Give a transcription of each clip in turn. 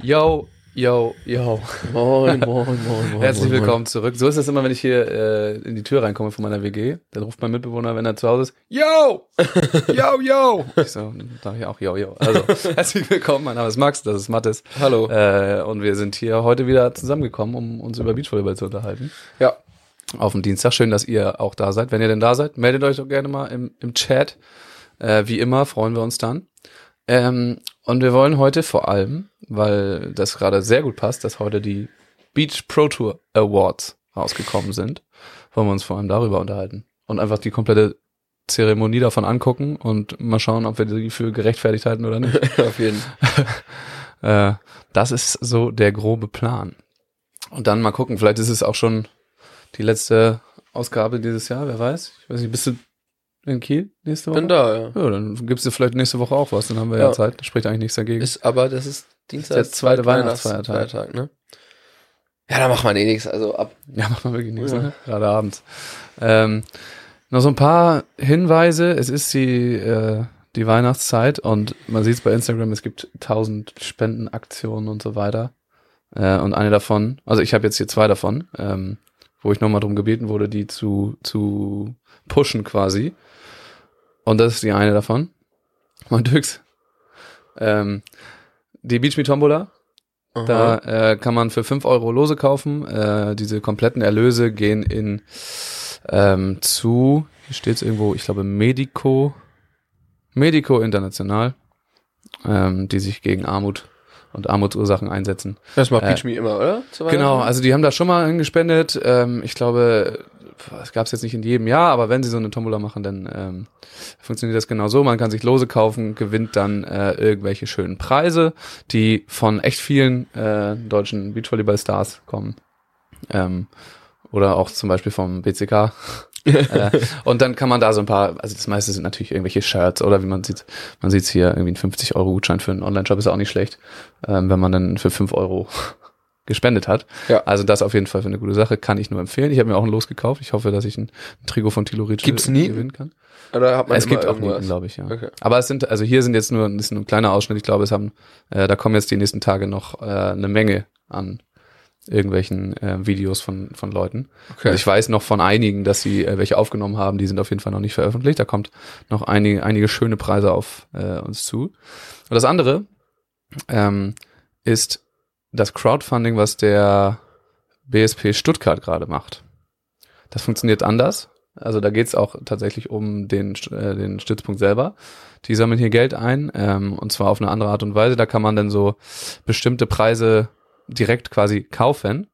Yo, yo, yo. Moin, moin, moin, moin. Herzlich moin, willkommen zurück. So ist es immer, wenn ich hier äh, in die Tür reinkomme von meiner WG. Dann ruft mein Mitbewohner, wenn er zu Hause ist, Yo! Yo, yo! Ich so, dann sage ich auch Yo, yo. Also, herzlich willkommen. Mein Name ist Max, das ist Mathis. Hallo. Äh, und wir sind hier heute wieder zusammengekommen, um uns über Beachvolleyball zu unterhalten. Ja. Auf dem Dienstag. Schön, dass ihr auch da seid. Wenn ihr denn da seid, meldet euch doch gerne mal im, im Chat. Äh, wie immer freuen wir uns dann. Ähm, und wir wollen heute vor allem, weil das gerade sehr gut passt, dass heute die Beach Pro Tour Awards rausgekommen sind, wollen wir uns vor allem darüber unterhalten und einfach die komplette Zeremonie davon angucken und mal schauen, ob wir die für gerechtfertigt halten oder nicht. Auf jeden äh, das ist so der grobe Plan. Und dann mal gucken, vielleicht ist es auch schon die letzte Ausgabe dieses Jahr, wer weiß. Ich weiß nicht, bist du in Kiel nächste Woche? Bin da, ja. Ja, dann gibst du vielleicht nächste Woche auch was, dann haben wir ja, Ja. Zeit. Da spricht eigentlich nichts dagegen. Ist aber, das ist Dienstag, Der zweite Weihnachts- Weihnachtsfeiertag. Feiertag, ne? Ja, da macht man eh nichts. Also ab. Ja, macht man wirklich nichts, Ja. ne? Gerade abends. Ähm, noch so ein paar Hinweise. Es ist die, äh, die Weihnachtszeit und man sieht es bei Instagram, es gibt tausend Spendenaktionen und so weiter. Äh, und eine davon, also ich habe jetzt hier zwei davon, ähm, wo ich nochmal drum gebeten wurde, die zu, zu pushen quasi. Und das ist die eine davon. Mein Dux. Ähm, die Beach Me Tombola, da äh, kann man für 5 Euro Lose kaufen. Äh, diese kompletten Erlöse gehen in ähm, zu, hier steht es irgendwo, ich glaube Medico, Medico International, ähm, die sich gegen Armut und Armutsursachen einsetzen. Das macht Äh, Peach Me immer, oder? Genau, also die haben da schon mal hingespendet. Ähm, ich glaube, es gab es jetzt nicht in jedem Jahr, aber wenn sie so eine Tombola machen, dann ähm, funktioniert das genau so. Man kann sich Lose kaufen, gewinnt dann äh, irgendwelche schönen Preise, die von echt vielen äh, deutschen Beachvolleyball-Stars kommen. Ähm, oder auch zum Beispiel vom BCK. äh, und dann kann man da so ein paar, also das meiste sind natürlich irgendwelche Shirts oder wie man sieht, man sieht hier irgendwie ein 50 Euro Gutschein für einen Online-Shop ist auch nicht schlecht, ähm, wenn man dann für 5 Euro gespendet hat. Ja. Also das auf jeden Fall für eine gute Sache, kann ich nur empfehlen. Ich habe mir auch ein Los gekauft. Ich hoffe, dass ich ein, ein Trigo von Tilo Nieten? gewinnen kann. Oder hat man Es gibt auch? Nieten, glaube ich, ja. Okay. Aber es sind, also hier sind jetzt nur, das ist ein kleiner Ausschnitt. Ich glaube, es haben, äh, da kommen jetzt die nächsten Tage noch äh, eine Menge an irgendwelchen äh, Videos von, von Leuten. Okay. Also ich weiß noch von einigen, dass sie äh, welche aufgenommen haben, die sind auf jeden Fall noch nicht veröffentlicht. Da kommt noch einige, einige schöne Preise auf äh, uns zu. Und das andere ähm, ist das Crowdfunding, was der BSP Stuttgart gerade macht. Das funktioniert anders. Also da geht's auch tatsächlich um den, äh, den Stützpunkt selber. Die sammeln hier Geld ein, ähm, und zwar auf eine andere Art und Weise. Da kann man dann so bestimmte Preise direkt quasi kaufen.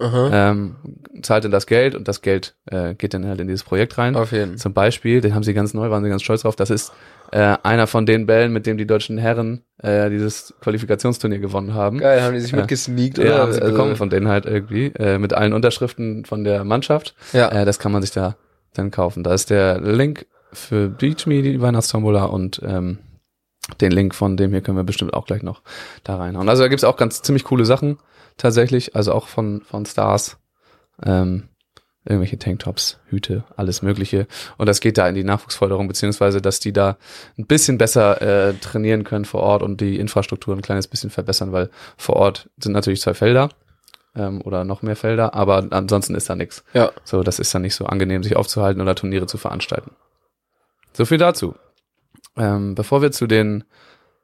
Ähm, zahlt dann das Geld und das Geld äh, geht dann halt in dieses Projekt rein. Auf jeden. Zum Beispiel, den haben sie ganz neu, waren sie ganz stolz drauf, das ist äh, einer von den Bällen, mit dem die deutschen Herren äh, dieses Qualifikationsturnier gewonnen haben. Geil, haben die sich Ja. mitgesneakt, Ja, oder? haben sie Also- bekommen von denen halt irgendwie, äh, mit allen Unterschriften von der Mannschaft. Ja. Äh, das kann man sich da dann kaufen. Da ist der Link für Beach Me, die Weihnachtstombola und ähm, den Link von dem hier können wir bestimmt auch gleich noch da reinhauen. Also da gibt's auch ganz ziemlich coole Sachen tatsächlich, also auch von, von Stars. Ähm, irgendwelche Tanktops, Hüte, alles Mögliche. Und das geht da in die Nachwuchsförderung, beziehungsweise, dass die da ein bisschen besser äh, trainieren können vor Ort und die Infrastruktur ein kleines bisschen verbessern, weil vor Ort sind natürlich zwei Felder ähm, oder noch mehr Felder, aber ansonsten ist da nichts. Ja. So, das ist dann nicht so angenehm, sich aufzuhalten oder Turniere zu veranstalten. So viel dazu. Ähm, bevor wir zu den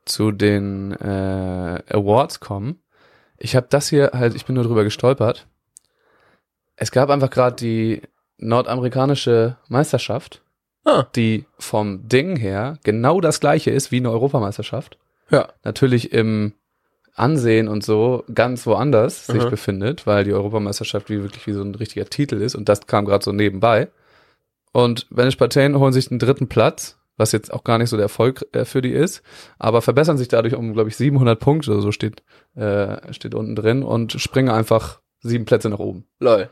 zu den äh, Awards kommen, ich habe das hier halt, ich bin nur drüber gestolpert. Es gab einfach gerade die nordamerikanische Meisterschaft, Ah. die vom Ding her genau das gleiche ist wie eine Europameisterschaft. Ja. Natürlich im Ansehen und so ganz woanders sich Mhm. befindet, weil die Europameisterschaft wie wirklich wie so ein richtiger Titel ist und das kam gerade so nebenbei. Und Vanish Partain holen sich den dritten Platz, was jetzt auch gar nicht so der Erfolg äh, für die ist, aber verbessern sich dadurch um, glaube ich, 700 Punkte oder so steht, äh, steht unten drin und springen einfach sieben Plätze nach oben. Lol.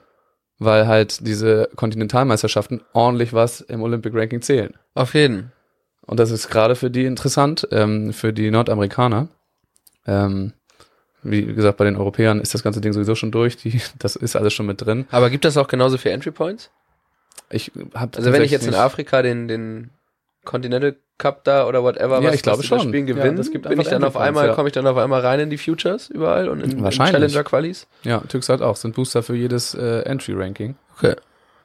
Weil halt diese Kontinentalmeisterschaften ordentlich was im Olympic Ranking zählen. Auf jeden. Und das ist gerade für die interessant, ähm, für die Nordamerikaner. Ähm, wie gesagt, bei den Europäern ist das ganze Ding sowieso schon durch. Die, das ist alles schon mit drin. Aber gibt das auch genauso für Entry Points? Ich hab Also wenn ich jetzt in Afrika den, den Continental Cup da oder whatever, Ja, was ich glaube schon. spielen, Ja, gewinnen, das gibt bin ich dann auf einmal, ja. komme ich dann auf einmal rein in die Futures überall und in, in. Challenger Qualis? Ja, Tux hat auch, sind Booster für jedes äh, Entry-Ranking. Okay.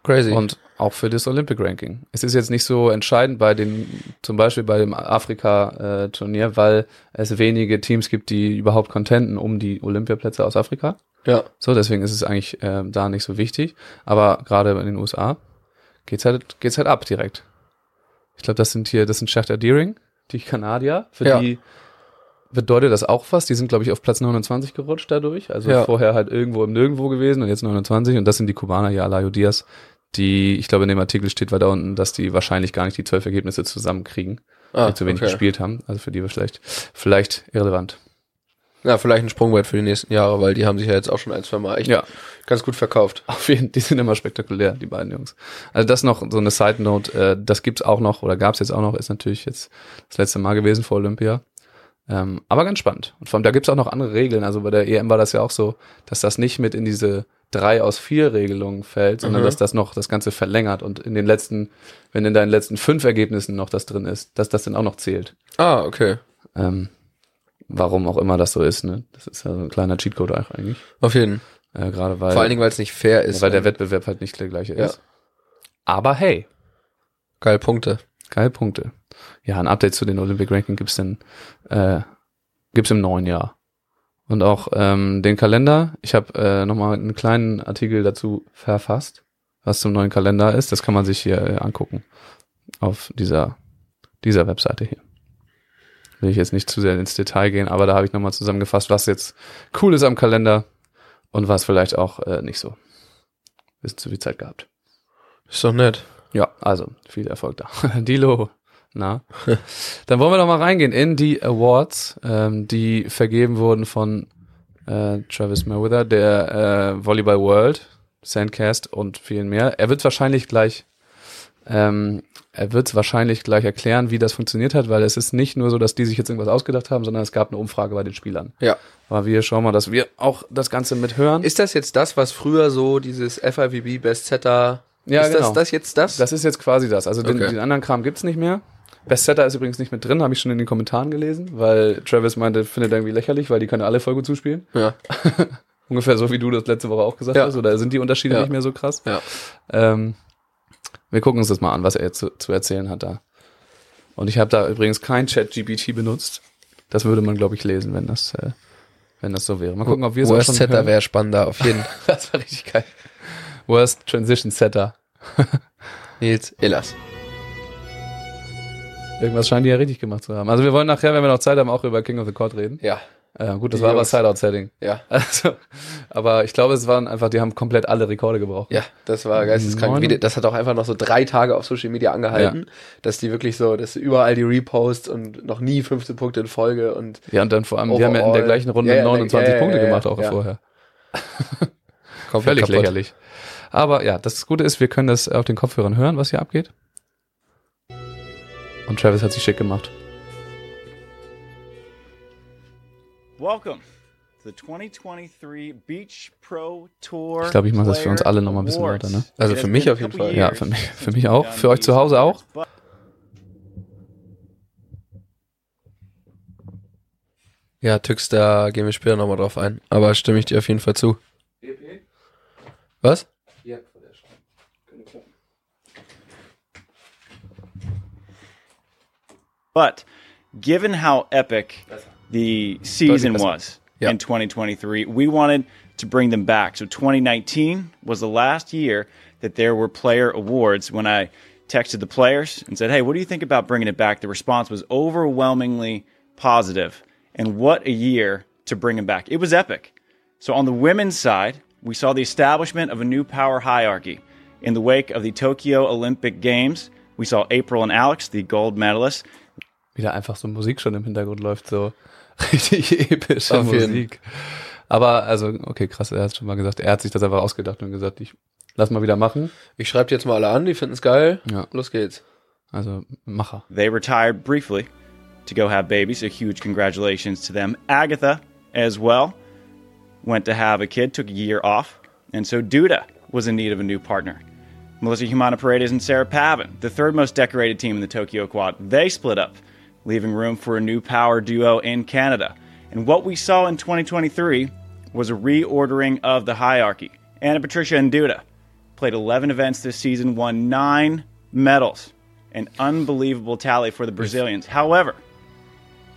Crazy. Und auch für das Olympic Ranking. Es ist jetzt nicht so entscheidend bei den, zum Beispiel bei dem Afrika-Turnier, weil es wenige Teams gibt, die überhaupt contenten um die Olympiaplätze aus Afrika. ja. So, deswegen ist es eigentlich äh, da nicht so wichtig. Aber gerade in den USA geht's halt, geht's halt ab direkt. Ich glaube, das sind hier, das sind Shakhtar Deering, die Kanadier, für Ja. die bedeutet das auch was. Die sind, glaube ich, auf Platz 29 gerutscht dadurch. Also Ja. vorher halt irgendwo im Nirgendwo gewesen und jetzt 29. Und das sind die Kubaner hier, Alayo Diaz, die, ich glaube, in dem Artikel steht weiter unten, dass die wahrscheinlich gar nicht die zwölf Ergebnisse zusammenkriegen, Ah, die zu wenig okay. gespielt haben. Also für die war vielleicht, vielleicht irrelevant. Ja, vielleicht ein Sprungbrett für die nächsten Jahre, weil die haben sich ja jetzt auch schon ein, zwei Mal echt Ja. ganz gut verkauft. Auf jeden die sind immer spektakulär, die beiden Jungs. Also das noch so eine Side Note, äh, das gibt's auch noch oder gab's jetzt auch noch, ist natürlich jetzt das letzte Mal gewesen vor Olympia. Ähm, aber ganz spannend. Und vor allem, da gibt's auch noch andere Regeln. Also bei der EM war das ja auch so, dass das nicht mit in diese drei aus vier Regelungen fällt, sondern Mhm. dass das noch das Ganze verlängert und in den letzten, wenn in deinen letzten fünf Ergebnissen noch das drin ist, dass das dann auch noch zählt. Ah, okay. Ähm, warum auch immer das so ist, ne? Das ist ja so ein kleiner Cheatcode eigentlich. Auf jeden. Äh, Gerade weil, Vor allen Dingen, weil es nicht fair ist. weil der Wettbewerb halt nicht der gleiche Ja. ist. Aber hey, Geil, Punkte. Geil Punkte. Ja, ein Update zu den Olympic Ranking gibt's denn, äh, gibt's im neuen Jahr. Und auch ähm, den Kalender. Ich habe äh, nochmal einen kleinen Artikel dazu verfasst, was zum neuen Kalender ist. Das kann man sich hier äh, angucken auf dieser dieser Webseite hier. Will ich jetzt nicht zu sehr ins Detail gehen, aber da habe ich nochmal zusammengefasst, was jetzt cool ist am Kalender und was vielleicht auch äh, nicht so. Ist zu viel Zeit gehabt. Ist doch nett. Ja, also viel Erfolg da. Dilo, na. Dann wollen wir doch mal reingehen in die Awards, ähm, die vergeben wurden von äh, Travis Merwither, der äh, Volleyball World, Sandcast und vielen mehr. Er wird wahrscheinlich gleich, ähm, er wird wahrscheinlich gleich erklären, wie das funktioniert hat, weil es ist nicht nur so, dass die sich jetzt irgendwas ausgedacht haben, sondern es gab eine Umfrage bei den Spielern. Ja. Aber wir schauen mal, dass wir auch das Ganze mithören. Ist das jetzt das, was früher so dieses FIVB Bestsetter Ja, ist genau. das, das jetzt das? Das ist jetzt quasi das. Also den, Okay. den anderen Kram gibt's nicht mehr. Bestsetter ist übrigens nicht mit drin, habe ich schon in den Kommentaren gelesen, weil Travis meinte, findet irgendwie lächerlich, weil die können alle voll gut zuspielen. ja. Ungefähr so, wie du das letzte Woche auch gesagt Ja. hast. Oder sind die Unterschiede Ja. nicht mehr so krass? Ja. Ähm, wir gucken uns das mal an, was er jetzt zu, zu erzählen hat da. Und ich habe da übrigens kein Chat-GPT benutzt. Das würde man, glaube ich, lesen, wenn das, äh, wenn das so wäre. Mal gucken, ob wir auch Worst schon Setter wäre spannender, auf jeden. Das war richtig geil. Worst Transition Setter. Nils Elas. Irgendwas scheinen die ja richtig gemacht zu haben. Also wir wollen nachher, wenn wir noch Zeit haben, auch über King of the Court reden. Ja. Äh, gut, das Die war aber. Sideout-Setting. Ja. Also, aber ich glaube, es waren einfach, die haben komplett alle Rekorde gebrochen. Ja, das war geisteskrank. Wie Das hat auch einfach noch so drei Tage auf Social Media angehalten, dass die wirklich so, dass überall die Reposts und noch nie 15 Punkte in Folge und Ja, und dann vor allem, die haben ja in der Overall. gleichen Runde Ja, ja, 29 ja, ja, Punkte ja, gemacht, auch ja. vorher. komplett Völlig lächerlich. Aber ja, das Gute ist, wir können das auf den Kopfhörern hören, was hier abgeht. Und Travis hat sich schick gemacht. Welcome to the 2023 Beach Pro Tour. Ich glaube, ich mache das für uns alle noch mal ein bisschen lauter, ne? Also für mich auf jeden Fall. Ja, für mich, für mich auch. Für euch zu Hause auch. Ja, Tüx, da gehen wir später nochmal drauf ein. Aber stimme ich dir auf jeden Fall zu. Was? But given how epic the season was Yeah. in 2023, we wanted to bring them back. So 2019 was the last year that there were player awards. When I texted the players and said, "Hey, what do you think about bringing it back?" The response was overwhelmingly positive. And what a year to bring them back. It was epic. So on the women's side, we saw the establishment of a new power hierarchy. In the wake of the Tokyo Olympic Games, we saw April and Alex, the gold medalists, Wieder einfach so Musik schon im Hintergrund läuft, so richtig epische Auf. Musik. Aber, also, okay, krass, er hat schon mal gesagt, er hat sich das einfach ausgedacht und gesagt, ich lass mal wieder machen. Ich schreibe jetzt mal alle an, die finden's geil. Ja. Los geht's. Also, Macher. They retired briefly to go have babies. A huge congratulations to them. Agatha, as well, went to have a kid, took a year off. And so Duda was in need of a new partner. Melissa Humana Paredes and Sarah Pavin, the third most decorated team in the Tokyo Quad, they split up, leaving room for a new power duo in Canada. And what we saw in 2023 was a reordering of the hierarchy. Anna Patricia Nduda played 11 events this season, won nine medals, an unbelievable tally for the Brazilians. However,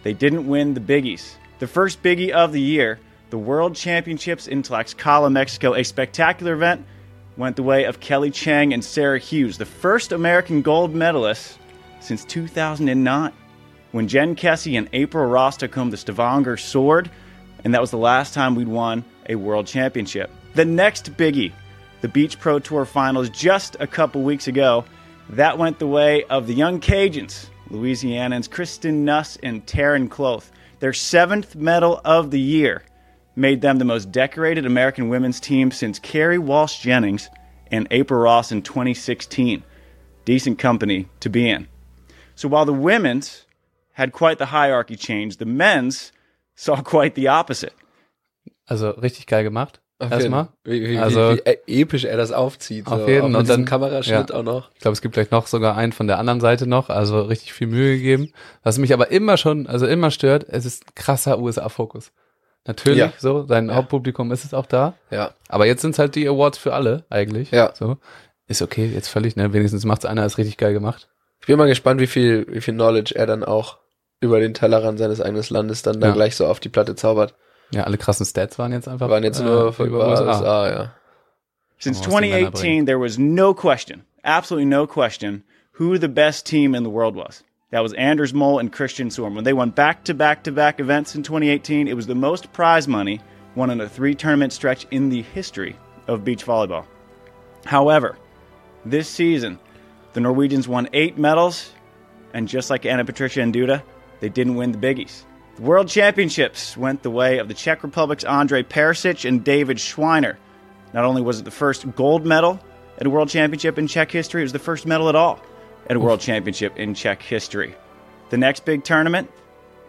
they didn't win the biggies. The first biggie of the year, the World Championships in Tlaxcala, Mexico, a spectacular event, went the way of Kelly Chang and Sarah Hughes, the first American gold medalists since 2009. When Jen Kessie and April Ross took home the Stavanger sword, and that was the last time we'd won a world championship. The next biggie, the Beach Pro Tour finals just a couple weeks ago, that went the way of the young Cajuns, Louisianans Kristen Nuss and Taryn Cloth. Their seventh medal of the year made them the most decorated American women's team since Carrie Walsh Jennings and April Ross in 2016. Decent company to be in. So while the women's had quite the hierarchy change, the men's saw quite the opposite. Also richtig geil gemacht. Auf Erstmal. Wie, wie, Also- wie, wie episch er das aufzieht. Auf so. jeden. Auch mit Und dann- Kameraschnitt ja. auch noch. Ich glaube, es gibt gleich noch sogar einen von der anderen Seite noch, also richtig viel Mühe gegeben. Was mich aber immer schon, also immer stört, es ist ein krasser USA-Fokus. Natürlich, Ja. so, sein Ja. Hauptpublikum ist es auch da. Ja. Aber jetzt sind es halt die Awards für alle, eigentlich. Ja. So. Ist okay, jetzt völlig, ne? Wenigstens macht's einer, ist richtig geil gemacht. Ich bin mal gespannt, wie viel, wie viel Knowledge er dann auch über den Tellerrand seines eigenen Landes dann da Ja. gleich so auf die Platte zaubert. Ja, alle krassen Stats waren jetzt einfach. Waren jetzt äh, für über USA. ja. Since Oh, was die Männer 2018, there was no question, absolutely no question, who the best team in the world was. That was Anders Mole and Christian Sorm. When they won back to back to back events in 2018, it was the most prize money won in a three tournament stretch in the history of beach volleyball. However, this season, the Norwegians won eight medals, and just like Anna Patricia and Duda, they didn't win the biggies. The World Championships went the way of the Czech Republic's Andrei Perisic and David Schweiner. Not only was it the first gold medal at a World Championship in Czech history, it was the first medal at all at a World Championship in Czech history. The next big tournament,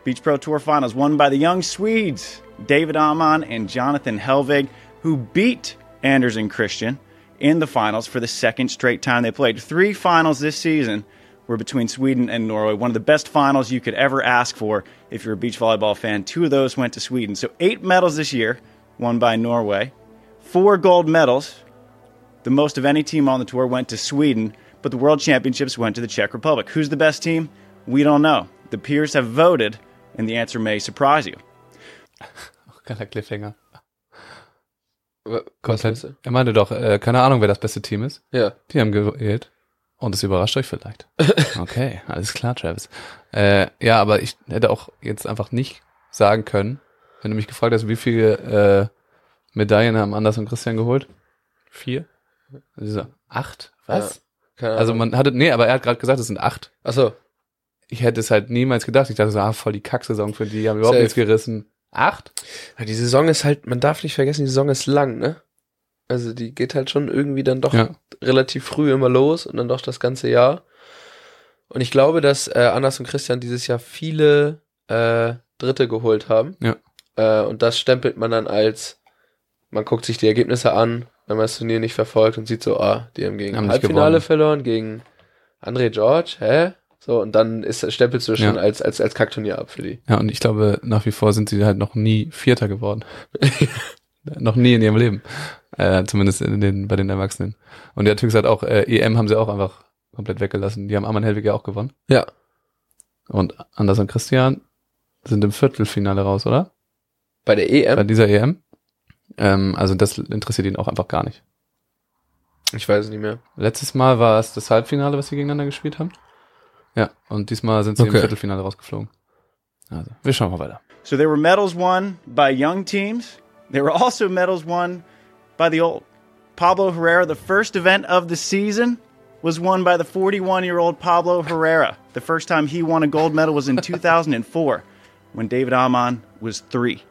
Beach Pro Tour Finals, won by the young Swedes, David Amon and Jonathan Helvig, who beat Anders and Christian in the finals for the second straight time they played. Three finals this season were between Sweden and Norway. One of the best finals you could ever ask for if you're a beach volleyball fan. Two of those went to Sweden. So eight medals this year, won by Norway. Four gold medals, the most of any team on the tour, went to Sweden, but the World Championships went to the Czech Republic. Who's the best team? We don't know. The peers have voted, and the answer may surprise you. Geiler Cliffhanger. Was Komplett. meinst du? Er meinte doch, äh, keine Ahnung, wer das beste Team ist. Ja. Die haben gewählt. Und es überrascht euch vielleicht. Okay, alles klar, Travis. Äh, ja, aber ich hätte auch jetzt einfach nicht sagen können, wenn du mich gefragt hast, wie viele äh, Medaillen haben Anders und Christian geholt? Vier? Also, acht? Was? Keine Also man hatte, nee, aber er hat gerade gesagt, es sind acht. Achso. Ich hätte es halt niemals gedacht. Ich dachte so, ah, voll die Kacksaison für die, haben überhaupt Safe. nichts gerissen. Acht? Ja, die Saison ist halt, man darf nicht vergessen, die Saison ist lang, ne? Also die geht halt schon irgendwie dann doch Ja. relativ früh immer los und dann doch das ganze Jahr. Und ich glaube, dass äh, Anders und Christian dieses Jahr viele äh, Dritte geholt haben. Ja. Äh, und das stempelt man dann als, man guckt sich die Ergebnisse an, wenn man das Turnier nicht verfolgt und sieht so, ah, die haben gegen Haben Halbfinale verloren, gegen André George, hä? So, und dann ist, stempelst du schon Ja. als, als, als Kackturnier ab für die. Ja, und ich glaube, nach wie vor sind sie halt noch nie Vierter geworden. noch nie in ihrem Leben. Äh, zumindest in den, bei den Erwachsenen. Und der Typ hat auch, äh, EM haben sie auch einfach komplett weggelassen. Die haben Ammann Helwig ja auch gewonnen. Ja. Und Anders und Christian sind im Viertelfinale raus, oder? Bei der EM? Bei dieser EM. Ähm, also das interessiert ihn auch einfach gar nicht. Ich weiß es nicht mehr. Letztes Mal war es das Halbfinale, was sie gegeneinander gespielt haben. Ja, und diesmal sind sie Okay. im Viertelfinale rausgeflogen. Also, wir schauen mal weiter. So there were medals won by young teams. There were also medals won by the old. Pablo Herrera, the first event of the season, was won by the 41 year old Pablo Herrera. The first time he won a gold medal was in 2004 when David Amon was three.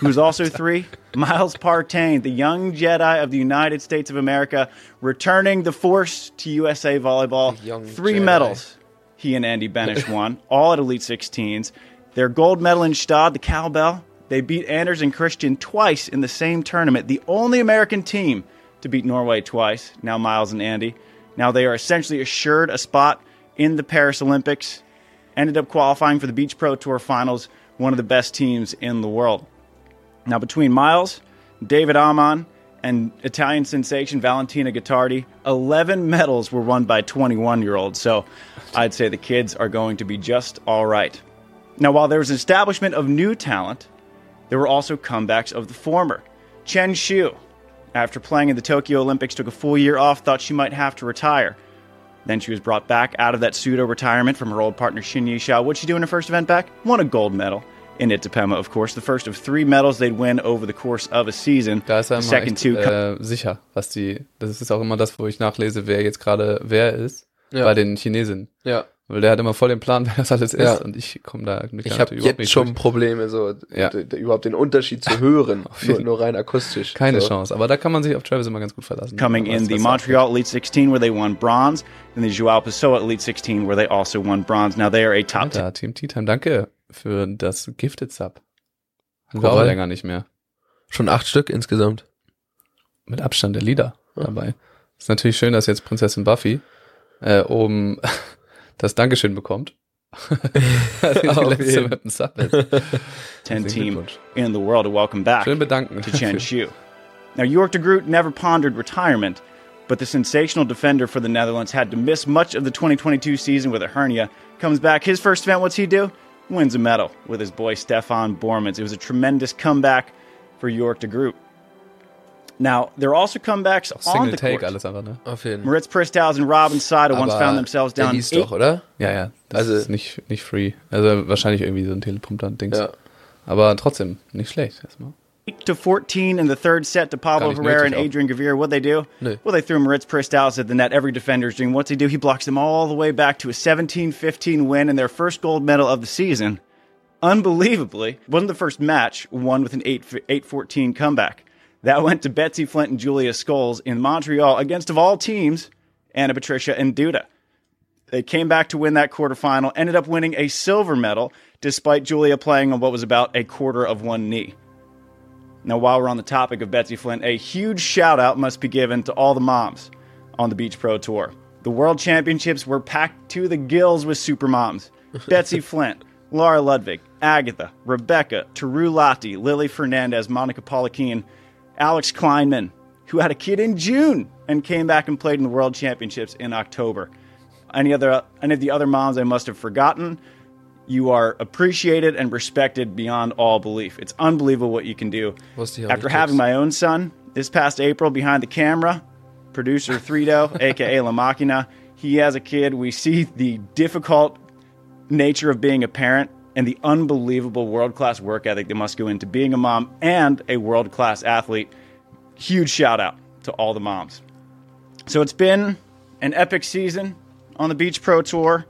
Who's also three? Miles Partain, the young Jedi of the United States of America, returning the force to USA volleyball. Three Jedi. medals he and Andy Benish won, all at Elite 16s. Their gold medal in Stade, the cowbell, they beat Anders and Christian twice in the same tournament. The only American team to beat Norway twice, now Miles and Andy. Now they are essentially assured a spot in the Paris Olympics. Ended up qualifying for the Beach Pro Tour finals, one of the best teams in the world. Now, between Miles, David Amon, and Italian sensation Valentina Gottardi, 11 medals were won by 21 year olds. So I'd say the kids are going to be just all right. Now, while there was an establishment of new talent, there were also comebacks of the former. Chen Xiu, after playing in the Tokyo Olympics, took a full year off, thought she might have to retire. Then she was brought back out of that pseudo retirement from her old partner Shin Yishao. What'd she do in her first event back? Won a gold medal in Itapema, of course. The first of three medals they'd win over the course of a season. Da ist er immer second echt, two co- äh, sicher, was die, das ist auch immer das, wo ich nachlese, wer jetzt gerade wer ist, Ja. bei den Chinesen. Ja. Weil der hat immer voll den Plan, wer das alles ist Ja. und ich komme da nicht Ich habe jetzt schon Probleme, so Ja. überhaupt den Unterschied zu hören, nur, jeden- nur rein akustisch. Keine so. Chance, aber da kann man sich auf Travis immer ganz gut verlassen. coming in the Montreal Elite 16, where they won bronze, and the Joao Pessoa Elite 16, where they also won bronze. Now they are a top 10 Alter, Team Tea Time, danke für das Gifted Sub. Haben wir auch länger nicht mehr. Schon acht Stück insgesamt. Mit Abstand der Leader dabei. Ist natürlich schön, dass jetzt Prinzessin Buffy äh, oben das Dankeschön bekommt. Dass sie die Auf letzte mit dem Sub 10 Herzlichen team in the world welcome back Schön bedanken. to Chen Xiu. Now, York de Groot never pondered retirement, but the sensational defender for the Netherlands had to miss much of the 2022 season with a hernia. Comes back, his first event, what's he do? Wins a medal with his boy Stefan Bormans. It was a tremendous comeback for York de Groot. Now, there are also comebacks on Single the Take court. alles einfach, ne? Auf jeden Fall. Moritz Pristals and Robin Seider once found themselves down. der down hieß eight doch, oder? Ja, ja. Das Also- ist nicht, nicht free. Also wahrscheinlich irgendwie so ein Teleprompter-Dings. Ja. Aber trotzdem, nicht schlecht erstmal. 8 to 14 in the third set to Pablo Herrera and. Adrian Gavir. What'd they do? Nee. Well, they threw Moritz Pristals at the net. Every defender's doing. What's he do? He blocks them all the way back to a 17-15 win and their first gold medal of the season. Unbelievably, wasn't the first match won with an 8 8-14 comeback. That went to Betsy Flint and Julia Scholes in Montreal against, of all teams, Anna Patricia and Duda. They came back to win that quarterfinal, ended up winning a silver medal despite Julia playing on what was about a quarter of one knee. Now, while we're on the topic of Betsy Flint, a huge shout out must be given to all the moms on the Beach Pro Tour. The World Championships were packed to the gills with super moms. Betsy Flint, Laura Ludwig, Agatha, Rebecca, Teru Lati, Lily Fernandez, Monica Polakine, Alex Kleinman, who had a kid in June and came back and played in the World Championships in October. Any other any of the other moms I must have forgotten? You are appreciated and respected beyond all belief. It's unbelievable what you can do. After having my own son this past April behind the camera, producer Thredo, aka La Machina, he has a kid. We see the difficult nature of being a parent and the unbelievable world class work ethic that must go into being a mom and a world class athlete. Huge shout out to all the moms. So it's been an epic season on the Beach Pro Tour,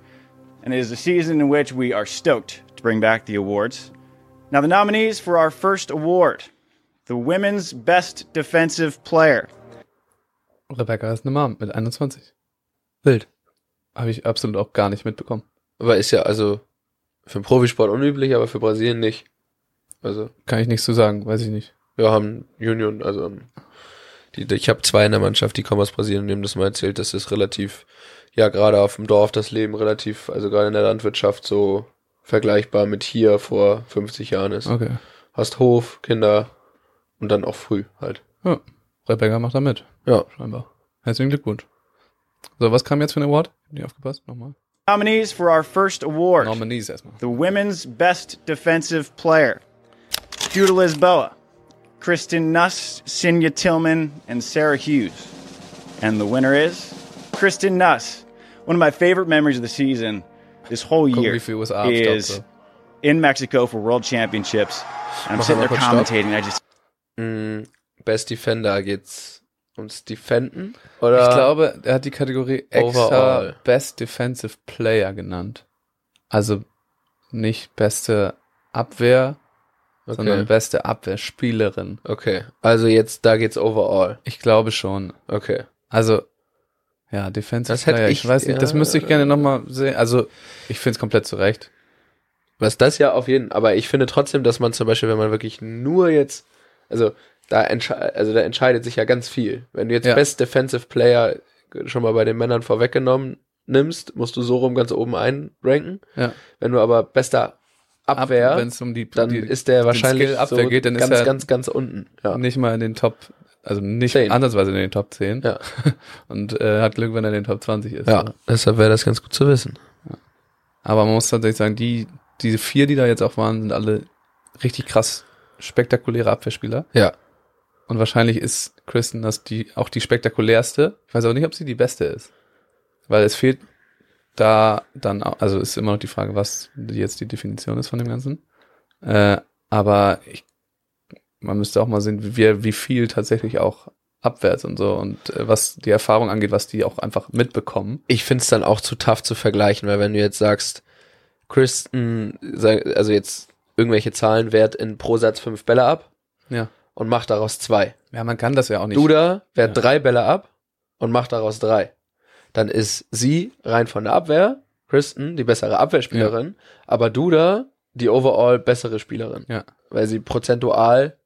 and it is a season in which we are stoked to bring back the awards. Now, the nominees for our first award the Women's Best Defensive Player. Rebecca ist eine Mom mit 21. Wild. Habe ich absolut auch gar nicht mitbekommen. Aber ist ja also für den Profisport unüblich, aber für Brasilien nicht. Also Kann ich nichts zu sagen, weiß ich nicht. wir haben Union, also die, ich habe zwei in der Mannschaft, die kommen aus Brasilien, die haben das mal erzählt, das ist relativ, ja gerade auf dem Dorf das Leben relativ, also gerade in der Landwirtschaft so vergleichbar mit hier vor 50 Jahren ist. Okay. Hast Hof, Kinder und dann auch früh halt. Ja. Rebecca macht da mit, Ja, scheinbar. Herzlichen Glückwunsch. So, was kam jetzt für ein Award? Hab nicht aufgepasst? Nochmal. Nominees for our first award Nominees erstmal. the Women's Best Defensive Player. Judah Lisboa, Kristen Nuss, Sinya Tillman, and Sarah Hughes. And the winner is Kristen Nuss. One of my favorite memories of the season this whole year wie viel USA is in Mexico for World Championships. And I'm sitting there commentating. I just Mm, Best Defender geht's ums Defenden? Oder? Ich glaube, er hat die Kategorie extra. Best Defensive Player genannt. Also nicht beste Abwehr, sondern okay. beste Abwehrspielerin. okay. Also jetzt, da geht's overall. Ich glaube schon. Okay. Also, ja, Defensive Das hätte Player. ich- Ich, weiß nicht, das müsste ich gerne nochmal sehen. Also, ich finde es komplett zurecht. Was das ja auf jeden aber ich finde trotzdem, dass man zum Beispiel, wenn man wirklich nur jetzt, also da, also da entscheidet sich ja ganz viel. Wenn du jetzt Ja. Best Defensive Player schon mal bei den Männern vorweggenommen nimmst, musst du so rum ganz oben einranken. Ja. Wenn du aber bester Abwehr, es um die, dann die ist der wahrscheinlich Abwehr so geht, dann ist ganz, er ganz, ganz unten. Ja. nicht mal in den Top, also nicht Zehn. andersweise in den Top 10. Ja. Und äh, hat Glück, wenn er in den Top 20 ist. ja, deshalb wäre das ganz gut zu wissen. Aber man muss tatsächlich sagen, die, diese vier, die da jetzt auch waren, sind alle richtig krass spektakuläre Abwehrspieler. Ja. Und wahrscheinlich ist Kristen das die, auch die spektakulärste. Ich weiß aber nicht, ob sie die beste ist. Weil es fehlt da dann, auch, also ist immer noch die Frage, was jetzt die Definition ist von dem Ganzen. Äh, aber ich, man müsste auch mal sehen, wie, wie viel tatsächlich auch abwärts und so und äh, was die Erfahrung angeht, was die auch einfach mitbekommen. Ich finde es dann auch zu tough zu vergleichen, weil wenn du jetzt sagst, Kristen, also jetzt irgendwelche Zahlen wehrt in pro Satz fünf Bälle ab Ja. Und macht daraus zwei. Ja, man kann das ja auch nicht. Duda wehrt Ja. drei Bälle ab und macht daraus drei. Dann ist sie rein von der Abwehr, Kristen, die bessere Abwehrspielerin, aber Duda die overall bessere Spielerin. Ja. Weil sie prozentual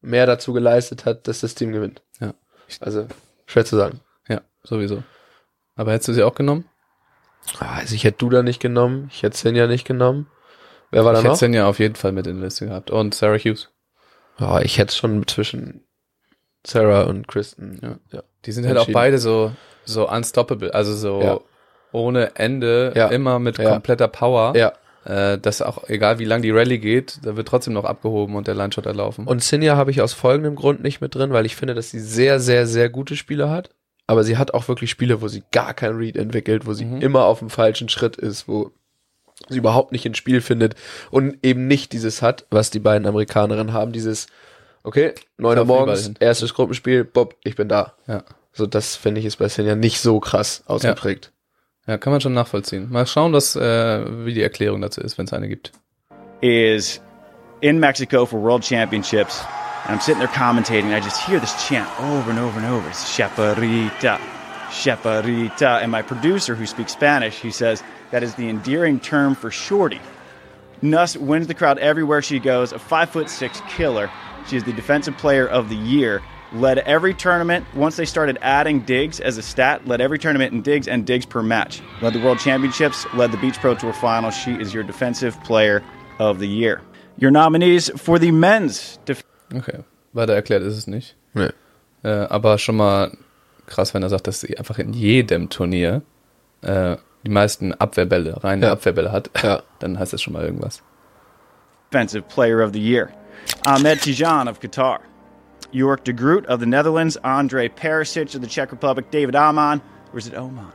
mehr dazu geleistet hat, dass das Team gewinnt. Ja. Also, schwer zu sagen. Ja, sowieso. Aber hättest du sie auch genommen? Ah, Also ich hätte Duda nicht genommen, ich hätte Sinja nicht genommen. Wer war da ich hätte noch? es dann ja auf jeden Fall mit in der Liste gehabt. Und Sarah Hughes. Ja, ich hätte schon zwischen Sarah und Kristen. Ja. ja. Die sind halt auch beide so, so unstoppable, also so Ja. ohne Ende, Ja. immer mit kompletter Power. ja. Äh, dass auch, egal wie lang die Rallye geht, da wird trotzdem noch abgehoben und der Lineshot erlaufen. Und Sinja habe ich aus folgendem Grund nicht mit drin, weil ich finde, dass sie sehr, sehr, sehr gute Spiele hat. Aber sie hat auch wirklich Spiele, wo sie gar kein Read entwickelt, wo sie Mhm. immer auf dem falschen Schritt ist, wo sie überhaupt nicht ins Spiel findet und eben nicht dieses hat, was die beiden Amerikanerinnen haben, dieses, okay, neun Uhr Lauf überall morgens, erstes Gruppenspiel, Bob, ich bin da. ja. So, das finde ich ist bei Sinja nicht so krass ausgeprägt. ja, kann man schon nachvollziehen. Mal schauen, was, äh, wie die Erklärung dazu ist, wenn es eine gibt. is in Mexico for World Championships. And I'm sitting there commentating, and I just hear this chant over and over and over. It's Chaparrita, Chaparrita. And my producer, who speaks Spanish, he says that is the endearing term for shorty. Nuss wins the crowd everywhere she goes, a five foot six killer. She is the defensive player of the year. Led every tournament once they started adding digs as a stat. Led every tournament in digs and digs per match. Led the World Championships. Led the Beach Pro Tour final. She is your defensive player of the year. Your nominees for the men's def- Okay. Weiter erklärt ist es nicht. Nee. Äh, aber schon mal krass, wenn er sagt, dass sie einfach in jedem Turnier äh, die meisten Abwehrbälle, reine Ja. Abwehrbälle hat, Ja. dann heißt das schon mal irgendwas. defensive player of the year. Ahmed Tijan of Qatar. York de Groot of the Netherlands. Andre Perisic of the Czech Republic. David Aman, or is it Oman,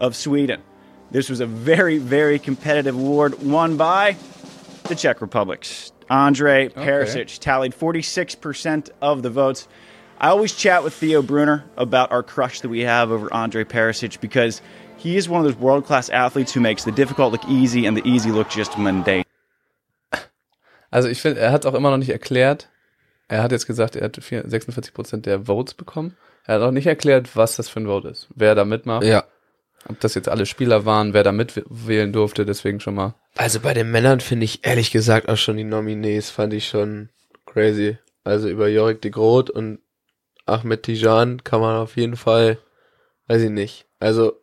of Sweden. This was a very, very competitive award won by the Czech Republic. Andre Perisic tallied 46% of the votes. I always chat with Theo Brunner about our crush that we have over Andre Perisic because he is one of those world class athletes who makes the difficult look easy and the easy look just mundane. Also ich finde, er hat auch immer noch nicht erklärt. Er hat jetzt gesagt, er hat 4 46 Prozent der Votes bekommen. Er hat auch nicht erklärt, was das für ein Vote ist. Wer da mitmacht. Ja. Ob das jetzt alle Spieler waren, wer da mitwählen durfte, deswegen schon mal. Also bei den Männern finde ich ehrlich gesagt auch schon die Nominees fand ich schon crazy. Also über Jorik de Groot und Ahmed Tijan kann man auf jeden Fall, weiß ich nicht. Also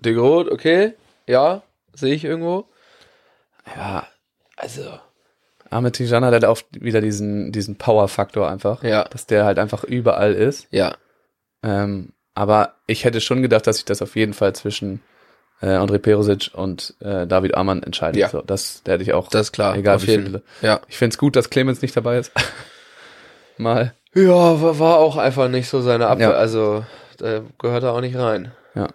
de Groot, okay, ja, sehe ich irgendwo. Ja, also Ahmed Tijan hat halt auch wieder diesen, diesen Power-Faktor einfach. Ja. Dass der halt einfach überall ist. ja, Ähm, aber ich hätte schon gedacht, dass sich das auf jeden Fall zwischen äh, André Perosic und äh, David Amann entscheidet. Ja. So, das, da hätte ich auch. das ist klar. Egal auf wie jeden viele. Ja. Ich finde es gut, dass Clemens nicht dabei ist. Mal. Ja, war, war auch einfach nicht so seine Abwehr. Ja. Also da gehört er auch nicht rein. Ja.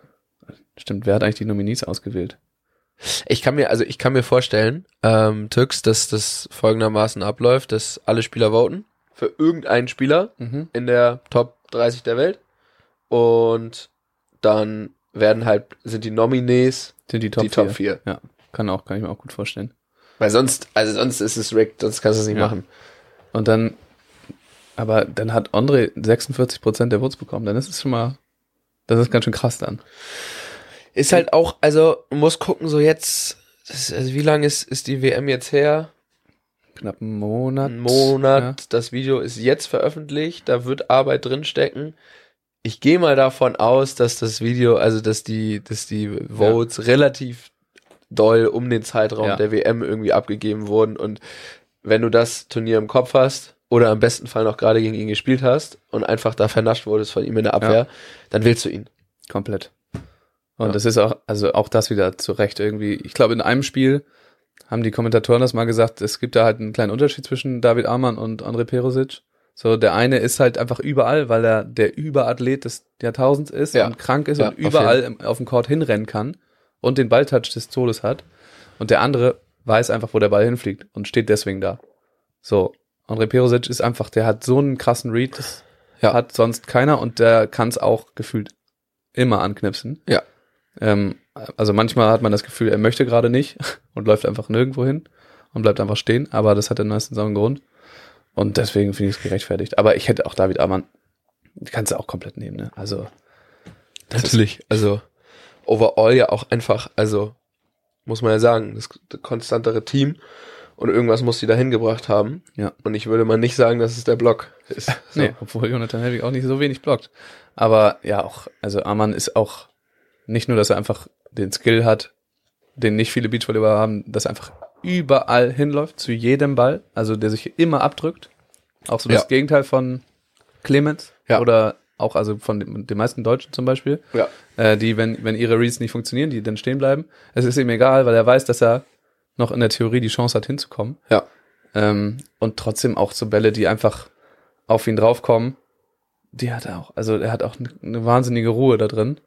Stimmt, wer hat eigentlich die Nominees ausgewählt? Ich kann mir, also ich kann mir vorstellen, ähm, Tux, dass das folgendermaßen abläuft, dass alle Spieler voten für irgendeinen Spieler Mhm. in der Top 30 der Welt und dann werden halt, sind die Nominees Sind die Top die Top 4. 4. Ja, kann auch, kann ich mir auch gut vorstellen. Weil sonst, also sonst ist es rigged, sonst kannst du es nicht Ja. machen. Und dann, aber dann hat André 46% der Votes bekommen. Dann ist es schon mal, das ist ganz schön krass dann. Ist halt auch, also man muss gucken, so jetzt, das, also wie lange ist, ist die WM jetzt her? knapp einen Monat. Einen Monat. Das Video ist jetzt veröffentlicht. Da wird Arbeit drinstecken. Ich gehe mal davon aus, dass das Video, also dass die, dass die Votes relativ doll um den Zeitraum Ja. der WM irgendwie abgegeben wurden. Und wenn du das Turnier im Kopf hast oder im besten Fall noch gerade gegen ihn gespielt hast und einfach da vernascht wurdest von ihm in der Abwehr, Ja. dann willst du ihn. Komplett. Und Ja. das ist auch, also auch das wieder zu Recht irgendwie. Ich glaube, in einem Spiel haben die Kommentatoren das mal gesagt, es gibt da halt einen kleinen Unterschied zwischen David Amann und André Perosic. So, der eine ist halt einfach überall, weil er der Überathlet des Jahrtausends ist Ja. und krank ist Ja, und auf überall im, auf dem Court hinrennen kann und den Balltouch des Todes hat. Und der andere weiß einfach, wo der Ball hinfliegt und steht deswegen da. So, André Perosic ist einfach, der hat so einen krassen Read, das Ja. hat sonst keiner und der kann es auch gefühlt immer anknipsen. Ja. Ähm, also manchmal hat man das Gefühl, er möchte gerade nicht und läuft einfach nirgendwo hin und bleibt einfach stehen, aber das hat dann meistens auch einen Grund. Und deswegen finde ich es gerechtfertigt. Aber ich hätte auch David Amann, die kannst du auch komplett nehmen, ne? Also, Natürlich. Also overall ja auch einfach, also muss man ja sagen, das konstantere Team und irgendwas muss die da hingebracht haben. Ja. Und ich würde mal nicht sagen, dass es der Block ist. So. Nee, obwohl Jonathan Helwig auch nicht so wenig blockt. Aber ja, auch, also Amann ist auch nicht nur, dass er einfach den Skill hat, den nicht viele Beachvolleyballer haben, dass er einfach überall hinläuft, zu jedem Ball, also der sich immer abdrückt. Auch so das Ja. Gegenteil von Clemens Ja. oder auch also von den, den meisten Deutschen zum Beispiel, Ja. äh, die, wenn, wenn ihre Reads nicht funktionieren, die dann stehen bleiben. Es ist ihm egal, weil er weiß, dass er noch in der Theorie die Chance hat hinzukommen. Ja. Ähm, und trotzdem auch so Bälle, die einfach auf ihn draufkommen, die hat er auch. Also er hat auch eine, eine wahnsinnige Ruhe da drin.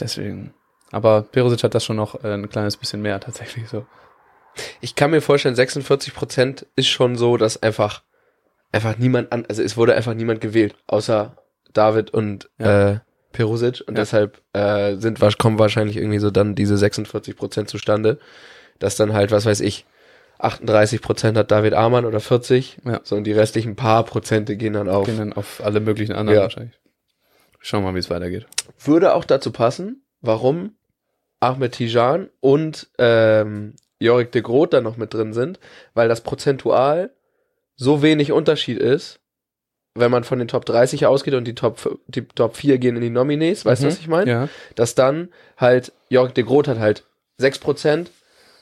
Deswegen. Aber Perosic hat das schon noch äh, ein kleines bisschen mehr tatsächlich so. Ich kann mir vorstellen, 46 Prozent ist schon so, dass einfach, einfach niemand an, also es wurde einfach niemand gewählt, außer David und Ja. äh, Perusic und Ja. deshalb äh, sind kommen wahrscheinlich irgendwie so dann diese 46 Prozent zustande, dass dann halt, was weiß ich, 38 Prozent hat David Amann oder 40, Ja. so und die restlichen paar Prozente gehen dann auf. Gehen dann auf alle möglichen anderen Ja. wahrscheinlich. Schauen wir mal, wie es weitergeht. Würde auch dazu passen, warum Ahmed Tijan und ähm, Jorik de Groot da noch mit drin sind, weil das prozentual so wenig Unterschied ist, wenn man von den Top 30 ausgeht und die Top, die Top 4 gehen in die Nominees, weißt du, Mhm. was ich meine? Ja. Dass dann halt Jorik de Groot hat halt 6%,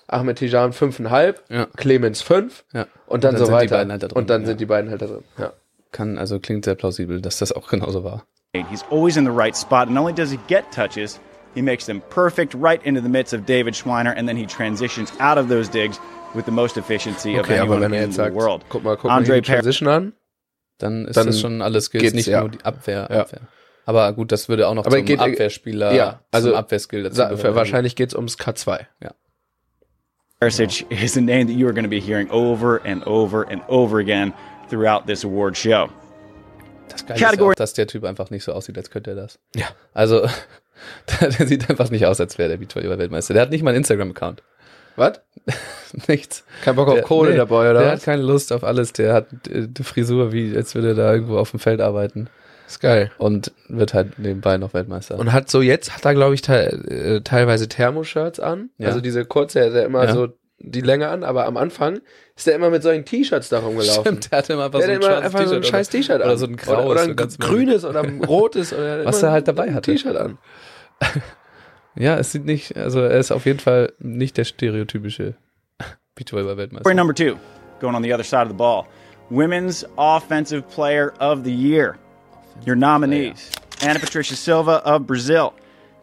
Ahmed Tijan 5,5, Ja. Clemens 5 Ja. und dann, Und dann so weiter. halt da drin, und dann ja. sind die beiden halt da drin. Ja. Kann, also klingt sehr plausibel, dass das auch genauso war. He's always in the right spot. Not only does he get touches, he makes them perfect right into the midst of David Schweiner, and then he transitions out of those digs with the most efficiency of Okay, aber anyone wenn er in jetzt the sagt, world. guck mal, guck mal Andre hier die Transition an, Dann ist Dann das schon alles Skills, nicht ja. nur die Abwehr, Ja. Abwehr. Aber gut, das würde auch noch Aber zum geht- Abwehrspieler, ja, also zum Abwehrskill dazu Sa- gehören. wahrscheinlich geht's ums K2. Perisic is a name that you are going to be hearing over and over and over again throughout this award show. Das Geile ist auch, dass der Typ einfach nicht so aussieht, als könnte er das. Ja. Also, der, der sieht einfach nicht aus, als wäre der Beachvolleyball-Weltmeister. Der hat nicht mal einen Instagram-Account. Was? Nichts. Kein Bock auf Der- Kohle nee, dabei, oder Der was? hat keine Lust auf alles. Der hat äh, die Frisur, wie als würde er da irgendwo auf dem Feld arbeiten. Ist geil. Und wird halt nebenbei noch Weltmeister. Und hat so jetzt, hat er glaube ich te äh, teilweise Thermoshirts an. Ja. Also diese kurze, er ja immer Ja. so die Länge an, aber am Anfang ist er immer mit solchen T-Shirts da rumgelaufen. Stimmt, der hatte immer einfach Der so hat ein immer einfach so ein scheiß T-Shirt an. Oder so ein graues. Oder, oder ein ganz grünes oder ein rotes. Oder Was er halt dabei hatte. T-Shirt an. Ja, es sieht nicht, also er ist auf jeden Fall nicht der stereotypische Beachvolleyball-Weltmeister. Category number two, going on the other side of the ball. Women's Offensive Player of the Year. Your nominees Ana Patricia Silva of Brazil,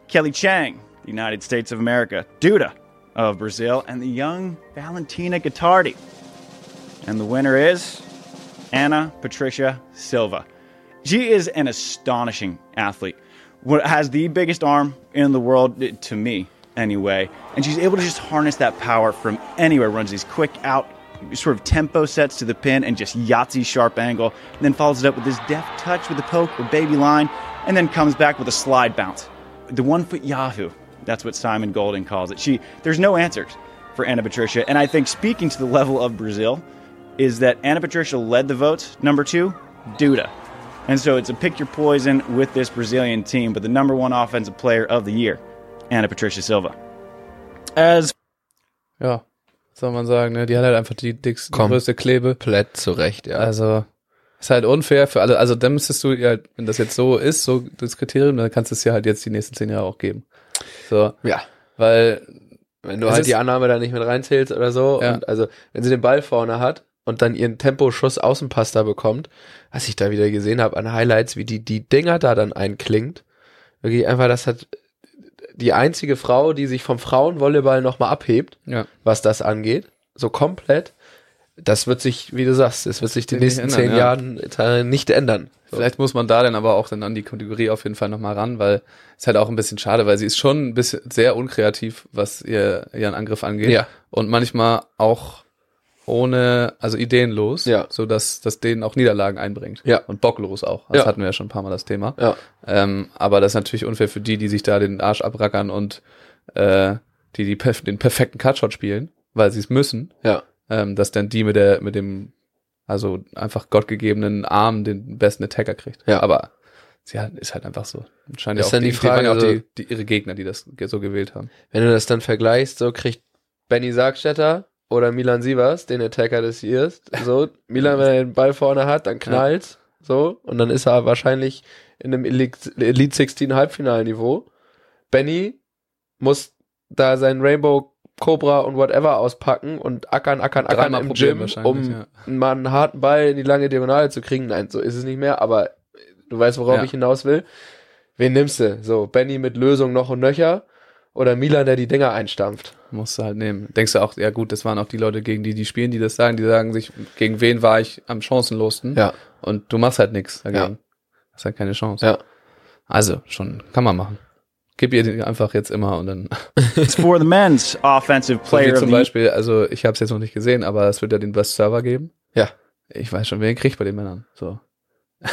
Kelly Chang, the United States of America, Duda of Brazil, and the young Valentina Guittardi. And the winner is Anna Patricia Silva. She is an astonishing athlete. What has the biggest arm in the world eh, to me, anyway, and she's able to just harness that power from anywhere. Runs these quick out, sort of tempo sets to the pin, and just Yahtzee sharp angle. And then follows it up with this deft touch with the poke or baby line, and then comes back with a slide bounce. The one foot Yahoo. That's what Simon Golden calls it. She there's no answers for Anna Patricia, and I think speaking to the level of Brazil, is that Anna Patricia led the votes. Number two, Duda. And so it's a pick your poison with this Brazilian team, but the number one offensive player of the year, Anna Patricia Silva. As Ja. soll man sagen. Ne? Die hat halt einfach die dickste, Komm. größte Klebe. Komplett zurecht, ja. Also ist halt unfair für alle. Also dann müsstest du ja, wenn das jetzt so ist, so das Kriterium, dann kannst du es ja halt jetzt die nächsten zehn Jahre auch geben. So, ja. weil Wenn du Es halt die Annahme da nicht mit reinzählst oder so. Ja. Und also, wenn sie den Ball vorne hat und dann ihren Temposchuss Außenpass da bekommt, was ich da wieder gesehen habe an Highlights, wie die, die Dinger da dann einklingt. Wirklich einfach, das hat die einzige Frau, die sich vom Frauenvolleyball nochmal abhebt, ja, was das angeht. So komplett. Das wird sich, wie du sagst, es wird sich die nächsten ändern, zehn ja. Jahren äh, nicht ändern. So. vielleicht muss man da dann aber auch dann an die Kategorie auf jeden Fall nochmal ran, weil es halt auch ein bisschen schade, weil sie ist schon ein bisschen sehr unkreativ, was ihr ihren Angriff angeht. Ja. Und manchmal auch ohne, also ideenlos, Ja. so dass das denen auch Niederlagen einbringt. Ja. Und bocklos auch. Das Ja. hatten wir ja schon ein paar Mal das Thema. Ja. Ähm, aber das ist natürlich unfair für die, die sich da den Arsch abrackern und äh, die, die perf den perfekten Cutshot spielen, weil sie es müssen, Ja. ähm, dass dann die mit der, mit dem, also einfach gottgegebenen Arm den besten Attacker kriegt. Ja. Aber sie hat, ist halt einfach so. Scheint Ist ja auch dann die Frage, waren ja auch also- die, die, ihre Gegner, die das so gewählt haben. Wenn du das dann vergleichst, so kriegt Benny Sargstetter oder Milan Sievers den Attacker des Years. So, Milan, wenn er den Ball vorne hat, dann knallt's. So, und dann ist er wahrscheinlich in einem Elite Elite 16 Halbfinalniveau. Benny muss da sein Rainbow Cobra und whatever auspacken und ackern, ackern, ackern Dreimal im Gym, um ja. mal einen harten Ball in die lange Diagonale zu kriegen. Nein, so ist es nicht mehr, aber du weißt, worauf Ja. ich hinaus will. Wen nimmst du? So, Benny mit Lösung noch und nöcher oder Milan, der die Dinger einstampft? Musst du halt nehmen. Denkst du auch, ja gut, das waren auch die Leute, gegen die die spielen, die das sagen, die sagen sich, gegen wen war ich am chancenlosten? Ja. Und du machst halt nichts dagegen. Hast halt keine Chance. Ja. Also, schon, kann man machen. Gib ihr die einfach jetzt immer und dann. It's for the men's offensive So player of zum Beispiel, also ich habe es jetzt noch nicht gesehen, aber es wird ja den Best Server geben. Ja. Ich weiß schon, wer ihn kriegt bei den Männern. So.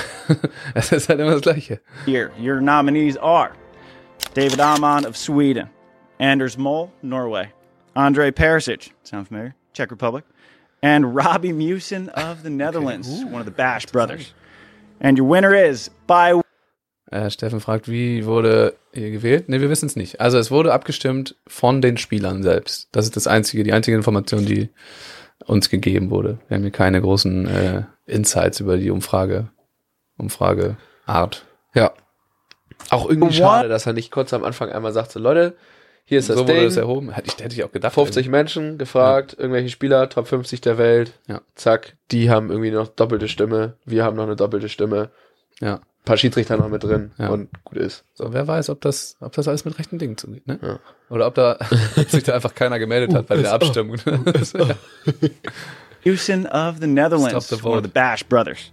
Es ist halt immer das Gleiche. year. Your nominees are David Amon of Sweden, Anders Mole, Norway, Andre Perisic, sound familiar? Czech Republic, and Robbie Musin of the Netherlands, one of the Bash brothers. And your winner is by Äh, Steffen fragt, wie wurde ihr gewählt? Ne, wir wissen es nicht. Also es wurde abgestimmt von den Spielern selbst. Das ist das einzige, die einzige Information, die uns gegeben wurde. Wir haben hier keine großen äh, Insights über die Umfrage, Umfrageart. Ja. Auch irgendwie What? schade, dass er nicht kurz am Anfang einmal sagt, so Leute, hier ist das so wurde das erhoben. Hätte ich, hätte ich auch gedacht. 50 Menschen gefragt, irgendwelche Spieler, Top 50 der Welt. Ja. Zack, die haben irgendwie noch doppelte Stimme. Wir haben noch eine doppelte Stimme. Ja. Ein paar Schiedsrichter noch mit drin Ja. und gut ist. So, wer weiß, ob das, ob das alles mit rechten Dingen zugeht, ne? Ja. Oder ob da ob sich da einfach keiner gemeldet hat bei der Abstimmung. Musin of the Netherlands, Stop the one of the Bash brothers.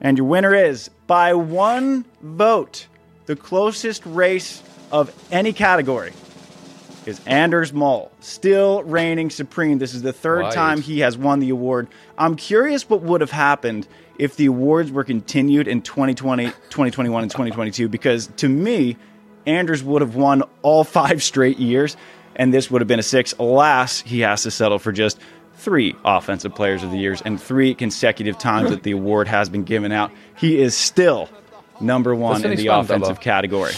And your winner is by one vote, the closest race of any category is Anders Mole, still reigning supreme. This is the third Right. time he has won the award. I'm curious what would have happened if the awards were continued in 2020, 2021, and 2022, because to me, Anders would have won all five straight years, and this would have been a six. Alas, he has to settle for just three Offensive Players of the Years and three consecutive times that the award has been given out. He is still number one in the spannend, offensive aber. category.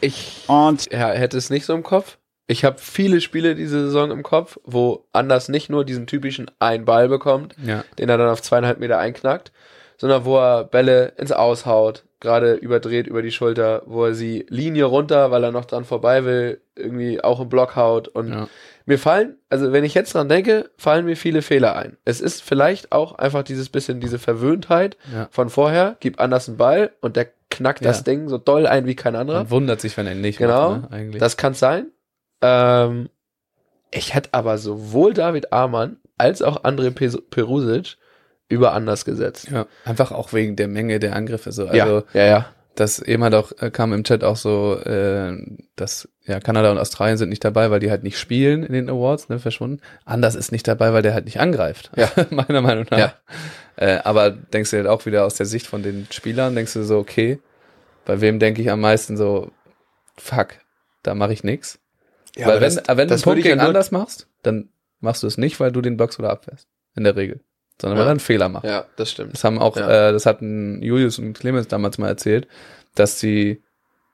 Ich Und ja, hätte es nicht so im Kopf. Ich habe viele Spiele diese Saison im Kopf, wo Anders nicht nur diesen typischen einen Ball bekommt, Ja. den er dann auf zweieinhalb Meter einknackt, sondern wo er Bälle ins Aushaut, gerade überdreht über die Schulter, wo er sie Linie runter, weil er noch dran vorbei will, irgendwie auch im Block haut. Und Ja. mir fallen, also wenn ich jetzt dran denke, fallen mir viele Fehler ein. Es ist vielleicht auch einfach dieses bisschen diese Verwöhntheit Ja. von vorher, gib Anders einen Ball und der knackt das Ja. Ding so doll ein wie kein anderer. Man wundert sich, wenn er nicht Genau, macht, ne, eigentlich. Das kann sein. Ähm, ich hätte aber sowohl David Amann als auch André Perusic über anders gesetzt. ja, einfach auch wegen der Menge der Angriffe. So. Also, ja, ja, ja. das eben halt auch, äh, kam im Chat auch so, äh, dass ja Kanada und Australien sind nicht dabei, weil die halt nicht spielen in den Awards, ne, verschwunden. Anders ist nicht dabei, weil der halt nicht angreift. Ja. meiner Meinung nach. Ja. Äh, aber denkst du halt auch wieder aus der Sicht von den Spielern, denkst du so, okay, bei wem denke ich am meisten so, fuck, da mache ich nix. ja weil aber wenn, das- wenn du das einen Punkt gegen anders machst, dann machst du es nicht, weil du den blockst oder abwehrst. In der Regel. Sondern weil Ja. er einen Fehler macht. Ja, das stimmt. Das haben auch, Ja. äh, das hatten Julius und Clemens damals mal erzählt, dass sie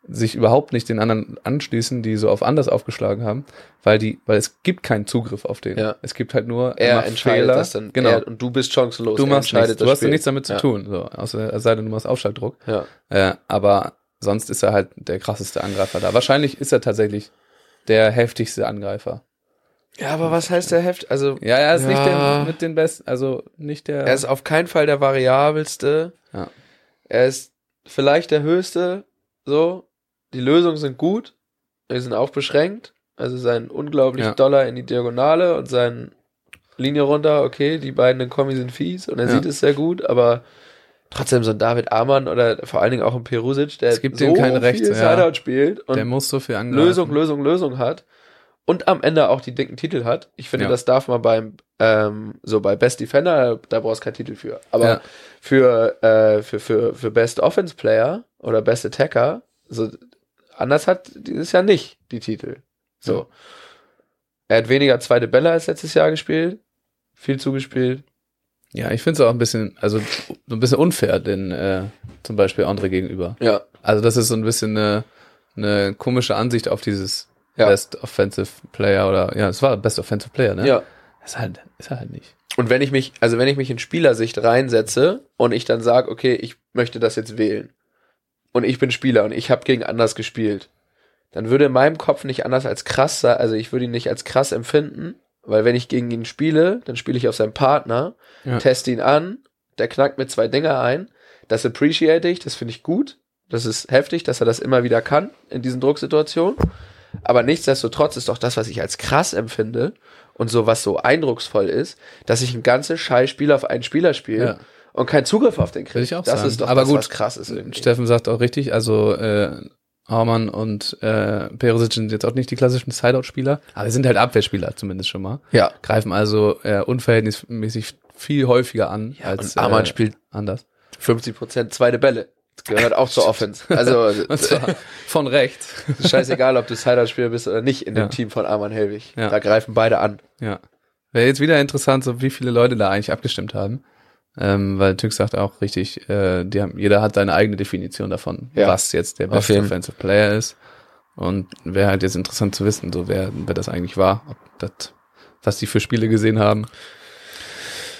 sich überhaupt nicht den anderen anschließen, die so auf anders aufgeschlagen haben, weil die, weil es gibt keinen Zugriff auf den. Ja. Es gibt halt nur Er immer entscheidet Fehler. das dann. Genau. Er, und du bist chancenlos. du machst nichts. Du hast Spiel. nichts damit zu ja. tun, so, außer sei denn, du machst Aufschalldruck. Ja. Äh, aber sonst ist er halt der krasseste Angreifer da. Wahrscheinlich ist er tatsächlich der heftigste Angreifer. Ja, aber was heißt der Heft? Also, Ja, er ist nicht Ja. der mit den besten, also nicht der. er ist auf keinen Fall der variabelste. Ja. Er ist vielleicht der höchste. So, die Lösungen sind gut. Die sind auch beschränkt. Also sein unglaublich Ja. Dollar in die Diagonale und sein Linie runter, okay, die beiden in Kombi sind fies und er Ja. sieht es sehr gut, aber trotzdem so ein David Amann oder vor allen Dingen auch ein Perusic, der Es gibt so dem kein Recht, ja. Sideout spielt und der muss so viel angreifen. Lösung, Lösung, Lösung hat und am Ende auch die dicken Titel hat. Ich finde, Ja. das darf man beim ähm, so bei Best Defender, da brauchst du keinen Titel für. Aber Ja. für, äh, für, für, für Best Offense Player oder Best Attacker, so anders hat dieses Jahr nicht die Titel. So. Ja. Er hat weniger zweite Bälle als letztes Jahr gespielt, viel zugespielt. Ja, ich finde es auch ein bisschen, also so ein bisschen unfair, den äh, zum Beispiel andere gegenüber. Ja. Also das ist so ein bisschen eine, eine komische Ansicht auf dieses Ja. Best Offensive Player oder ja, es war Best Offensive Player, ne? Ja. Ist halt, ist halt nicht. Und wenn ich mich, also wenn ich mich in Spielersicht reinsetze und ich dann sage, okay, ich möchte das jetzt wählen und ich bin Spieler und ich habe gegen anders gespielt, dann würde in meinem Kopf nicht anders als krass sein, also ich würde ihn nicht als krass empfinden, weil wenn ich gegen ihn spiele, dann spiele ich auf seinen Partner, Ja. teste ihn an, der knackt mir zwei Dinger ein, das appreciate ich, das finde ich gut, das ist heftig, dass er das immer wieder kann in diesen Drucksituationen, aber nichtsdestotrotz ist doch das, was ich als krass empfinde und so was so eindrucksvoll ist, dass ich ein ganzes Scheißspiel auf einen Spieler spiele Ja. und keinen Zugriff auf den kriege. Würde ich auch das sagen. ist doch Aber das, gut, was krass ist. irgendwie. Steffen sagt auch richtig, also äh, Haumann und äh, Perisic sind jetzt auch nicht die klassischen Sideout-Spieler, aber sind halt Abwehrspieler zumindest schon mal. Ja. Greifen also äh, unverhältnismäßig viel häufiger an als und Arman äh, spielt anders. 50 Prozent zweite Bälle. Das gehört auch zur Offense. Also von rechts. scheißegal, ob du Sideout-Spieler bist oder nicht in dem Ja. Team von Arman Helwig. Ja. Da greifen beide an. Ja. Wäre jetzt wieder interessant, so wie viele Leute da eigentlich abgestimmt haben. Ähm, weil Tüx sagt auch richtig, äh, die haben, jeder hat seine eigene Definition davon, Ja. was jetzt der beste. Offensive Player ist. Und wäre halt jetzt interessant zu wissen, so wer, wer das eigentlich war, ob das, was die für Spiele gesehen haben.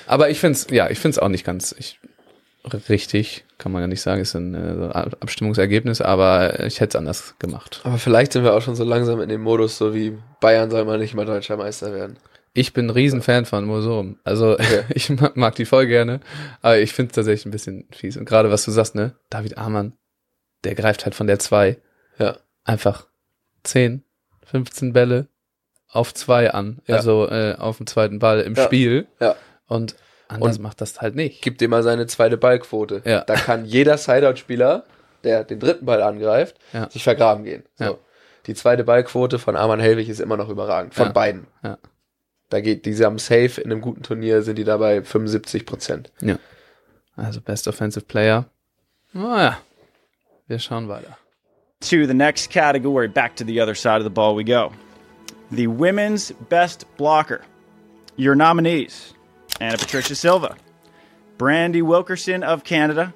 Aber ich find's, ja, ich find's auch nicht ganz ich, richtig, kann man ja nicht sagen, ist ein äh, Abstimmungsergebnis, aber ich hätte es anders gemacht. Aber vielleicht sind wir auch schon so langsam in dem Modus, so wie Bayern soll mal nicht mal deutscher Meister werden. Ich bin ein Riesenfan von Mosum. Also Okay. ich mag, mag die voll gerne, aber ich finde es tatsächlich ein bisschen fies. Und gerade was du sagst, ne? David Amann, der greift halt von der 2 Ja. einfach 10, 15 Bälle auf zwei an. Ja. Also äh, auf dem zweiten Ball im Ja. Spiel. Ja. Und anders Und- macht das halt nicht. Gib dir mal seine zweite Ballquote. Ja. Da kann jeder Sideout-Spieler, der den dritten Ball angreift, Ja. sich vergraben gehen. So. Ja. Die zweite Ballquote von Arman Helwig ist immer noch überragend. Von Ja. beiden. Ja. Da geht, die haben safe in einem guten Turnier sind die dabei 75 Prozent. Also Best Offensive Player. Naja, wir schauen weiter. To the next category, back to the other side of the ball we go. The women's best blocker. Your nominees Anna Patricia Silva, Brandy Wilkerson of Canada,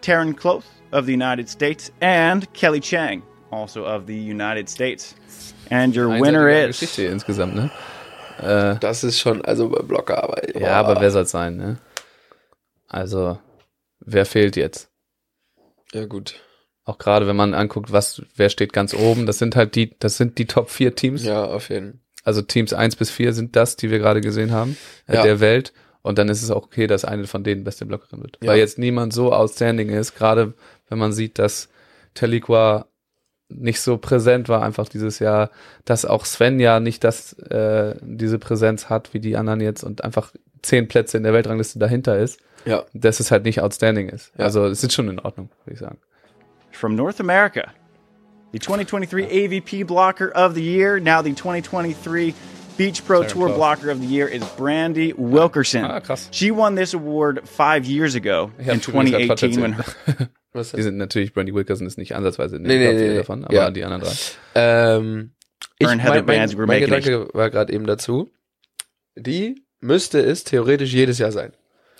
Taryn Cloth of the United States, and Kelly Chang, also of the United States. And your winner is. Geschichte insgesamt, ne? Äh, Das ist schon, also bei Blocker, aber. ja, aber wer soll's sein, ne? Also, wer fehlt jetzt? Ja, gut. Auch gerade wenn man anguckt, was, wer steht ganz oben, das sind halt die, das sind die Top 4 Teams. Ja, auf jeden Fall. Also Teams 1 bis 4 sind das, die wir gerade gesehen haben, äh, Ja. der Welt. Und dann ist es auch okay, dass eine von denen beste Blockerin wird. Ja. Weil jetzt niemand so outstanding ist, gerade wenn man sieht, dass Teliqua nicht so präsent war einfach dieses Jahr, dass auch Sven ja nicht das, äh, diese Präsenz hat wie die anderen jetzt und einfach zehn Plätze in der Weltrangliste dahinter ist, Ja. dass es halt nicht outstanding ist. Ja. Also es ist schon in Ordnung, würde ich sagen. From North America, the 2023 AVP Blocker of the Year, now the 2023 Beach Pro Tour Clough. Blocker of the Year is Brandy Wilkerson. Ah, krass. She won this award five years ago in übrigens gerade 2018 when her Was Die sind natürlich, Brandy Wilkerson ist nicht ansatzweise in Nee, nee, nee, nee. davon, aber Ja. die anderen drei. Ähm, ich, mein, mein, mein. Gedanke war gerade eben dazu. Die müsste es theoretisch jedes Jahr sein.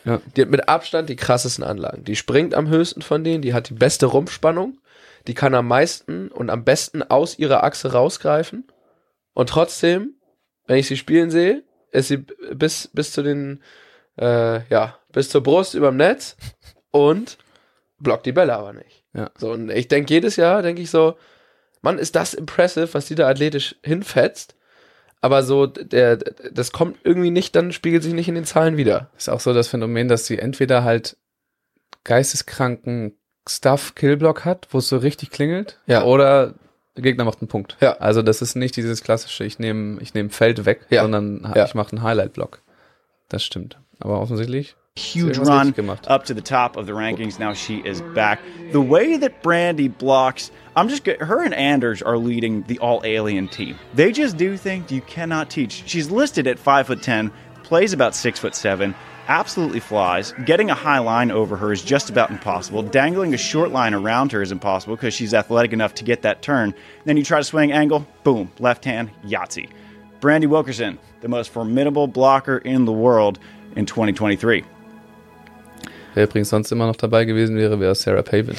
Ja. Die hat mit Abstand die krassesten Anlagen. Die springt am höchsten von denen, die hat die beste Rumpfspannung, die kann am meisten und am besten aus ihrer Achse rausgreifen. Und trotzdem, wenn ich sie spielen sehe, ist sie bis, bis zu den, äh, ja, bis zur Brust überm Netz und blockt die Bälle aber nicht. Ja. So, und ich denke jedes Jahr, denke ich so, Mann, ist das impressive, was die da athletisch hinfetzt. Aber so, der, das kommt irgendwie nicht, dann spiegelt sich nicht in den Zahlen wieder. Ist auch so das Phänomen, dass sie entweder halt geisteskranken Stuff-Killblock hat, wo es so richtig klingelt, Ja. oder der Gegner macht einen Punkt. Ja. Also das ist nicht dieses klassische, ich nehme ich nehm Feld weg, Ja. sondern ha- Ja. ich mache einen Highlight-Block. Das stimmt. Aber offensichtlich huge run up to the top of the rankings. Now she is back. The way that Brandy blocks, I'm just get, her and Anders are leading the all alien team. They just do things you cannot teach. She's listed at five foot ten, plays about six foot seven, absolutely flies. Getting a high line over her is just about impossible. Dangling a short line around her is impossible because she's athletic enough to get that turn. Then you try to swing angle, boom, left hand, Yahtzee. Brandy Wilkerson, the most formidable blocker in the world in 2023. Wer übrigens sonst immer noch dabei gewesen wäre, wäre Sarah Pavin.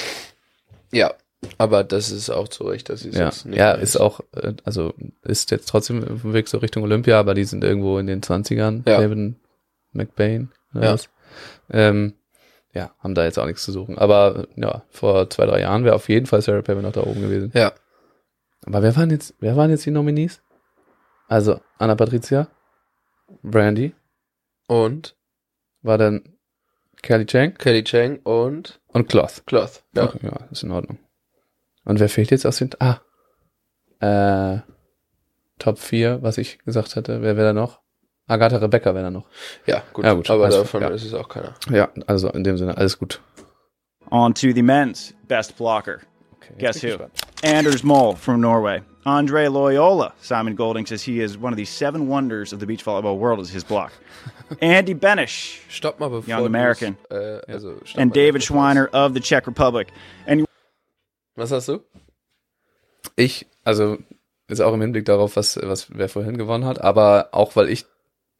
Ja. Aber das ist auch zu Recht, dass sie es Ja, jetzt nicht ja ist auch, äh, also ist jetzt trotzdem auf dem Weg so Richtung Olympia, aber die sind irgendwo in den 20ern. Ja. Pavin, McBain, Ja. Ähm, ja, haben da jetzt auch nichts zu suchen. Aber ja, vor zwei, drei Jahren wäre auf jeden Fall Sarah Pavin noch da oben gewesen. Ja. Aber wer waren jetzt, wer waren jetzt die Nominees? Also Anna Patricia, Brandy, Und war dann Kelly Chang Kelly Chang und und Cloth. Cloth. Ja. Okay, ja, ist in Ordnung. Und wer fehlt jetzt aus den, ah, äh, Top 4, was ich gesagt hatte, wer wäre da noch? Agatha Rebecca wäre da noch. Ja, gut. Ja, gut, Aber also, davon ja. ist es auch keiner. Ja, also in dem Sinne, alles gut. On to the men's best blocker. Okay, Guess who? Anders Mole from Norway. Andre Loyola. Simon Golding says he is one of the seven wonders of the beach volleyball world is his block. Andy Benish Stopp mal, bevor Young American. Äh, also and mal, David Schweiner of the Czech Republic. And Was hast du? Ich, also ist auch im Hinblick darauf, was, was wer vorhin gewonnen hat, aber auch weil ich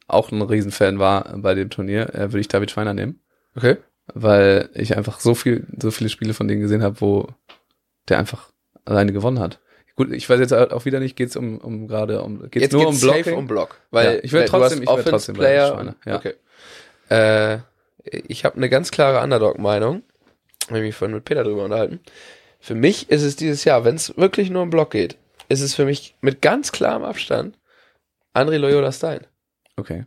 auch ein Riesenfan war bei dem Turnier, äh, würde ich David Schweiner nehmen, Okay. weil ich einfach so viel, so viele Spiele von denen gesehen habe, wo der einfach alleine gewonnen hat. Gut, ich weiß jetzt auch wieder nicht, geht's um, um gerade um, geht's Jetzt nur geht's um Blocking? um Block. Weil Ja, ich will trotzdem- ich will trotzdem Offense-Player. Schweiner, ja. Okay. Äh, ich habe eine ganz klare Underdog-Meinung. Habe mich vorhin mit Peter drüber unterhalten. Für mich ist es dieses Jahr, wenn es wirklich nur um Block geht, ist es für mich mit ganz klarem Abstand André Loyola Stein. Okay.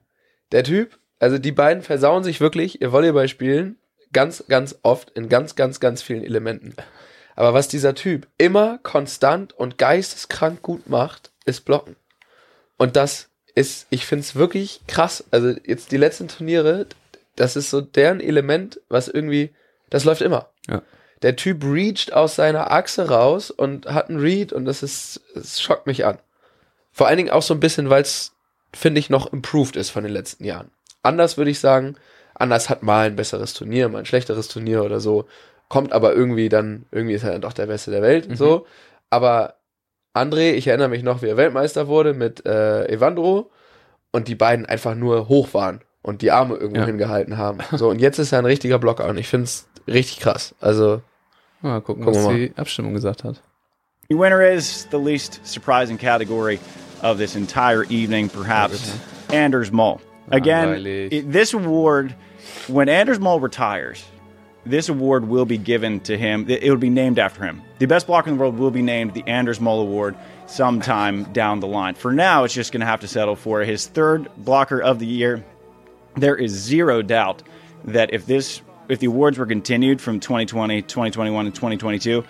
Der Typ, also die beiden versauen sich wirklich ihr Volleyballspielen ganz, ganz oft in ganz, ganz, ganz vielen Elementen. Aber was dieser Typ immer konstant und geisteskrank gut macht, ist Blocken. Und das ist, ich finde es wirklich krass. Also jetzt die letzten Turniere, das ist so deren Element, was irgendwie, das läuft immer. Ja. Der Typ reacht aus seiner Achse raus und hat einen Read und das ist, es schockt mich an. Vor allen Dingen auch so ein bisschen, weil es, finde ich, noch improved ist von den letzten Jahren. Anders würde ich sagen, anders hat mal ein besseres Turnier, mal ein schlechteres Turnier oder so, kommt aber irgendwie dann, irgendwie ist er dann doch der Beste der Welt, so. Aber André, ich erinnere mich noch, wie er Weltmeister wurde mit äh, Evandro und die beiden einfach nur hoch waren und die Arme irgendwo Ja. hingehalten haben. So, und jetzt ist er ein richtiger Blocker und ich finde es richtig krass. Also, Mal gucken, Gucken was wir die Abstimmung gesagt hat. the winner is the least surprising category of this entire evening, perhaps Anders Mole. Again, it- this award, when Anders Mole retires, this award will be given to him. It will be named after him. The best blocker in the world will be named the Anders Mole Award sometime down the line. For now, it's just going to have to settle for his third blocker of the year. There is zero doubt that if this if the awards were continued from 2020, 2021, and 2022,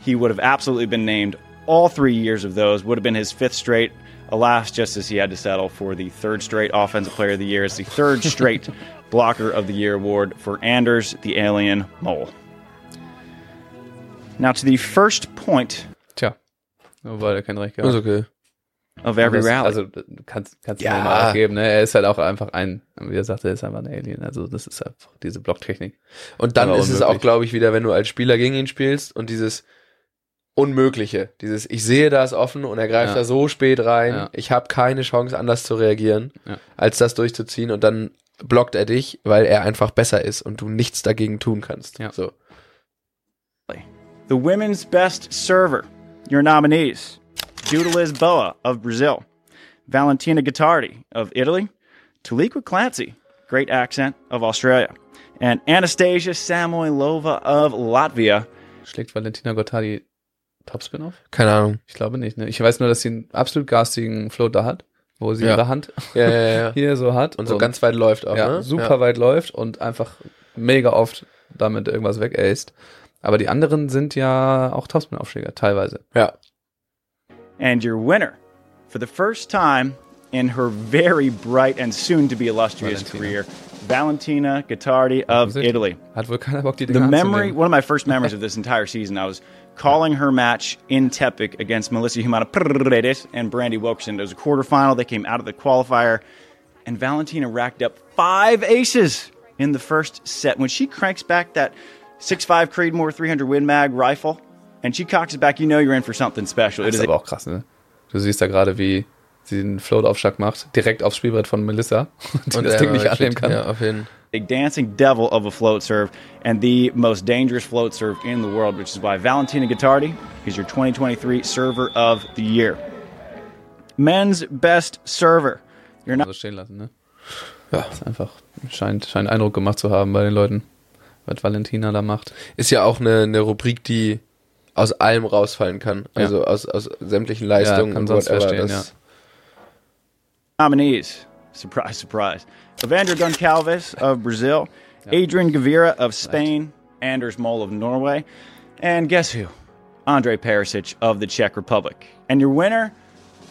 he would have absolutely been named all three years of those. Would have been his fifth straight. Alas, just as he had to settle for the third straight Offensive Player of the Year, it's the third straight Blocker of the Year award for Anders the Alien Mole. Now to the first point Tja, nur weil er kein Recht ist gehabt okay. of every das, rally. Also du kannst kannst Ja. ja. mal aufgeben, ne? Er ist halt auch einfach ein, wie er sagte, er ist einfach ein Alien. Also das ist einfach diese Blocktechnik. Und dann Aber ist es unmöglich. auch, glaube ich, wieder, wenn du als Spieler gegen ihn spielst und dieses Unmögliche, dieses ich sehe das offen und er greift Ja. da so spät rein, Ja. ich habe keine Chance anders zu reagieren, Ja. als das durchzuziehen und dann blockt er dich, weil er einfach besser ist und du nichts dagegen tun kannst. Ja. So. The women's best server. Your nominees Judah Lisboa of Brazil, Valentina Guittardi of Italy, Taliqua Clancy, great accent, of Australia, and Anastasia Samoilova of Latvia. Schlägt Valentina Gottardi Topspin auf? Keine Ahnung. Ich glaube nicht. Ne? Ich weiß nur, dass sie einen absolut garstigen Float da hat, wo sie Ja. ihre Hand Ja, ja, ja. hier so hat Und so ganz weit läuft auch, ja, ne? super weit läuft und einfach mega oft damit irgendwas wegaced. Aber die anderen sind ja auch Topspin-Aufschläger, teilweise. Ja. And your winner, for the first time in her very bright and soon to be illustrious Valentina. career, Valentina Guittardi of. Italy. Hat wohl keiner Bock, die The Dinger memory, anzunehmen. one of my first memories of this entire season, I was calling her match in Tepic against Melissa Humana Paredes and Brandy Wilkerson. It was a quarterfinal. They came out of the qualifier, and Valentina racked up five aces in the first set. When she cranks back that 6.5 Creedmoor 300 Win Mag rifle, and she cocks it back, you know you're in for something special. Aber auch krass, ne? Du siehst gerade, wie sie den Float-Aufschlag macht, direkt aufs Spielbrett von Melissa, die das Ding nicht annehmen kann. Ja, auf jeden a dancing devil of a float serve and the most dangerous float serve in the world, which is why Valentina Guittardi is your 2023 Server of the Year. Men's Best Server. You're not so stehen lassen, ne? Ja. Das ist einfach, scheint, scheint Eindruck gemacht zu haben bei den Leuten, was Valentina da macht. Ist ja auch eine, eine Rubrik, die aus allem rausfallen kann. Also aus, aus sämtlichen Leistungen kann und sonst whatever. verstehen, das, nominees. Surprise, surprise. Evander Goncalves of Brazil, Adrian Gavira of Spain, Anders Mole of Norway, and guess who? Andre Perisic of the Czech Republic. And your winner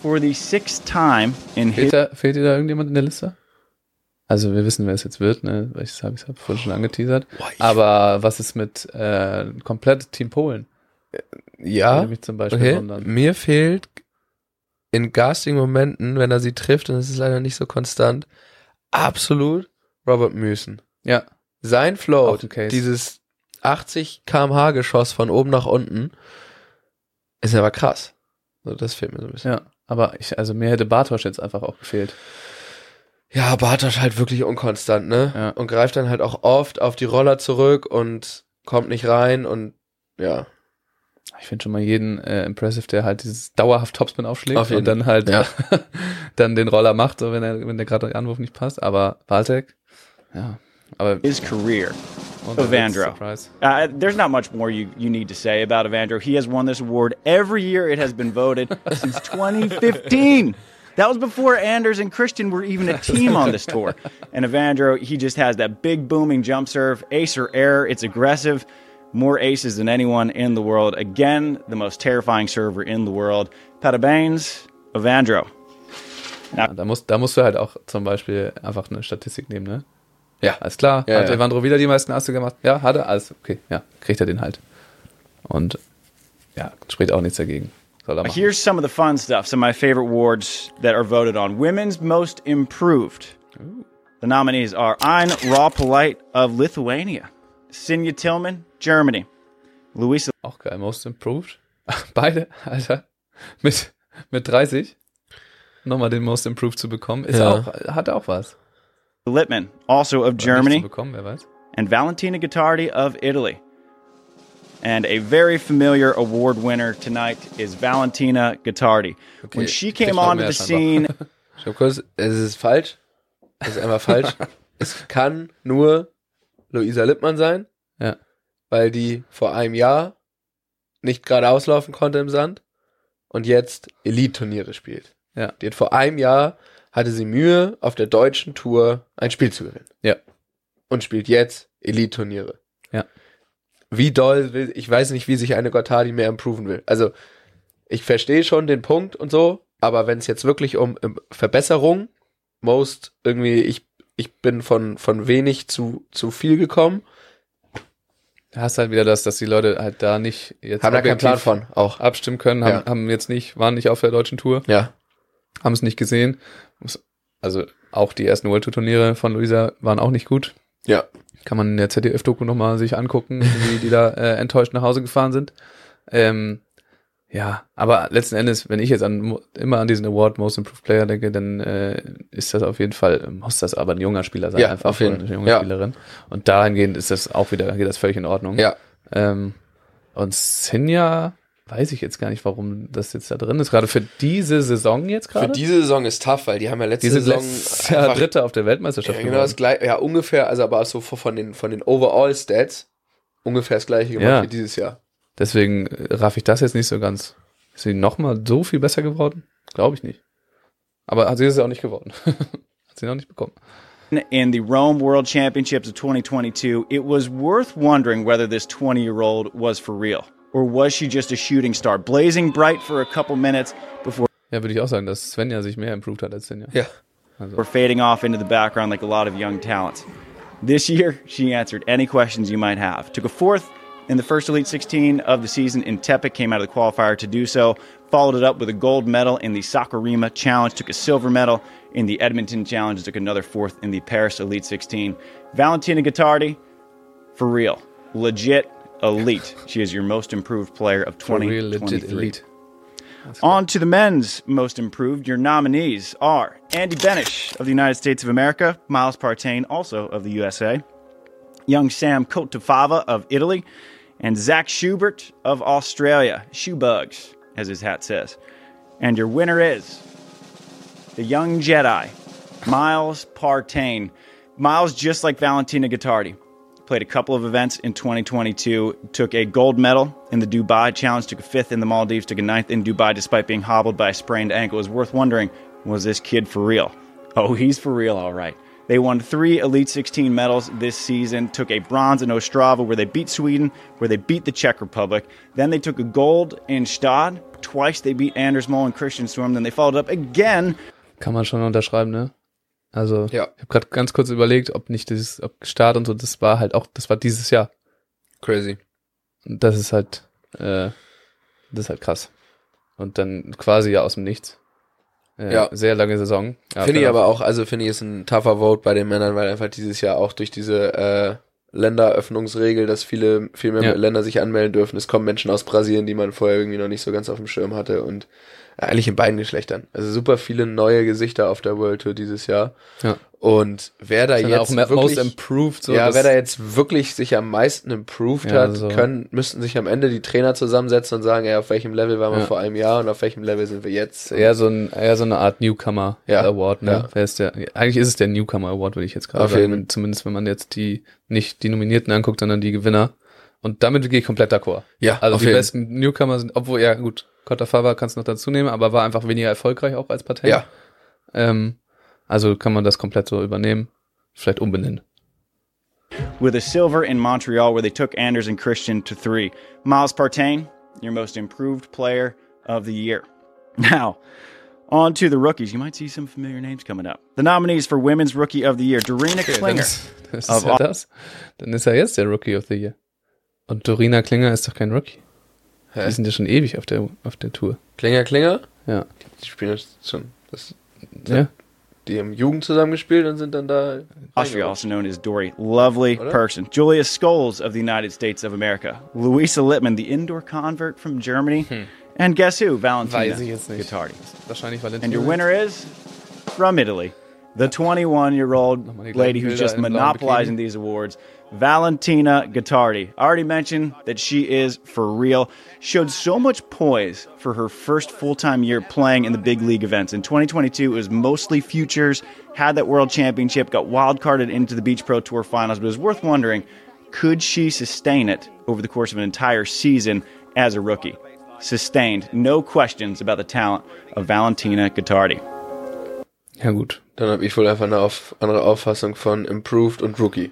for the sixth time in Fehlt, da, fehlt dir da irgendjemand in der Liste? Also wir wissen, wer es jetzt wird, ne? Weil ich habe ich hab vorhin schon angeteasert. Boah, Aber was ist mit äh, komplett Team Polen? ja, mich zum Beispiel okay. wundern. Mir fehlt in garstigen Momenten, wenn er sie trifft, und es ist leider nicht so konstant, absolut Robert Müssen. Ja, Sein case. dieses 80 kmh Geschoss von oben nach unten, ist aber krass. So, das fehlt mir so ein bisschen. ja. Aber ich, also mir hätte Bartosch jetzt einfach auch gefehlt. Ja, Bartosch halt wirklich unkonstant, ne? Ja. Und greift dann halt auch oft auf die Roller zurück und kommt nicht rein und ja. Ich finde schon mal jeden äh, impressive, der halt dieses dauerhaft Topspin aufschlägt Auf jeden und dann halt Ja. dann den Roller macht, so wenn er wenn der gerade der Anwurf nicht passt. Aber Bartek, ja, aber his career. Evandro. Uh, there's not much more you, you need to say about Evandro. He has won this award every year it has been voted since 2015. That was before Anders and Christian were even a team on this tour. And Evandro, he just has that big booming jump serve, ace or error. It's aggressive, more aces than anyone in the world. Again, the most terrifying server in the world. Parabéns, Evandro. Ja, da musst da musst du halt auch zum Beispiel einfach eine Statistik nehmen, ne? Ja. Alles klar, Ja, hat ja. Evandro wieder die meisten Asse gemacht? Ja, hat er, alles okay, ja, kriegt er den halt. Und ja, spricht auch nichts dagegen. Soll er machen. Here's some of the fun stuff, some of my favorite awards that are voted on. Women's Most Improved. The nominees are Ein Raw Polite of Lithuania, Sinja Tillman, Germany, Luisa Auch geil, Most Improved. Beide, Alter, mit, mit 30 nochmal den Most Improved zu bekommen, ist Ja. auch, hat auch was. Littman, also of Germany, bekommen, wer weiß. and Valentina Guittardi of Italy. And a very familiar award winner tonight is Valentina Guittardi. When she came onto the scene. Stopp kurz, es ist falsch. Es ist einfach falsch. es kann nur Luisa Lippmann sein, Ja. weil die vor einem Jahr nicht gerade auslaufen konnte im Sand und jetzt Elite-Turniere spielt. Ja. Die hat vor einem Jahr hatte sie Mühe, auf der deutschen Tour ein Spiel zu gewinnen. Ja. Und spielt jetzt Elite-Turniere. Ja. Wie doll will, ich weiß nicht, wie sich eine Gottardi mehr improven will. Also, ich verstehe schon den Punkt und so, aber wenn es jetzt wirklich um ähm, Verbesserung, most irgendwie, ich, ich bin von, von wenig zu, zu viel gekommen, hast halt wieder das, dass die Leute halt da nicht jetzt haben da keinen Plan von, auch. abstimmen können, haben, Ja. haben jetzt nicht, waren nicht auf der deutschen Tour, Ja. haben es nicht gesehen. Also auch die ersten World Tour Turniere von Luisa waren auch nicht gut. Ja. Kann man in der ZDF-Doku nochmal sich angucken, wie die da äh, enttäuscht nach Hause gefahren sind. Ähm, ja, aber letzten Endes, wenn ich jetzt an, immer an diesen Award Most Improved Player denke, dann äh, ist das auf jeden Fall, muss das aber ein junger Spieler sein, Ja, einfach auf jeden eine junge Ja. Spielerin. Und dahingehend ist das auch wieder, geht das völlig in Ordnung. Ja. Ähm, Und Sinja, weiß ich jetzt gar nicht, warum das jetzt da drin ist. Gerade für diese Saison jetzt Für gerade. diese Saison ist tough, weil die haben ja letzte die sind Saison letztes Jahr einfach- Dritter auf der Weltmeisterschaft ja, genau das gleiche, ja ungefähr, also aber so von den von den Overall Stats ungefähr das gleiche gemacht Ja. wie dieses Jahr. Deswegen äh, raff ich das jetzt nicht so ganz. Ist sie nochmal so viel besser geworden? Glaube ich nicht. Aber sie ist ja auch nicht geworden. Hat sie noch nicht bekommen. in the Rome World Championships of 2022, it was worth wondering whether this 20 year old was for real. Or was she just a shooting star, blazing bright for a couple minutes before Ja, würde ich auch sagen, dass Svenja sich mehr improved hat als Sinja. Ja. fading off into the background like a lot of young talents? This year, she answered any questions you might have. Took a fourth in the first Elite 16 of the season in Tepic, came out of the qualifier to do so. Followed it up with a gold medal in the Sakurima Challenge, took a silver medal in the Edmonton Challenge, took another fourth in the Paris Elite 16. Valentina Guittardi, for real, legit elite. She is your most improved player of For real, 2023. legit elite. On to the men's most improved. Your nominees are Andy Benish of the United States of America, Miles Partain, also of the USA, young Sam Cotefava of Italy, and Zach Schubert of Australia. Shoebugs, as his hat says. And your winner is the young Jedi, Miles Partain. Miles, just like Valentina Guittardi, played a couple of events in 2022, took a gold medal in the Dubai Challenge, took a fifth in the Maldives, took a ninth in Dubai despite being hobbled by a sprained ankle. It was worth wondering was this kid for real? Oh, he's for real, all right. They won three Elite 16 medals this season, took a bronze in Ostrava where they beat Sweden, where they beat the Czech Republic. Then they took a gold in Stad. Twice they beat Anders Moll and Christian Storm. Then they followed up again Kann man schon unterschreiben, ne? Also, Ja. ich habe gerade ganz kurz überlegt, ob nicht dieses, ob Start und so, das war halt auch, das war dieses Jahr. Crazy. Und das ist halt, äh, das ist halt krass. Und dann quasi ja aus dem Nichts. Äh, Ja. Sehr lange Saison. Ja, finde ich fair aber auch, also finde ich ist ein tougher Vote bei den Männern, weil einfach dieses Jahr auch durch diese äh, Länderöffnungsregel, dass viele, viel mehr Ja. Länder sich anmelden dürfen. Es kommen Menschen aus Brasilien, die man vorher irgendwie noch nicht so ganz auf dem Schirm hatte und äh, eigentlich in beiden Geschlechtern. Also super viele neue Gesichter auf der World Tour dieses Jahr. Ja. Und wer da jetzt auch wirklich, most improved, so ja, wer da jetzt wirklich sich am meisten improved Ja, hat, so. können, müssten sich am Ende die Trainer zusammensetzen und sagen, ey, auf welchem Level waren wir Ja. vor einem Jahr und auf welchem Level sind wir jetzt. eher so ein, eher so eine Art Newcomer Ja. Award, ne? Wer ist der? Eigentlich ist es der Newcomer Award, würde ich jetzt gerade sagen. jeden. Zumindest wenn man jetzt die, nicht die Nominierten anguckt, sondern die Gewinner. Und damit gehe ich komplett d'accord. Ja, Also die jeden. besten Newcomer sind, obwohl, ja gut, Cotta kannst du noch dazu nehmen, aber war einfach weniger erfolgreich auch als Partei. Ja, Ähm, also kann man das komplett so übernehmen. Vielleicht umbenennen. with a silver in Montreal, where they took Anders and Christian to three. Miles Partain, your most improved player of the year. Now, on to the rookies. You might see some familiar names coming up. The nominees for Women's Rookie of the Year Dorina Klinger. ist, das ist ja das. Dann ist er jetzt der Rookie of the Year. Und Dorina Klinger ist doch kein Rookie. Hä? Die sind ja schon ewig auf der, auf der Tour. Klinger, Klinger, Ja. die spielen jetzt schon, das, Ja. Die haben Jugend zusammengespielt und sind dann da. Austria, also known as Dory. Lovely Oder? person. Julia Scholes of the United States of America. Louisa Littman, the indoor convert from Germany. Hm. And guess who? Valentina Weiß ich jetzt nicht. Guittardi. Wahrscheinlich Valentina. And your winner is from Italy, the 21 year old lady who's just monopolizing these awards, Valentina Guittardi. I already mentioned that she is for real. Showed so much poise for her first full time year playing in the big league events. In 2022, it was mostly futures, had that world championship, got wild carded into the Beach Pro Tour finals, but it was worth wondering could she sustain it over the course of an entire season as a rookie? Sustained, no questions about the talent of Valentina Guittardi. Ja, gut. Dann habe ich wohl einfach eine auf, andere Auffassung von Improved und Rookie.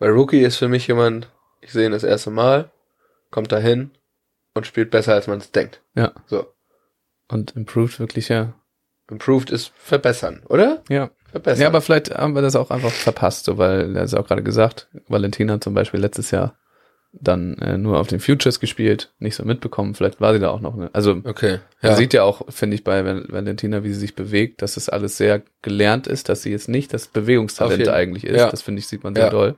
Weil Rookie ist für mich jemand, ich sehe ihn das erste Mal, kommt dahin und spielt besser, als man es denkt. Ja. So. Und improved wirklich, ja. Improved ist verbessern, oder? Ja. Verbessern. Ja, aber vielleicht haben wir das auch einfach verpasst, so, weil er es auch gerade gesagt, Valentina hat zum Beispiel letztes Jahr dann äh, nur auf den Futures gespielt, nicht so mitbekommen, vielleicht war sie da auch noch, ne? Also okay. man Ja. sieht ja auch, finde ich, bei Val- Valentina, wie sie sich bewegt, dass es alles sehr gelernt ist, dass sie jetzt nicht das Bewegungstalent eigentlich ist. ja. Das finde ich, sieht man sehr Ja. doll.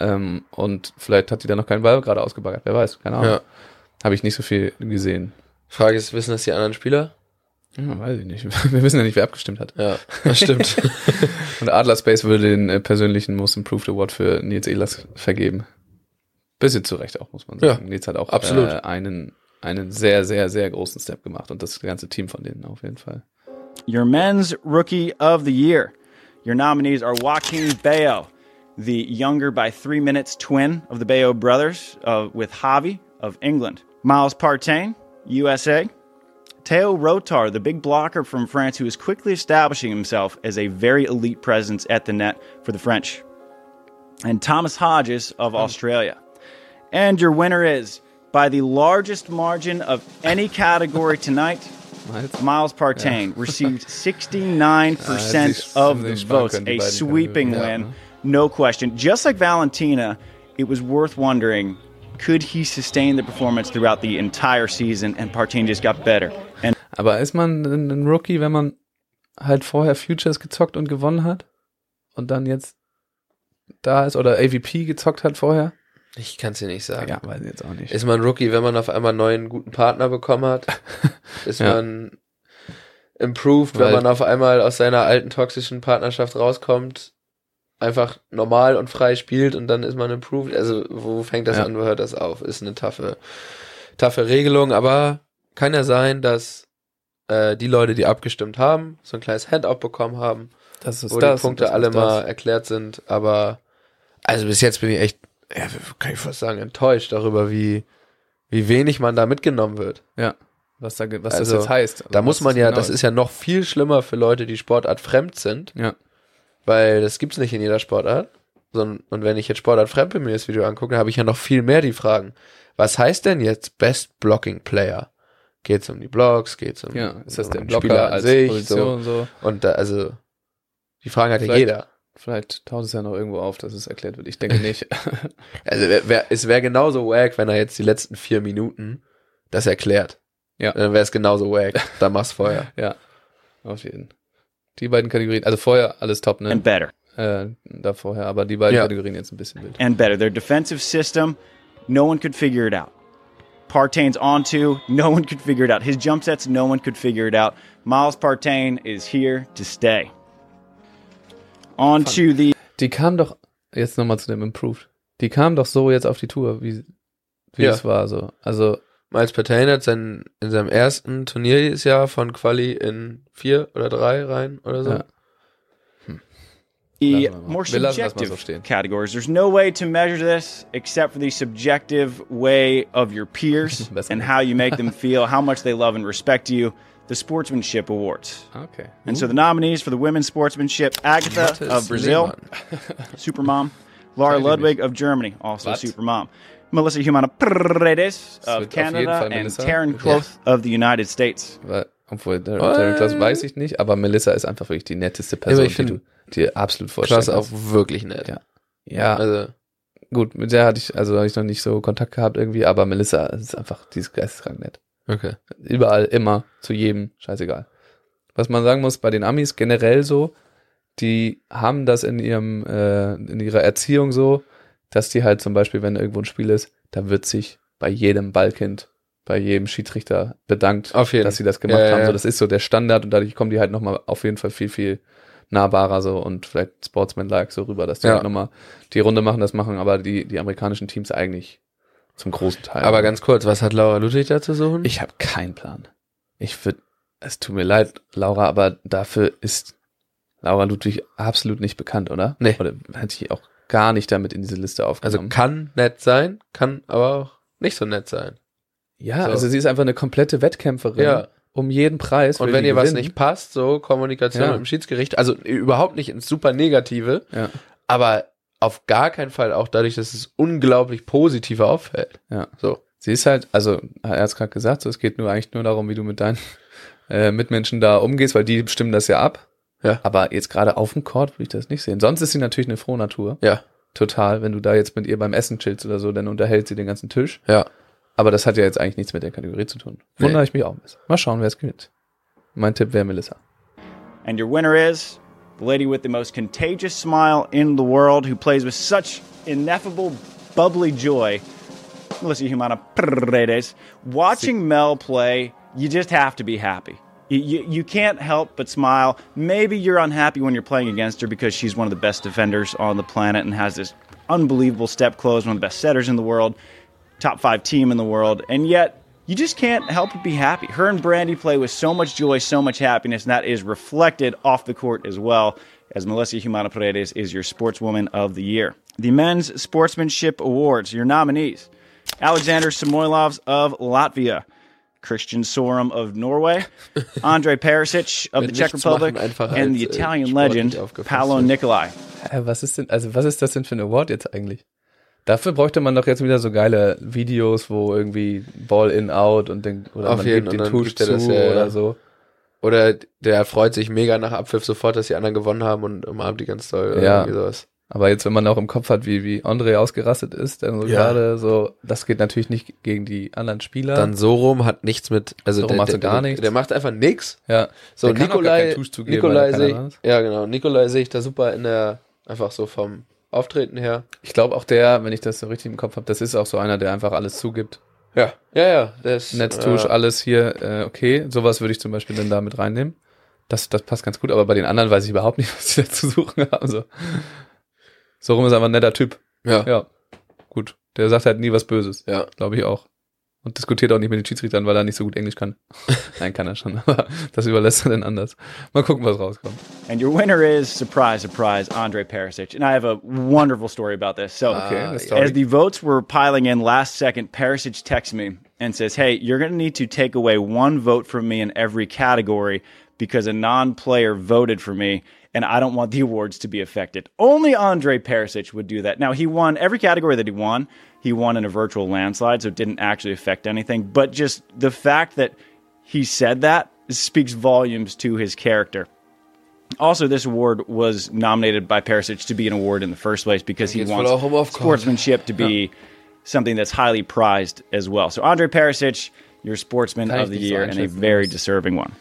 Ähm, und vielleicht hat sie da noch keinen Ball gerade ausgebaggert, wer weiß, keine Ahnung. ja. Habe ich nicht so viel gesehen. Frage ist, wissen das die anderen Spieler? Ja, weiß ich nicht. Wir wissen ja nicht, wer abgestimmt hat. Ja, das stimmt. Und Adler Space würde den äh, persönlichen Most Improved Award für Nils Ehlers vergeben. Bisschen zu Recht auch, muss man Ja, sagen. Jetzt hat auch absolut. Äh, einen, einen sehr, sehr, sehr großen Step gemacht und das ganze Team von denen auf jeden Fall. Your men's rookie of the year. Your nominees are Joaquin Bayo, the younger by three minutes twin of the Bayo brothers, uh, with Javi of England. Miles Partain, USA. Theo Rotar, the big blocker from France, who is quickly establishing himself as a very elite presence at the net for the French. And Thomas Hodges of Australia. And your winner is, by the largest margin of any category tonight, Miles? Partain received 69% Ah, sich- of the votes. A sweeping win? No question. Just like Valentina, it was worth wondering could he sustain the performance throughout the entire season? And Partain just got better. And Aber ist man ein Rookie, wenn man halt vorher Futures gezockt und gewonnen hat und dann jetzt da ist oder AVP gezockt hat vorher? Ich kann es dir nicht sagen. Ja, weiß ich jetzt auch nicht. Ist man Rookie, wenn man auf einmal einen neuen guten Partner bekommen hat? Ist Ja. man improved, Weil- wenn man auf einmal aus seiner alten toxischen Partnerschaft rauskommt, einfach normal und frei spielt und dann ist man improved? Also, wo fängt das Ja. an, wo hört das auf? Ist eine taffe, taffe Regelung, aber kann ja sein, dass äh, die Leute, die abgestimmt haben, so ein kleines Handout bekommen haben, das ist wo das, die Punkte alle mal erklärt sind, aber also bis jetzt bin ich echt, ja, kann ich fast sagen, enttäuscht darüber, wie, wie wenig man da mitgenommen wird. Ja, was, da, was Also, das jetzt heißt. Da Also, muss man ja, genau das ist ja noch viel schlimmer für Leute, die Sportart fremd sind, Ja, weil das gibt's nicht in jeder Sportart. Und wenn ich jetzt Sportart fremd bin, mir das Video angucke, habe ich ja noch viel mehr die Fragen. Was heißt denn jetzt Best Blocking Player? Geht's um die Blocks? Geht's um, ja, ist das um den Blocker Spieler an als sich? Position so? So. Und da, also, die Fragen hat ja jeder. Vielleicht taucht es ja noch irgendwo auf, dass es erklärt wird. Ich denke nicht. Also wär, wär, es wäre genauso wack, wenn er jetzt die letzten vier Minuten das erklärt. Ja. Dann wäre es genauso wack. Da mach's vorher. ja, auf jeden. Die beiden Kategorien, also vorher alles top, ne? and better. Äh, da vorher, aber die beiden Ja. Kategorien jetzt ein bisschen wild. And better. Their defensive system, no one could figure it out. Partain's on two, no one could figure it out. His jump sets, no one could figure it out. Miles Partain is here to stay. On to the Die kam doch, jetzt nochmal zu dem Improved. Die kam doch so jetzt auf die Tour, wie, wie Ja. es war, so. Also, Miles Patain hat sein, in seinem ersten Turnier dieses Jahr von Quali in vier oder drei rein oder so. Ja. Hm. the Lassen wir mal. more Wir lassen das mal subjective categories. There's no way to measure this except for the subjective way of your peers and how you make them feel, how much they love and respect you. The Sportsmanship Awards. okay. And so the nominees for the women's sportsmanship: Agatha of Brazil, Supermom; Laura Ludwig of Germany, also Supermom; Melissa Humana Paredes Es of Canada; and. Taryn Cloth of the United States. Weil, obwohl? Darren Klaus weiß ich nicht, aber Melissa ist einfach wirklich die netteste Person, ich die du dir absolut vorstellen Klasse auch wirklich nett. Ja. Ja, Also, gut, mit der hatte ich, also habe ich noch nicht so Kontakt gehabt irgendwie, aber Melissa ist einfach, die ist geisteskrank nett. okay. Überall, immer, zu jedem, scheißegal. Was man sagen muss, bei den Amis generell so, die haben das in ihrem, äh, in ihrer Erziehung so, dass die halt zum Beispiel, wenn irgendwo ein Spiel ist, da wird sich bei jedem Ballkind, bei jedem Schiedsrichter bedankt, dass sie das gemacht ja, haben. ja. So, das ist so der Standard und dadurch kommen die halt nochmal auf jeden Fall viel, viel nahbarer so und vielleicht Sportsman-like so rüber, dass die Ja. halt nochmal die Runde machen, das machen, aber die, die amerikanischen Teams eigentlich zum großen Teil. Aber ganz kurz, was hat Laura Ludwig da zu suchen? Ich habe keinen Plan. Ich würde, es tut mir leid, Laura, aber dafür ist Laura Ludwig absolut nicht bekannt, oder? Nee. Oder hätte ich auch gar nicht damit in diese Liste also aufgenommen. kann nett sein, kann aber auch nicht so nett sein. ja, so. also sie ist einfach eine komplette Wettkämpferin. Ja. Um jeden Preis. Und wenn ihr was gewinnen. nicht passt, so Kommunikation Ja. mit dem Schiedsgericht, also überhaupt nicht ins super Negative, Ja, aber auf gar keinen Fall auch dadurch, dass es unglaublich positiv auffällt. ja. So. Sie ist halt, also er hat es gerade gesagt, so, es geht nur eigentlich nur darum, wie du mit deinen äh, Mitmenschen da umgehst, weil die stimmen das ja ab. Ja. Aber jetzt gerade auf dem Court würde ich das nicht sehen. Sonst ist sie natürlich eine frohe Natur. Ja, Total. Wenn du da jetzt mit ihr beim Essen chillst oder so, dann unterhält sie den ganzen Tisch. ja. Aber das hat ja jetzt eigentlich nichts mit der Kategorie zu tun. Wundere Nee. ich mich auch ein bisschen. Mal schauen, wer es gewinnt. Mein Tipp wäre Melissa. And your winner is the lady with the most contagious smile in the world, who plays with such ineffable, bubbly joy, Melissa Humana Paredes. Watching Mel play, you just have to be happy. You, you, can't help but smile. Maybe you're unhappy when you're playing against her because she's one of the best defenders on the planet and has this unbelievable step close, one of the best setters in the world, top five team in the world, and yet you just can't help but be happy. Her and Brandy play with so much joy, so much happiness, and that is reflected off the court as well, as Melissa Humana Paredes is your Sportswoman of the Year. The Men's Sportsmanship Awards, your nominees Alexander Samoilovs of Latvia, Christian Sorum of Norway, Andre Perisic of the Czech Republic, and the äh, Italian legend Paolo. Nicolai. Hä, was ist denn, also was ist das denn für ein Award jetzt eigentlich? Dafür bräuchte man doch jetzt wieder so geile Videos, wo irgendwie Ball in out und den, oder Auf man jeden, gibt den Tusch gibt zu das, ja, ja. oder so. Oder der freut sich mega nach Abpfiff sofort, dass die anderen gewonnen haben und umarmt die ganz toll. oder Ja. irgendwie sowas. Aber jetzt, wenn man auch im Kopf hat, wie, wie André ausgerastet ist, dann so Ja. gerade so, das geht natürlich nicht gegen die anderen Spieler. Dann Sorum hat nichts mit, also Sorum der, macht der, so gar nichts. der macht einfach nix. ja. So, Der kann auch gar Nikolai, zugeben, Nikolai weil er sehe keiner ich, ja genau, Nikolai sehe ich da super in der, einfach so vom Auftreten her. Ich glaube auch der, wenn ich das so richtig im Kopf habe, das ist auch so einer, der einfach alles zugibt. Ja, ja, ja, ist, Netztusch, äh, alles hier, äh, okay. Sowas würde ich zum Beispiel dann da mit reinnehmen. Das, das passt ganz gut, aber bei den anderen weiß ich überhaupt nicht, was die da zu suchen haben. So, so rum ist einfach ein netter Typ. ja, ja, gut. Der sagt halt nie was Böses. ja. Glaube ich auch. Und diskutiert auch nicht mit den Schiedsrichtern, weil er nicht so gut Englisch kann. Nein, kann er schon, aber das überlässt er dann anders. Mal gucken, was rauskommt. And your winner is, surprise, surprise, Andre Perisic. And I have a wonderful story about this. So, Okay, the Ah, story. as the votes were piling in last second, Perisic texts me and says, Hey, you're going to need to take away one vote from me in every category because a non player voted for me and I don't want the awards to be affected. Only Andre Perisic would do that. Now, he won every category that he won. He won in a virtual landslide, so it didn't actually affect anything. But just the fact that he said that speaks volumes to his character. Also, this award was nominated by Perisic to be an award in the first place because he wants wohl auch Aufkommen. sportsmanship to be something that's highly prized as well. So, Andre Perisic, your sportsman Kann of the year and a very deserving one.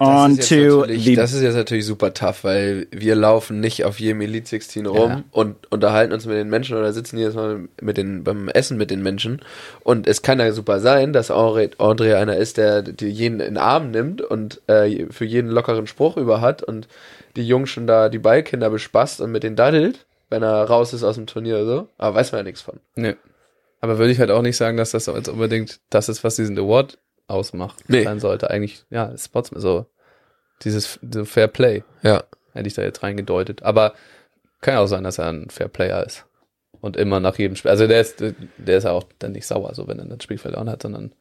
Das On ist jetzt to natürlich- the Das ist jetzt natürlich super tough, weil wir laufen nicht auf jedem Elite 16 rum Ja. und unterhalten uns mit den Menschen oder sitzen jedes Mal mit den, beim Essen mit den Menschen. Und es kann ja super sein, dass André, einer ist, der die jeden in den Arm nimmt und äh, für jeden lockeren Spruch über hat und die Jungs schon da die Ballkinder bespaßt und mit denen daddelt, wenn er raus ist aus dem Turnier oder so. Aber weiß man ja nichts von. Nee. Aber würde ich halt auch nicht sagen, dass das jetzt unbedingt das ist, was diesen Award ausmacht, Nee. sein sollte. Eigentlich, ja, Sportsman, so dieses so Fair Play Ja. hätte ich da jetzt reingedeutet. Aber kann ja auch sein, dass er ein Fair Player ist. Und immer nach jedem Spiel. Also der ist, der ist ja auch dann nicht sauer, so wenn er das Spiel verloren hat, sondern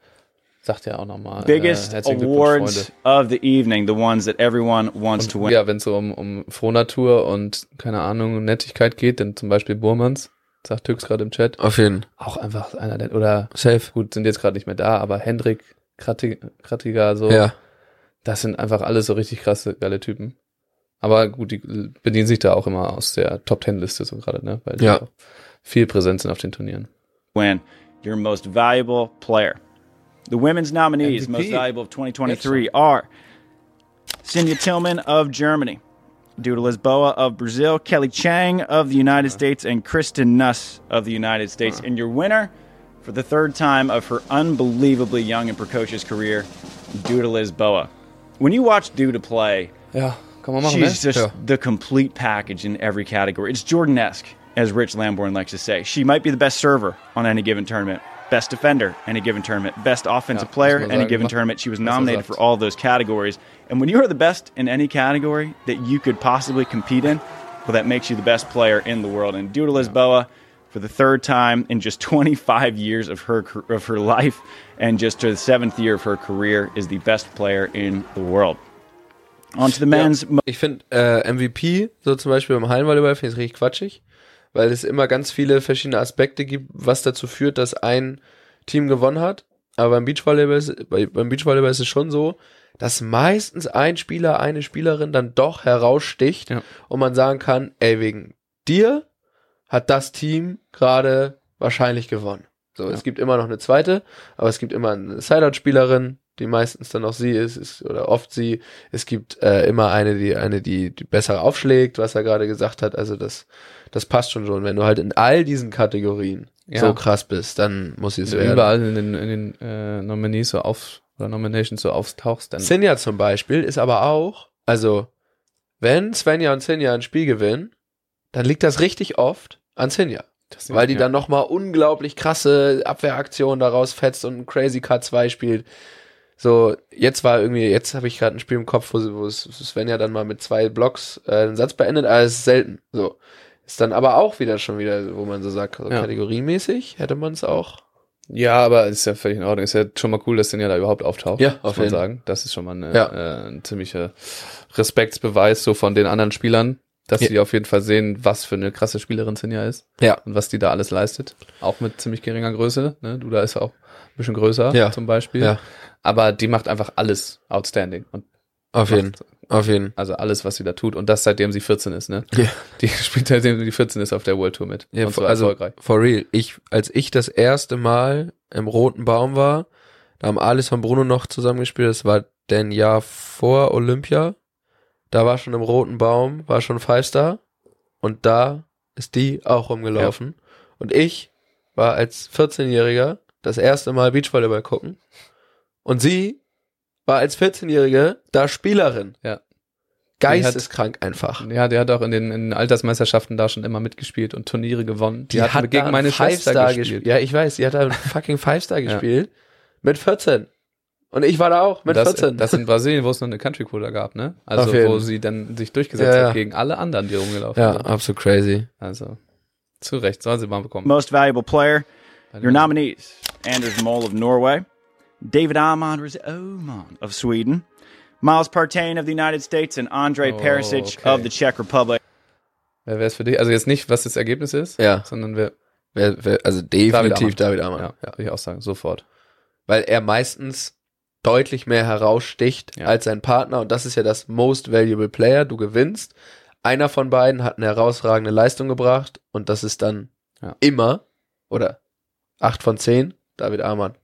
sagt ja auch nochmal. biggest äh, awards of the evening, the ones that everyone wants to Und win. ja, wenn es so um, um Frohnatur und, keine Ahnung, Nettigkeit geht, dann zum Beispiel Burmans, sagt Tüx gerade im Chat, Auf jeden auch einfach einer der, oder Safe. gut, sind jetzt gerade nicht mehr da, aber Hendrik Kratiger, so, Ja. das sind einfach alles so richtig krasse, geile Typen. Aber gut, die bedienen sich da auch immer aus der Top-Ten-Liste so gerade, ne? Weil die Ja. viel präsent sind auf den Turnieren. win your most valuable player. The women's nominees, MVP. most valuable of 2023, are Cindy Tillman of Germany, Duda Lisboa of Brazil, Kelly Chang of the United States, and Kristen Nuss of the United States. And your winner for the third time of her unbelievably young and precocious career, due Duda Lisboa. When you watch Duda play, Ja, kann man She's just Yeah. the complete package in every category. It's Jordan-esque, as Rich Lamborn likes to say. She might be the best server on any given tournament, best defender any given tournament, best offensive Ja, player any given tournament. She was nominated for all those categories. And when you are the best in any category that you could possibly compete in, well, that makes you the best player in the world. And Duda Lisboa, for the third time in just 25 years of her of her life, and just to the seventh year of her career, is the best player in the world. On to the men's Ich finde äh, MVP, so zum Beispiel beim Hallenvolleyball, finde ich richtig quatschig, weil es immer ganz viele verschiedene Aspekte gibt, was dazu führt, dass ein Team gewonnen hat. Aber beim Beachvolleyball ist, bei, beim Beachvolleyball ist es schon so, dass meistens ein Spieler, eine Spielerin dann doch heraussticht Ja. und man sagen kann, ey, wegen dir hat das Team gerade wahrscheinlich gewonnen. So, es gibt immer noch eine zweite, aber es gibt immer eine Sideout-Spielerin, die meistens dann auch sie ist, ist oder oft sie. Es gibt äh, immer eine, die eine, die, die besser aufschlägt, was er gerade gesagt hat. Also das, das passt schon schon. Wenn du halt in all diesen Kategorien Ja. so krass bist, dann muss sie es werden. überall in den, in den äh, Nominees so auf, oder Nominations so auftauchst, dann Sinja zum Beispiel ist aber auch, also wenn Svenja und Sinja ein Spiel gewinnen, dann liegt das richtig oft an Sinja. Weil die ja. dann nochmal unglaublich krasse Abwehraktionen daraus fetzt und ein Crazy Cut 2 spielt. So, jetzt war irgendwie, jetzt habe ich gerade ein Spiel im Kopf, wo, wo Sven ja dann mal mit zwei Blocks äh, einen Satz beendet, aber es ist selten. So. Ist dann aber auch wieder schon wieder, wo man so sagt, so Ja. kategoriemäßig hätte man es auch. Ja, aber ist ja völlig in Ordnung. Ist ja schon mal cool, dass den ja da überhaupt auftaucht. Ja, auf jeden. sagen. Das ist schon mal eine, Ja. äh, ein ziemlicher Respektsbeweis so von den anderen Spielern, dass Ja. sie auf jeden Fall sehen, was für eine krasse Spielerin Sinja ist Ja. und was die da alles leistet. Auch mit ziemlich geringer Größe. Ne? Du da ist auch ein bisschen größer Ja. zum Beispiel. Ja. Aber die macht einfach alles outstanding. Und Auf jeden, auf jeden. also alles, was sie da tut. Und das seitdem sie 14 ist, ne? Ja. Die spielt seitdem sie 14 ist auf der World Tour mit. Ja, und so also erfolgreich. for real. Ich, als ich das erste Mal im Roten Baum war, da haben Alice und Bruno noch zusammengespielt. Das war denn Jahr vor Olympia. Da war schon im Roten Baum, war schon Five Star. Und da ist die auch rumgelaufen. Und ich war als 14-Jähriger das erste Mal Beachvolleyball gucken. Und sie war als 14-Jährige da Spielerin. Ja. Geisteskrank einfach. Ja, die hat auch in den, in Altersmeisterschaften da schon immer mitgespielt und Turniere gewonnen. Die, hat, da gegen meine Schwester Five-Star gespielt. Ja, ich weiß, die hat da fucking Five-Star Ja. gespielt. Mit 14. Und ich war da auch mit das, 14. das in Brasilien, wo es noch eine Country Cooler gab, ne? Also Auf jeden. wo sie dann sich durchgesetzt Ja, ja. hat gegen alle anderen, die rumgelaufen ja, sind. absolut crazy. Also zu Recht, soll sie mal bekommen. Most valuable player. Your nominees Anders Mole of Norway, David Amon Oman of Sweden, Miles Partain of the United States, and Andre Oh, Perisic okay. of the Czech Republic. Wer wäre es für dich? Also jetzt nicht, was das Ergebnis ist, Ja. sondern wer. Wer, wer, also definitiv David Amann. Ja, ja. würde ich auch sagen, sofort. Weil er meistens deutlich mehr heraussticht Ja. als sein Partner. Und das ist ja das Most Valuable Player. Du gewinnst. Einer von beiden hat eine herausragende Leistung gebracht. Und das ist dann Ja. immer, oder acht von zehn, David Amann.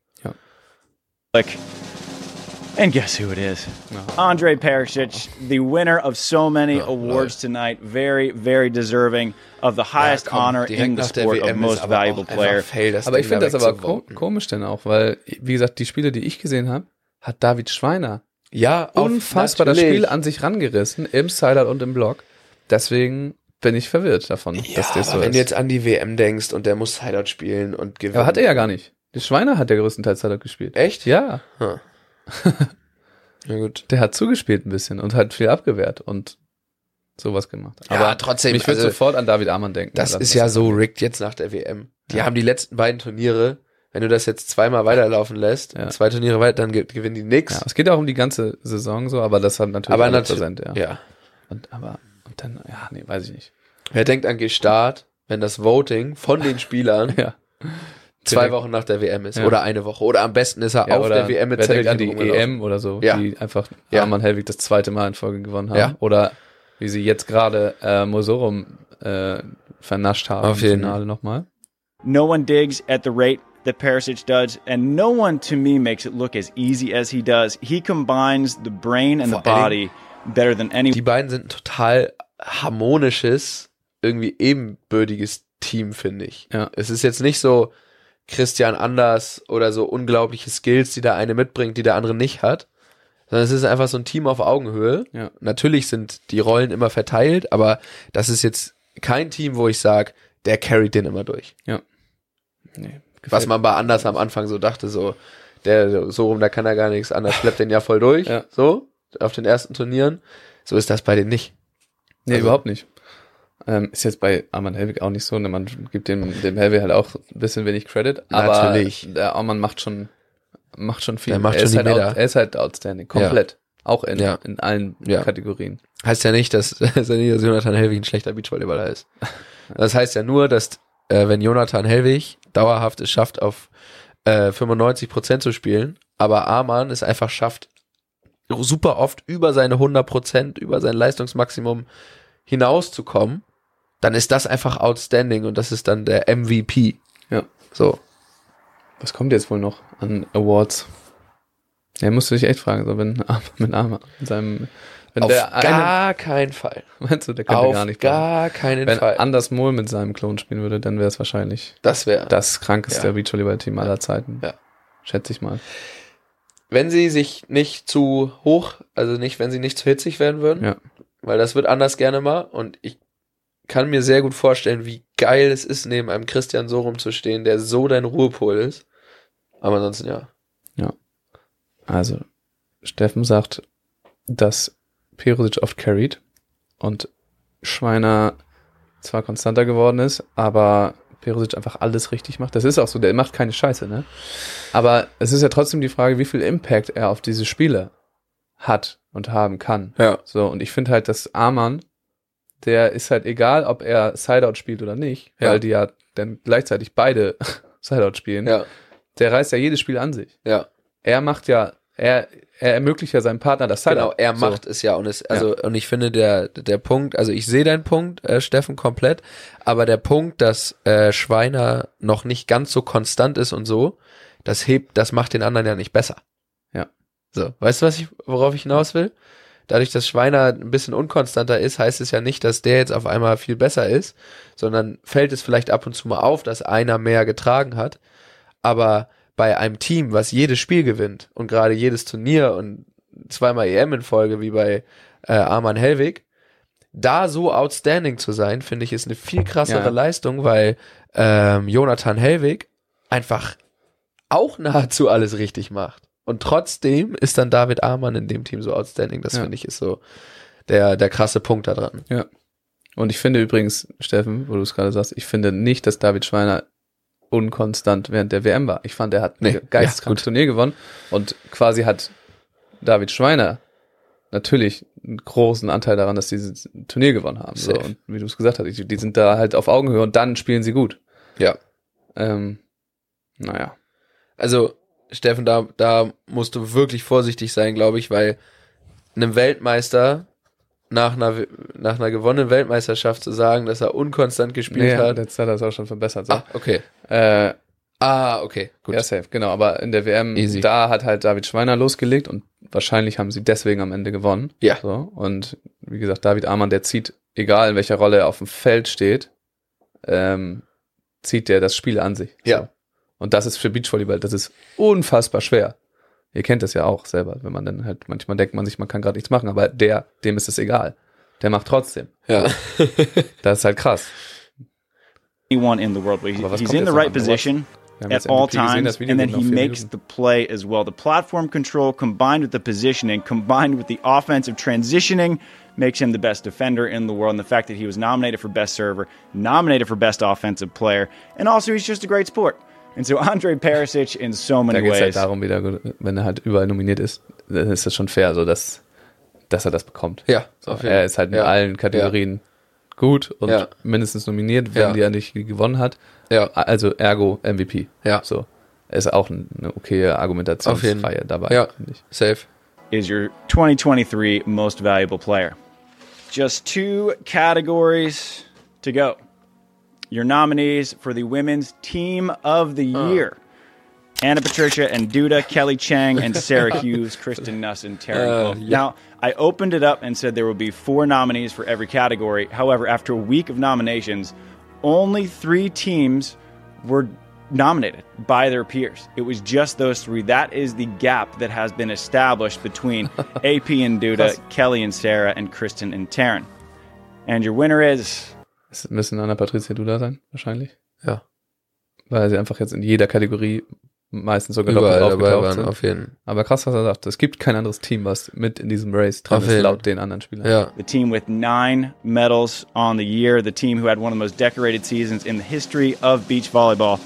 And guess who it is? Ja. Andre Perisic, the winner of so many Oh, awards tonight. Very, very deserving of the highest honor in the sport of most valuable player. Aber ich finde das aber ko komisch denn auch, weil, wie gesagt, die Spiele, die ich gesehen habe, hat David Schweiner ja, unfassbar das. Spiel an sich rangerissen, im Sideout und im Block. Deswegen bin ich verwirrt davon, Ja, dass das so aber wenn ist. du jetzt an die WM denkst und der muss Sideout spielen und gewinnen. aber hat er ja gar nicht. Der Schweiner hat ja größtenteils Sideout gespielt. Echt? Ja, Na gut. der hat zugespielt ein bisschen und hat viel abgewehrt und sowas gemacht. Ja, Aber trotzdem, ich würde also- sofort an David Amann denken. Das ist ja so rigged jetzt nach der WM. Die Ja. haben die letzten beiden Turniere, wenn du das jetzt zweimal weiterlaufen lässt, Ja. zwei Turniere weiter, dann ge- gewinnen die nix. Ja, es geht auch um die ganze Saison so, aber das hat natürlich aber natürlich, präsent, ja. ja. Und, aber, und dann, ja, nee, weiß ich nicht. Wer denkt an Gestart, wenn das Voting von den Spielern Ja. zwei. Wochen nach der WM ist Ja. oder eine Woche oder am besten ist er Ja, auf der WM mit wer denkt an die. EM oder so, Ja. die einfach Ja. Arman Helwig das zweite Mal in Folge gewonnen haben. Ja. Oder wie sie jetzt gerade äh, Mosorum äh, vernascht haben Auf im jeden. Finale nochmal. No one digs at the rate that Perisic does, and no one to me makes it look as easy as he does. He combines the brain and the Vor body better than any Die beiden sind ein total harmonisches, irgendwie ebenbürtiges Team, finde ich. Ja. Es ist jetzt nicht so Christian Anders oder so unglaubliche Skills, die der eine mitbringt, die der andere nicht hat, sondern es ist einfach so ein Team auf Augenhöhe. Ja. Natürlich sind die Rollen immer verteilt, aber das ist jetzt kein Team, wo ich sage, der carryt den immer durch. Nee, Was man bei Anders am Anfang so dachte, so, der, so rum, da kann er gar nichts, Anders schleppt den ja voll durch, Ja. so, auf den ersten Turnieren. So ist das bei denen nicht. Nee, Also- überhaupt nicht. Ähm, ist jetzt bei Arman Helwig auch nicht so. Ne? Man gibt dem, dem Helwig halt auch ein bisschen wenig Credit. Aber Natürlich. der Arman macht schon, macht schon viel. Der macht er, schon ist halt out, er ist halt outstanding. Komplett. Auch in, Ja. in allen Ja. Kategorien. Heißt ja nicht, dass, dass Jonathan Helwig ein schlechter Beachvolleyballer ist. Das heißt ja nur, dass äh, wenn Jonathan Helwig dauerhaft es schafft, auf äh, 95 Prozent zu spielen, aber Arman es einfach schafft, super oft über seine 100 Prozent, über sein Leistungsmaximum hinauszukommen, dann ist das einfach outstanding und das ist dann der MVP. Ja. So. Was kommt jetzt wohl noch an Awards? Ja, musst du dich echt fragen, so wenn mit Arman in seinem, wenn auf der eine, gar keinen Fall. meinst du, der könnte Auf gar nicht bleiben. gar keinen Wenn Fall. Anders Mohl mit seinem Klon spielen würde, dann wäre es wahrscheinlich Das wäre. das krankeste Ja. Beachvolleyball-Team aller Zeiten. Ja. Schätze ich mal. Wenn sie sich nicht zu hoch, also nicht, wenn sie nicht zu hitzig werden würden, Ja. weil das wird anders gerne mal und ich kann mir sehr gut vorstellen, wie geil es ist, neben einem Christian so rumzustehen, der so dein Ruhepol ist. Aber ansonsten ja. Also, Steffen sagt, dass Perosic oft carried und Schweiner zwar konstanter geworden ist, aber Perosic einfach alles richtig macht. Das ist auch so, der macht keine Scheiße, ne? Aber es ist ja trotzdem die Frage, wie viel Impact er auf diese Spiele hat und haben kann. Ja. So, und ich finde halt, dass Amann, der ist halt egal, ob er Sideout spielt oder nicht, Ja. weil die ja dann gleichzeitig beide Sideout spielen. Ja. Der reißt ja jedes Spiel an sich. Ja. Er macht ja, er, er ermöglicht ja seinem Partner das Sideout. Genau, er So. macht es ja und es, also und ich finde der der Punkt, also ich sehe deinen Punkt, äh, Steffen komplett, aber der Punkt, dass äh, Schweiner noch nicht ganz so konstant ist und so, das hebt, das macht den anderen ja nicht besser. Ja. So, weißt du, was ich, worauf ich hinaus will? Dadurch, dass Schweiner ein bisschen unkonstanter ist, heißt es ja nicht, dass der jetzt auf einmal viel besser ist, sondern fällt es vielleicht ab und zu mal auf, dass einer mehr getragen hat. Aber bei einem Team, was jedes Spiel gewinnt und gerade jedes Turnier und zweimal EM in Folge, wie bei äh, Arman Hellwig, da so outstanding zu sein, finde ich, ist eine viel krassere Ja, ja. Leistung, weil ähm, Jonathan Hellwig einfach auch nahezu alles richtig macht. Und trotzdem ist dann David Amann in dem Team so outstanding. Das Ja. finde ich ist so der, der krasse Punkt da dran. Und ich finde übrigens, Steffen, wo du es gerade sagst, ich finde nicht, dass David Schweiner unkonstant während der WM war. Ich fand, er hat Nee, ein geisteskrankes Turnier gewonnen und quasi hat David Schweiner natürlich einen großen Anteil daran, dass sie dieses Turnier gewonnen haben. So, und wie du es gesagt hast, die, die sind da halt auf Augenhöhe und dann spielen sie gut. Ja. Ähm, naja. Also, Steffen, da, da musst du wirklich vorsichtig sein, glaube ich, weil einem Weltmeister nach einer, nach einer gewonnenen Weltmeisterschaft zu sagen, dass er unkonstant gespielt Nee, hat. jetzt hat er es auch schon verbessert. So. Ah, okay. Äh, Ah, okay, gut. Ja, safe, genau. Aber in der WM, Easy. da hat halt David Schweiner losgelegt und wahrscheinlich haben sie deswegen am Ende gewonnen. Ja. So. Und wie gesagt, David Amann, der zieht, egal in welcher Rolle er auf dem Feld steht, ähm, zieht der das Spiel an sich. So. Ja. Und das ist für Beachvolleyball, das ist unfassbar schwer. Ihr kennt das ja auch selber, wenn man dann halt, manchmal denkt man sich, man kann gerade nichts machen, aber der, dem ist es egal. Der macht trotzdem. Ja. Das ist halt krass. anyone in the world. But he's, he's in the right position Wir at jetzt all MVP gesehen, times, and then he makes Minuten. the play as well. The platform control combined with the positioning, combined with the offensive transitioning, makes him the best defender in the world. And the fact that he was nominated for best server, nominated for best offensive player, and also he's just a great sport. And so Andre Perisic, in so Da many geht es halt ways, darum, wieder, wenn er halt überall nominiert ist, dann ist das schon fair, so dass, dass er das bekommt. Ja, So, auf jeden er ist halt in Ja. allen Kategorien gut und Ja. mindestens nominiert, wenn Ja. die er nicht gewonnen hat. Ja. Also ergo MVP. Ja. So. Ist auch eine okaye Argumentationsreihe dabei, Ja. Safe. is your 2023 most valuable player. Just two categories to go. Your nominees for the Women's Team of the Year. Anna Patricia and Duda, Kelly Chang and Sarah Hughes, Kristen Nuss and Taryn Uh, yeah. Now, I opened it up and said there would be four nominees for every category. However, after a week of nominations, only three teams were nominated by their peers. It was just those three. That is the gap that has been established between AP and Duda, Kelly and Sarah, and Kristen and Taryn. And your winner is Es müssen Anna Patricia Duda sein, wahrscheinlich. Ja. Weil sie einfach jetzt in jeder Kategorie meistens sogar doppelt Überall dabei aufgetaucht waren, sind. auf jeden Aber krass, was er sagt. Es gibt kein anderes Team, was mit in diesem Race drin Auf ist, laut den anderen Spielern. Ja. the team with nine medals on the year, the team who had one of the most decorated seasons in the history of beach volleyball.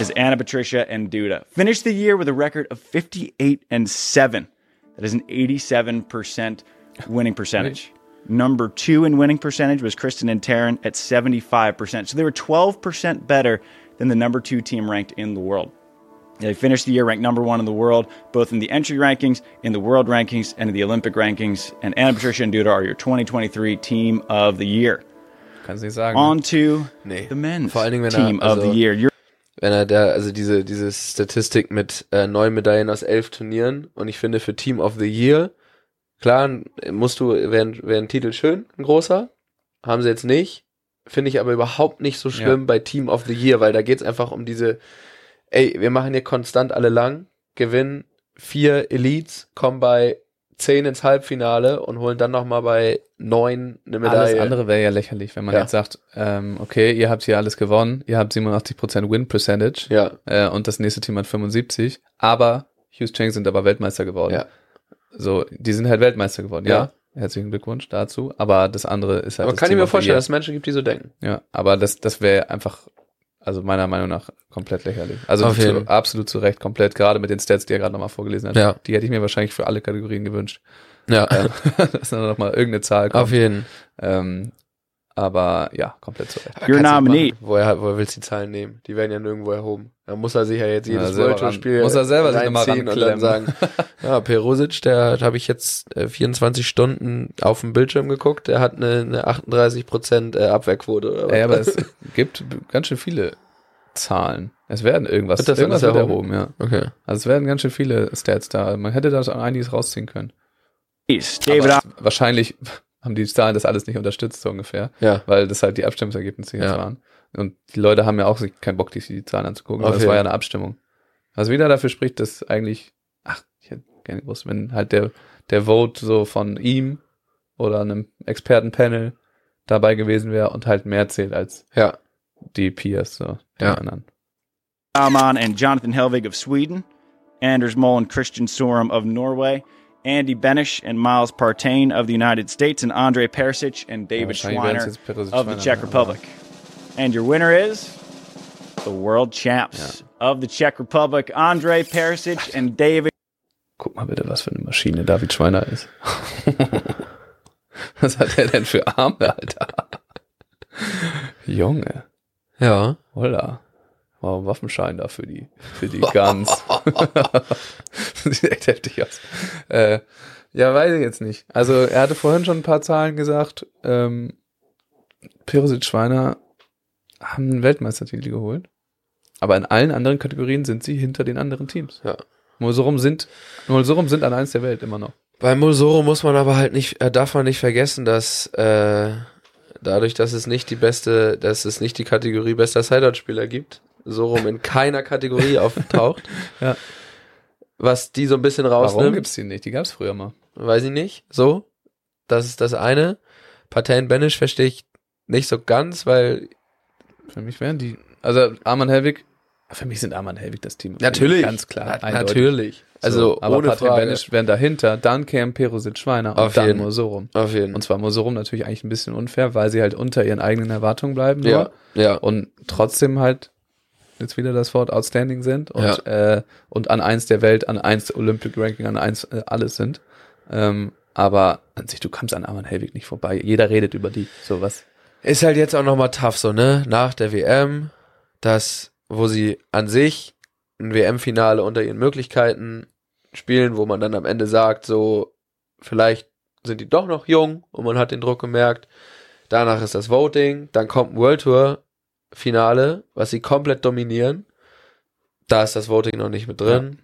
Is Anna Patricia and Duda finished the year with a record of 58 and 7. That is an 87% winning percentage. Number two in winning percentage was Kristen and Taryn at 75%. So they were 12% better than the number two team ranked in the world. They finished the year ranked number one in the world, both in the entry rankings, in the world rankings, and in the Olympic rankings. And Anna Patricia and Duda are your 2023 Team of the Year. Kannst nicht sagen. On to Nee. the men's Vor allen Dingen, wenn er- Team of the Year. You're wenn er da, also diese, diese Statistik mit äh, neun Medaillen aus elf Turnieren und ich finde für Team of the Year, klar, musst du, wäre wär ein Titel schön, ein großer, haben sie jetzt nicht, finde ich aber überhaupt nicht so schlimm Ja. bei Team of the Year, weil da geht's einfach um diese, ey, wir machen hier konstant alle lang, gewinnen vier Elites, kommen bei zehn ins Halbfinale und holen dann nochmal bei neun eine Medaille. Alles andere wäre ja lächerlich, wenn man Ja. jetzt sagt, ähm, okay, ihr habt hier alles gewonnen, ihr habt 87% Win Percentage Ja, äh, und das nächste Team hat 75, aber Hughes Chang sind aber Weltmeister geworden. Ja. So, die sind halt Weltmeister geworden, ja. Herzlichen Glückwunsch dazu. Aber das andere ist halt. aber kann ich Team mir vorstellen, dass es Menschen gibt, die so denken. Ja, aber das, das wäre einfach, also meiner Meinung nach komplett lächerlich. Also zu, absolut zu Recht, komplett, gerade mit den Stats, die er gerade nochmal vorgelesen hat. Ja. Die hätte ich mir wahrscheinlich für alle Kategorien gewünscht. Ja, dass dann nochmal irgendeine Zahl kommt. auf jeden. Ähm, aber ja, komplett zu Recht. Your nominee. Woher, woher willst du die Zahlen nehmen? Die werden ja nirgendwo erhoben. Da muss er sich ja jetzt Ja, jedes selber World Tour ran- Spiel muss er selber sich nochmal reinziehen und dann sagen, ja, Perusic, der habe ich jetzt äh, 24 Stunden auf dem Bildschirm geguckt, der hat eine, eine 38 Prozent äh, Abwehrquote. Oder was? Ja, aber es gibt ganz schön viele Zahlen. Es werden irgendwas, Wird das irgendwas wird erhoben? erhoben, ja. okay. Also es werden ganz schön viele Stats da. Man hätte da schon einiges rausziehen können. David wahrscheinlich haben die Zahlen das alles nicht unterstützt, so ungefähr. Ja, weil das halt die Abstimmungsergebnisse jetzt Ja. waren. Und die Leute haben ja auch sich keinen Bock, sich die Zahlen anzugucken, weil Auf das war ja eine Abstimmung. Was wieder dafür spricht, dass eigentlich, ach, ich hätte gerne gewusst, wenn halt der, der Vote so von ihm oder einem Expertenpanel dabei gewesen wäre und halt mehr zählt als ja. die Peers, so, die Ja. anderen. Alman and Jonathan Helvig of Sweden, Anders Moll and Christian Sorum of Norway, Andy Benish and Miles Partain of the United States, and Andre Perisic and David wahrscheinlich Schweiner jetzt Perisic, of the Czech Republic. And your winner is the world champs of the Czech Republic, Andre Perisic and David Guck mal bitte, was für eine Maschine David Schweiner ist. was hat er denn für Arme, Alter? Junge. Ja. Holla. Wow, Waffenschein da für die, für die Guns. Sieht echt heftig aus. Äh, ja, weiß ich jetzt nicht. Also, er hatte vorhin schon ein paar Zahlen gesagt. Ähm, Perosic Schweiner haben einen Weltmeistertitel geholt. Aber in allen anderen Kategorien sind sie hinter den anderen Teams. Ja. Nur so rum sind, nur so rum sind an eins der Welt immer noch. Bei Mulsoro muss man aber halt nicht, äh, darf man nicht vergessen, dass äh, dadurch, dass es nicht die beste, dass es nicht die Kategorie bester Sideout-Spieler gibt, Sorum in keiner Kategorie auftaucht. Ja. Was die so ein bisschen Warum rausnimmt, gibt's die nicht? Die gab's früher mal. weiß ich nicht. So, das ist das eine. Parteien Banish verstehe ich nicht so ganz, weil Für mich wären die, also Arman Helwig, für mich sind Arman Helwig das Team. Ganz klar. Na, natürlich. Also so, aber ohne Patrick Frage. Benisch wären dahinter, dann kämen Perosic Schweiner und Auf dann jeden. Mosorum. Auf jeden Und zwar Mosorum natürlich eigentlich ein bisschen unfair, weil sie halt unter ihren eigenen Erwartungen bleiben nur Ja, ja. und trotzdem halt jetzt wieder das Wort outstanding sind und äh, und an eins der Welt, an eins Olympic Ranking, an eins äh, alles sind. Ähm, aber an sich, du kommst an Arman Helwig nicht vorbei. Jeder redet über die. So was. Ist halt jetzt auch nochmal tough, so, ne? Nach der WM, das, wo sie an sich ein WM-Finale unter ihren Möglichkeiten spielen, wo man dann am Ende sagt, so, vielleicht sind die doch noch jung und man hat den Druck gemerkt. Danach ist das Voting, dann kommt ein World Tour Finale, was sie komplett dominieren. Da ist das Voting noch nicht mit drin.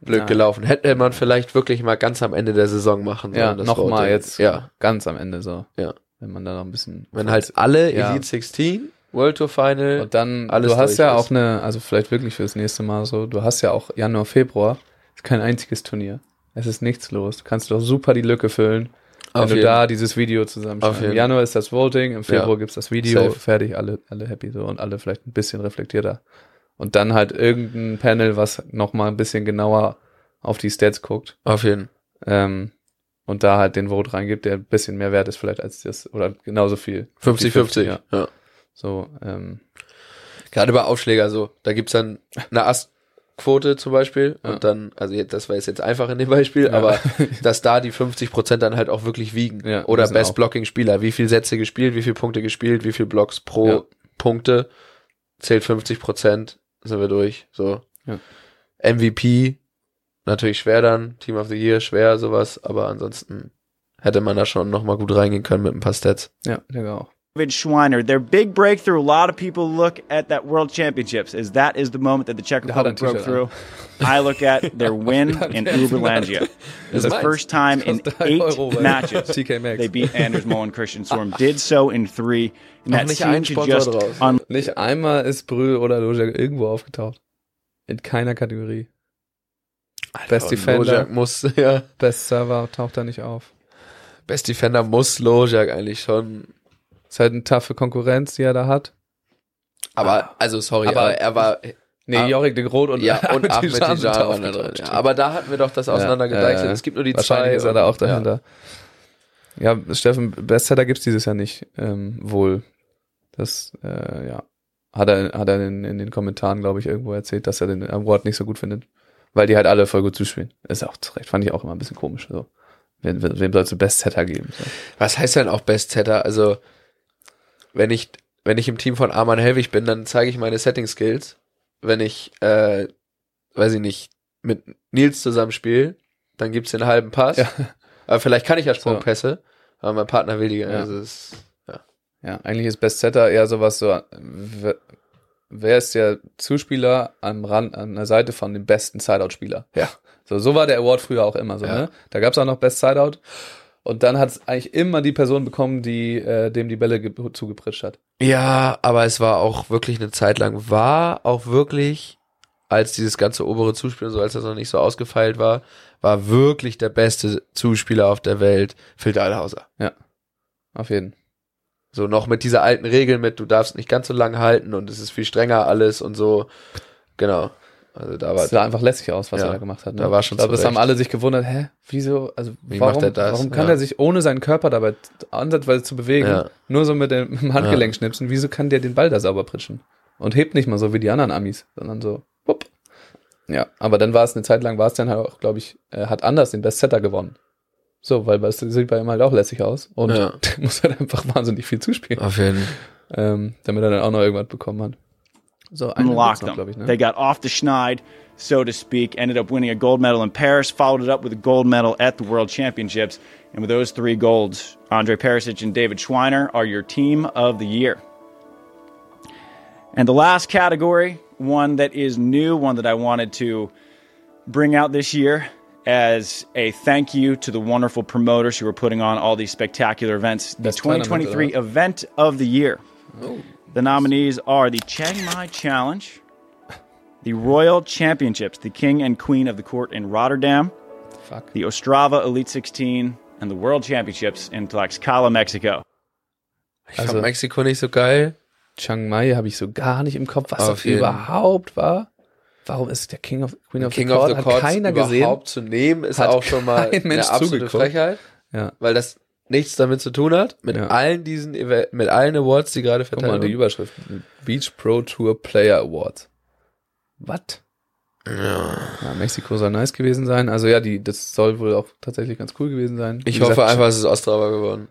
Blöd Ja. gelaufen. Hätte man vielleicht wirklich mal ganz am Ende der Saison machen sollen. Ja, nochmal jetzt Ja. ganz am Ende so. Ja. Wenn man da noch ein bisschen. Wenn halt alle Ja. Elite 16, World Tour Final, Und dann, alles du hast ja ist. auch eine, also vielleicht wirklich fürs nächste Mal so, du hast ja auch Januar, Februar, ist kein einziges Turnier. Es ist nichts los. Du kannst doch super die Lücke füllen, wenn Auf du jeden. da dieses Video zusammenschreibst. Im. Januar ist das Voting, im Februar Ja. gibt's das Video, Safe. fertig, alle, alle happy so und alle vielleicht ein bisschen reflektierter. Und dann halt irgendein Panel, was nochmal ein bisschen genauer auf die Stats guckt, Auf jeden. ähm, und da halt den Vote reingibt, der ein bisschen mehr wert ist vielleicht als das, oder genauso viel. 50-50. ja. Ja. So, ähm, Gerade bei Aufschläger so. Da gibt's dann eine Astquote zum Beispiel. Ja. Und dann, also das war jetzt einfach in dem Beispiel, Ja. aber dass da die 50% dann halt auch wirklich wiegen. Ja, Oder Best auch. Blocking Spieler. Wie viel Sätze gespielt, wie viele Punkte gespielt, wie viel Blocks pro. Punkte. Zählt 50%, sind wir durch. So. Ja. MVP, natürlich schwer dann. Team of the Year, schwer, sowas. Aber ansonsten hätte man da schon nochmal gut reingehen können mit ein paar Stats. ja, der auch. David Schweiner. Their big breakthrough. A lot of people look at that World Championships as that is the moment that the Czech Der hat Republic broke through. I look at their win in Uberlandia. It was the first time in eight matches they beat Anders Moe and Christian Storm. Did so in three. And that nicht ein Sponsor just draus. un- Nicht einmal ist Brühl oder Loja irgendwo aufgetaucht. In keiner Kategorie. Best Defender, Lojak muss, ja. Best Server taucht da nicht auf. Best Defender muss Lojak eigentlich schon. Ist halt eine taffe Konkurrenz, die er da hat. Aber, also sorry, Aber- aber, er war, Nee, Ah. Jorik de Groot und, ja, und Ahmed Tijan. Ja, aber da hatten wir doch das auseinandergedeichselt. Ja, ja, ja. Es gibt nur die Wahrscheinlich zwei. ist er da auch dahinter. Ja, Steffen, Bestseller gibt's dieses Jahr nicht, ähm, wohl. Das, äh, ja. Hat er, hat er in, in den Kommentaren, glaube ich, irgendwo erzählt, dass er den Award nicht so gut findet. Weil die halt alle voll gut zuspielen. Ist auch zurecht, fand ich auch immer ein bisschen komisch. So. Wem, wem sollst du Bestsetter geben? So. Was heißt denn auch Bestsetter? Also, wenn ich, wenn ich im Team von Arman Helwig bin, dann zeige ich meine Setting Skills. Wenn ich, äh, weiß ich nicht, mit Nils zusammenspiele, dann gibt's den halben Pass. Ja. Aber vielleicht kann ich ja Sprungpässe, aber mein Partner will die. Ja. Also es, Ja, eigentlich ist Bestsetter eher sowas so, wer, wer ist der Zuspieler am Rand, an der Seite von dem besten Sideout-Spieler? Ja. So, so war der Award früher auch immer so, Ja. ne? Da gab's auch noch Best Sideout. Und dann hat es eigentlich immer die Person bekommen, die äh, dem die Bälle ge- zugepritscht hat. Ja, aber es war auch wirklich eine Zeit lang, war auch wirklich, als dieses ganze obere Zuspiel so, als das noch nicht so ausgefeilt war, war wirklich der beste Zuspieler auf der Welt, Phil Dahlhauser. Auf jeden. So noch mit dieser alten Regel mit, du darfst nicht ganz so lang halten und es ist viel strenger alles und so. Genau. Also da war, Das sah einfach lässig aus, was Ja, er da gemacht hat. Ne? da war schon glaube, das haben alle sich gewundert, hä, wieso, also Wie warum, macht er das? warum kann Ja. er sich ohne seinen Körper dabei ansatzweise zu bewegen, Ja. nur so mit dem, mit dem Handgelenk schnipsen, wieso kann der den Ball da sauber pritschen? Und hebt nicht mal so wie die anderen Amis, sondern so, wupp. Ja, aber dann war es eine Zeit lang, war es dann halt auch, glaube ich, äh, hat anders den Best Setter gewonnen. So, weil das sieht bei ihm halt auch lässig aus und der muss halt einfach wahnsinnig viel zuspielen, auf jeden ähm, damit er dann auch noch irgendwas bekommen hat. So, unlocked them. ne? They got off the schneid, so to speak, ended up winning a gold medal in Paris, followed it up with a gold medal at the World Championships. And with those three golds, Andre Perisic and David Schweiner are your team of the year. And the last category, one that is new, one that I wanted to bring out this year as a thank you to the wonderful promoters who are putting on all these spectacular events. The tournament, 2023 uh, event of the year. The nominees are the Chiang Mai Challenge, the Royal Championships, the King and Queen of the Court in Rotterdam, Fuck. the Ostrava Elite 16, and the World Championships in Tlaxcala, Mexico. Ich Also- fand Mexiko nicht so geil. Chiang Mai habe ich so gar nicht im Kopf, was Auf das überhaupt war. Warum ist der King of Queen of King the of Court? the Hat Courts keiner überhaupt gesehen. zu nehmen, ist Hat auch schon mal kein Mensch eine absolute zugeguckt. Frechheit, Ja, weil das nichts damit zu tun hat. Mit Ja. allen diesen, Eve- mit allen Awards, die gerade guck mal, verteilt die. Überschrift. Beach Pro Tour Player Awards. Was? Ja. Ja, Mexiko soll nice gewesen sein. Also ja, die, das soll wohl auch tatsächlich ganz cool gewesen sein. Ich Wie hoffe gesagt, einfach, es ist Ostrava geworden.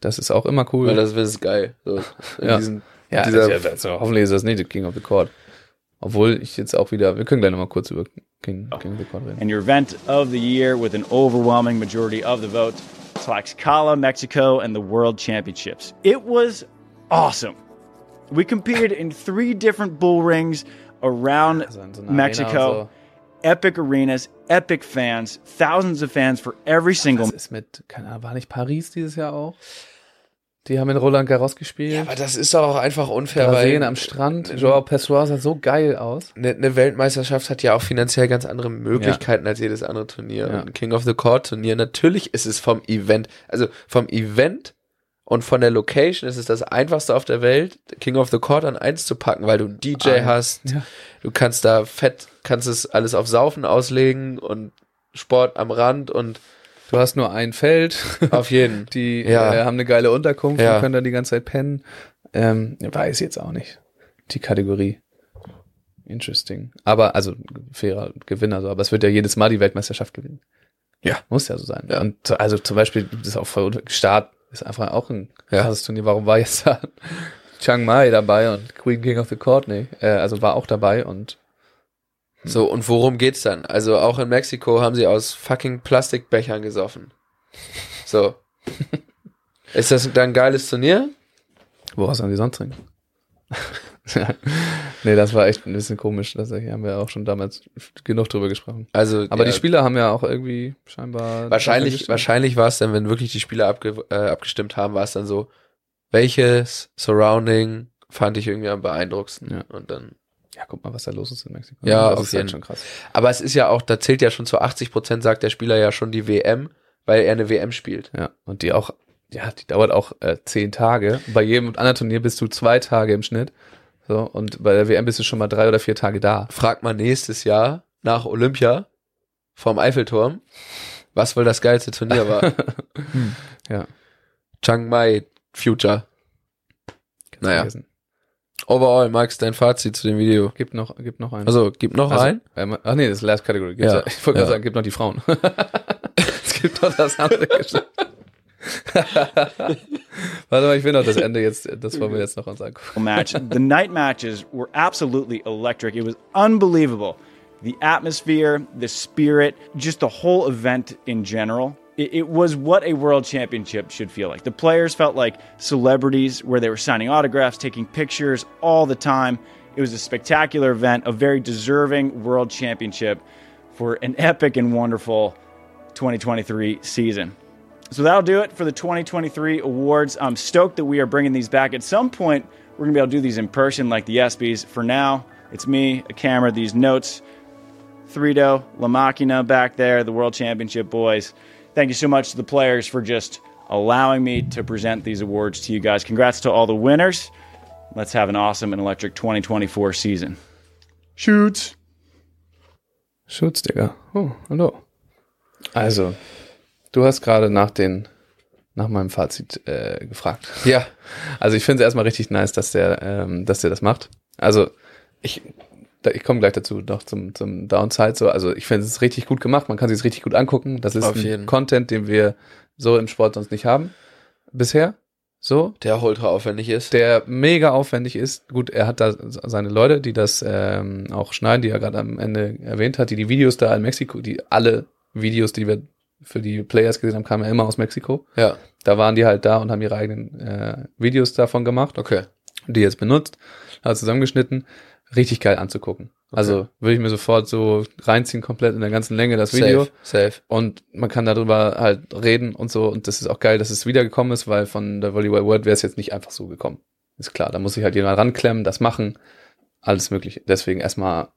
Das ist auch immer cool. Weil das ist geil. So, Ja. diesen, ja, dieser- also, also, hoffentlich ist das nicht der King of the Court. Obwohl ich jetzt auch wieder, wir können gleich nochmal kurz über King, King of the Court reden. And your event of the year with an overwhelming majority of the vote, Tlaxcala, Mexico, and the World Championships. It was awesome. We competed in three different bull rings around Also in so einer Mexico. Epic arenas, epic fans, thousands of fans for every single Was ist mit, keine Ahnung, war nicht Paris dieses Jahr auch? Die haben in Roland Garros gespielt. Ja, aber das ist doch auch einfach unfair, Brasilien weil am Strand. Joao Pessoa sah so geil aus. eine, eine Weltmeisterschaft hat ja auch finanziell ganz andere Möglichkeiten als jedes andere Turnier. Ja. Ein King of the Court Turnier, natürlich ist es vom Event, also vom Event und von der Location ist es das einfachste auf der Welt, King of the Court an eins zu packen, weil du einen DJ Ah, hast, ja. du kannst da fett, kannst es alles auf Saufen auslegen und Sport am Rand und Du hast nur ein Feld. auf jeden. Die Ja. äh, haben eine geile Unterkunft Ja. und können da die ganze Zeit pennen. Ähm, weiß jetzt auch nicht. Die Kategorie. Interesting. Aber, also, fairer Gewinner, so. Aber es wird ja jedes Mal die Weltmeisterschaft gewinnen. Ja. Muss ja so sein. Ja. Und so- also zum Beispiel, das ist auch voll, Start ist einfach auch ein Ja. krasses Turnier. Warum war jetzt da Chiang Mai dabei und Queen King of the Court? Nee, äh, also war auch dabei und So, und worum geht's dann? Also auch in Mexiko haben sie aus fucking Plastikbechern gesoffen. So. Ist das dann ein geiles Turnier? woraus haben die sonst trinken? nee, das war echt ein bisschen komisch. Das haben wir auch schon damals genug drüber gesprochen. Also, Aber ja, die Spieler haben ja auch irgendwie scheinbar. wahrscheinlich, wahrscheinlich war es dann, wenn wirklich die Spieler abge äh, abgestimmt haben, war es dann so, welches Surrounding fand ich irgendwie am beeindruckendsten? Ja. Und dann, Ja, guck mal, was da los ist in Mexiko. Ja, das auf ist halt jeden schon krass. Aber es ist ja auch, da zählt ja schon zu 80 Prozent, sagt der Spieler ja schon die WM, weil er eine WM spielt. Ja, und die auch, ja, die dauert auch äh, zehn Tage. Bei jedem anderen Turnier bist du zwei Tage im Schnitt. So, und bei der WM bist du schon mal drei oder vier Tage da. Fragt man nächstes Jahr nach Olympia vom Eiffelturm, was wohl das geilste Turnier war. Ja. Chiang Mai Future. Kannst Naja. vergessen. Overall, Max, dein Fazit zu dem Video. Gibt noch, gibt noch einen. Also, gib noch Also, ein. ähm, ach nee, das ist Last Category. Gibt's Ja. ja. Ich wollte gerade Ja. sagen, gibt noch die Frauen. es gibt noch das andere Geschlecht. Warte mal, ich will noch das Ende jetzt, das wollen wir jetzt noch uns angucken. match. the night matches were absolutely electric. It was unbelievable. The atmosphere, the spirit, just the whole event in general. It, it was what a world championship should feel like. The players felt like celebrities where they were signing autographs, taking pictures all the time. It was a spectacular event, a very deserving world championship for an epic and wonderful 2023 season. So that'll do it for the 2023 awards. I'm stoked that we are bringing these back. At some point, we're going to be able to do these in person like the ESPYs. For now, it's me, a camera, these notes, Thredo, La Machina back there, the World Championship boys. Thank you so much to the players for just allowing me to present these awards to you guys. Congrats to all the winners. Let's have an awesome and electric 2024 season. Shoots. Schutz, Digga. Oh, hallo. Also, du hast gerade nach den, nach meinem Fazit äh, gefragt. Ja. Also ich finde es erstmal richtig nice, dass der, ähm, dass der das macht. Also ich, ich komme gleich dazu noch zum, zum Downside. So, also ich finde es ist richtig gut gemacht. Man kann sich es richtig gut angucken. Das ist Auf ein jeden. Content, den wir so im Sport sonst nicht haben bisher. So, Der ultra aufwendig ist. der mega aufwendig ist. Gut, er hat da seine Leute, die das ähm, auch schneiden, die er gerade am Ende erwähnt hat, die die Videos da in Mexiko, die alle Videos, die wir für die Players gesehen haben, kamen ja immer aus Mexiko. ja. Da waren die halt da und haben ihre eigenen äh, Videos davon gemacht, Okay. die jetzt benutzt, hat zusammengeschnitten. Richtig geil anzugucken. Also würde ich mir sofort so reinziehen, komplett in der ganzen Länge das Video. Safe. Safe. Und man kann darüber halt reden und so. Und das ist auch geil, dass es wiedergekommen ist, weil von der Volleyball World wäre es jetzt nicht einfach so gekommen. Ist klar, da muss sich halt jemand ranklemmen, das machen, alles mögliche. Deswegen erstmal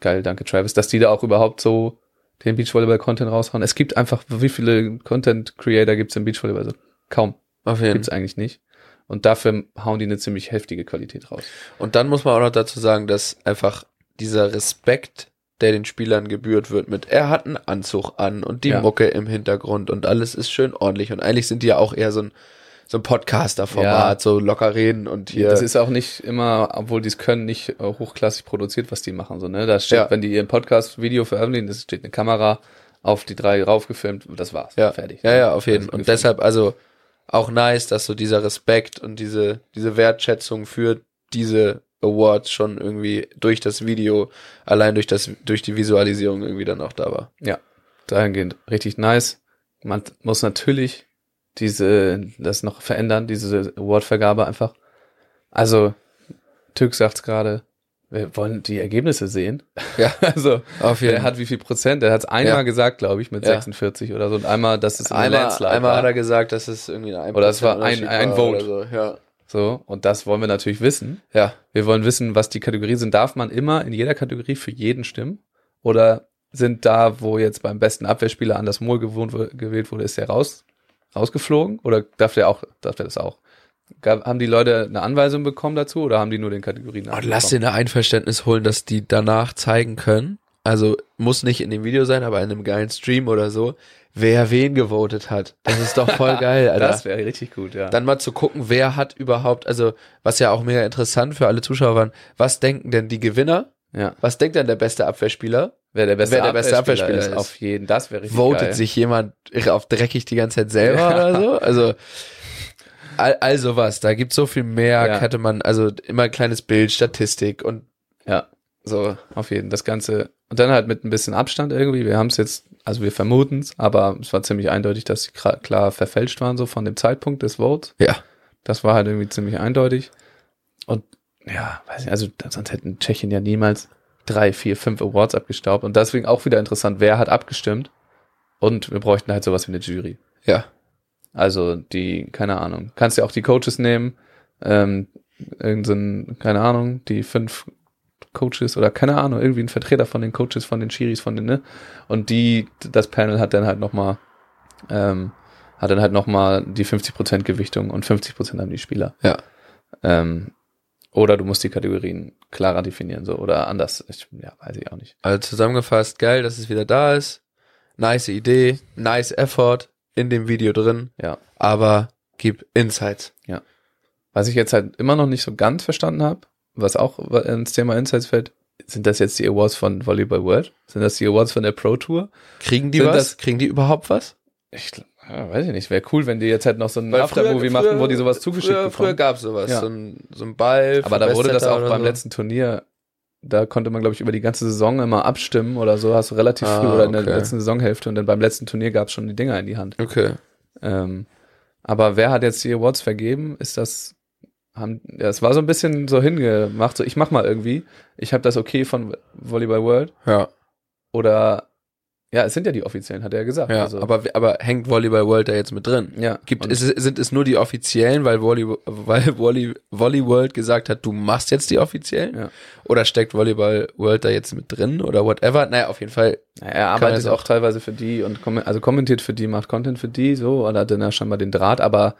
geil, danke Travis, dass die da auch überhaupt so den Beachvolleyball-Content raushauen. Es gibt einfach, wie viele Content-Creator gibt's im Beachvolleyball? Also kaum. Auf jeden Gibt's eigentlich nicht. Und dafür hauen die eine ziemlich heftige Qualität raus. Und dann muss man auch noch dazu sagen, dass einfach dieser Respekt, der den Spielern gebührt wird, mit er hat einen Anzug an und die Ja. Mucke im Hintergrund und alles ist schön ordentlich. Und eigentlich sind die ja auch eher so ein, so ein Podcaster-Format, Ja. so locker reden und hier. Das ist auch nicht immer, obwohl die es können, nicht äh, hochklassig produziert, was die machen. So, ne? Da steht, Ja. wenn die ihren Podcast-Video veröffentlichen, das steht eine Kamera auf die drei raufgefilmt, das war's. ja, Fertig. Ja, ja, auf jeden. Also Und gefilmt. deshalb, also auch nice, dass so dieser Respekt und diese, diese Wertschätzung für diese Awards schon irgendwie durch das Video, allein durch das, durch die Visualisierung irgendwie dann auch da war. Ja, dahingehend richtig nice. Man muss natürlich diese, das noch verändern, diese Awardvergabe einfach. Also, Türk sagt's gerade, wir wollen die Ergebnisse sehen. Ja, Also, auf jeden der hat wie viel Prozent? Der hat's einmal Ja. gesagt, glaube ich, mit Ja. 46 oder so. Und einmal, dass es Einmal, Landslide einmal war. hat er gesagt, dass es irgendwie ein Oder es war ein- 1% ein Vote. Oder so. Ja. So, und das wollen wir natürlich wissen. ja, Wir wollen wissen, was die Kategorien sind. Darf man immer in jeder Kategorie für jeden stimmen? Oder sind da, wo jetzt beim besten Abwehrspieler Anders Mohl gewohnt, gewählt wurde, ist der raus, rausgeflogen? Oder darf der auch, darf der das auch? Gab, haben die Leute eine Anweisung bekommen dazu oder haben die nur den Kategorien Und lass dir ein Einverständnis holen, dass die danach zeigen können. Also muss nicht in dem Video sein, aber in einem geilen Stream oder so, wer wen gewotet hat. Das ist doch voll geil, Alter. Das wäre richtig gut, ja. dann mal zu gucken, wer hat überhaupt, also was ja auch mega interessant für alle Zuschauer waren, was denken denn die Gewinner? ja. Was denkt denn der beste Abwehrspieler? Wer der beste, Wer der beste Abwehrspieler ist. Auf jeden, das wäre richtig Votet geil. sich jemand auf dreckig die ganze Zeit selber Ja. oder so? Also all, all sowas, da gibt so viel mehr, Ja. hätte man, also immer ein kleines Bild, Statistik und Ja, so auf jeden das Ganze. Und dann halt mit ein bisschen Abstand irgendwie. Wir haben es jetzt, also wir vermuten es, aber es war ziemlich eindeutig, dass sie klar verfälscht waren, so von dem Zeitpunkt des Votes. ja. Das war halt irgendwie ziemlich eindeutig. Und ja, weiß nicht, also sonst hätten Tschechien ja niemals drei, vier, fünf Awards abgestaubt. Und deswegen auch wieder interessant, wer hat abgestimmt. Und wir bräuchten halt sowas wie eine Jury. Ja. Also die, keine Ahnung, kannst ja auch die Coaches nehmen, ähm, irgendein, keine Ahnung, die fünf Coaches oder keine Ahnung, irgendwie ein Vertreter von den Coaches, von den Chiris, von den, ne? Und die, das Panel hat dann halt nochmal, ähm, hat dann halt nochmal die 50% Gewichtung und 50% haben die Spieler. Ja. Ähm, oder du musst die Kategorien klarer definieren, so, oder anders. Ich, ja, weiß ich auch nicht. Also zusammengefasst, geil, dass es wieder da ist. Nice Idee, nice Effort in dem Video drin, Ja. aber gib Insights. Was ich jetzt halt immer noch nicht so ganz verstanden habe, was auch ins Thema Insights fällt, sind das jetzt die Awards von Volleyball World? Sind das die Awards von der Pro Tour? Kriegen die Sind was? das- Kriegen die überhaupt was? Ich ja, weiß ich nicht. Wäre cool, wenn die jetzt halt noch so ein Aftermovie machen, wo die sowas zugeschickt früher, Früher bekommen. gab's sowas, Ja. so, ein, so ein Ball. Aber da wurde das auch beim so. letzten Turnier, da konnte man, glaube ich, über die ganze Saison immer abstimmen oder so, hast du relativ Ah, früh oder in der okay. letzten Saisonhälfte und dann beim letzten Turnier gab es schon die Dinger in die Hand. Okay. Ähm, aber wer hat jetzt die Awards vergeben? Ist das, haben, ja, es war so ein bisschen so hingemacht, so ich mach mal irgendwie, ich habe das okay von Volleyball World Ja, oder, ja, es sind ja die offiziellen, hat er ja gesagt. ja. also, aber, aber hängt Volleyball World da jetzt mit drin? ja, Gibt, ist, sind es nur die offiziellen, weil Volley, weil Volley, Volley World gesagt hat, du machst jetzt die offiziellen? Ja. Oder steckt Volleyball World da jetzt mit drin oder whatever? Naja, auf jeden Fall. Ja, er arbeitet auch auch- teilweise für die und kom also kommentiert für die, macht Content für die, so, oder hat dann ja scheinbar den Draht, aber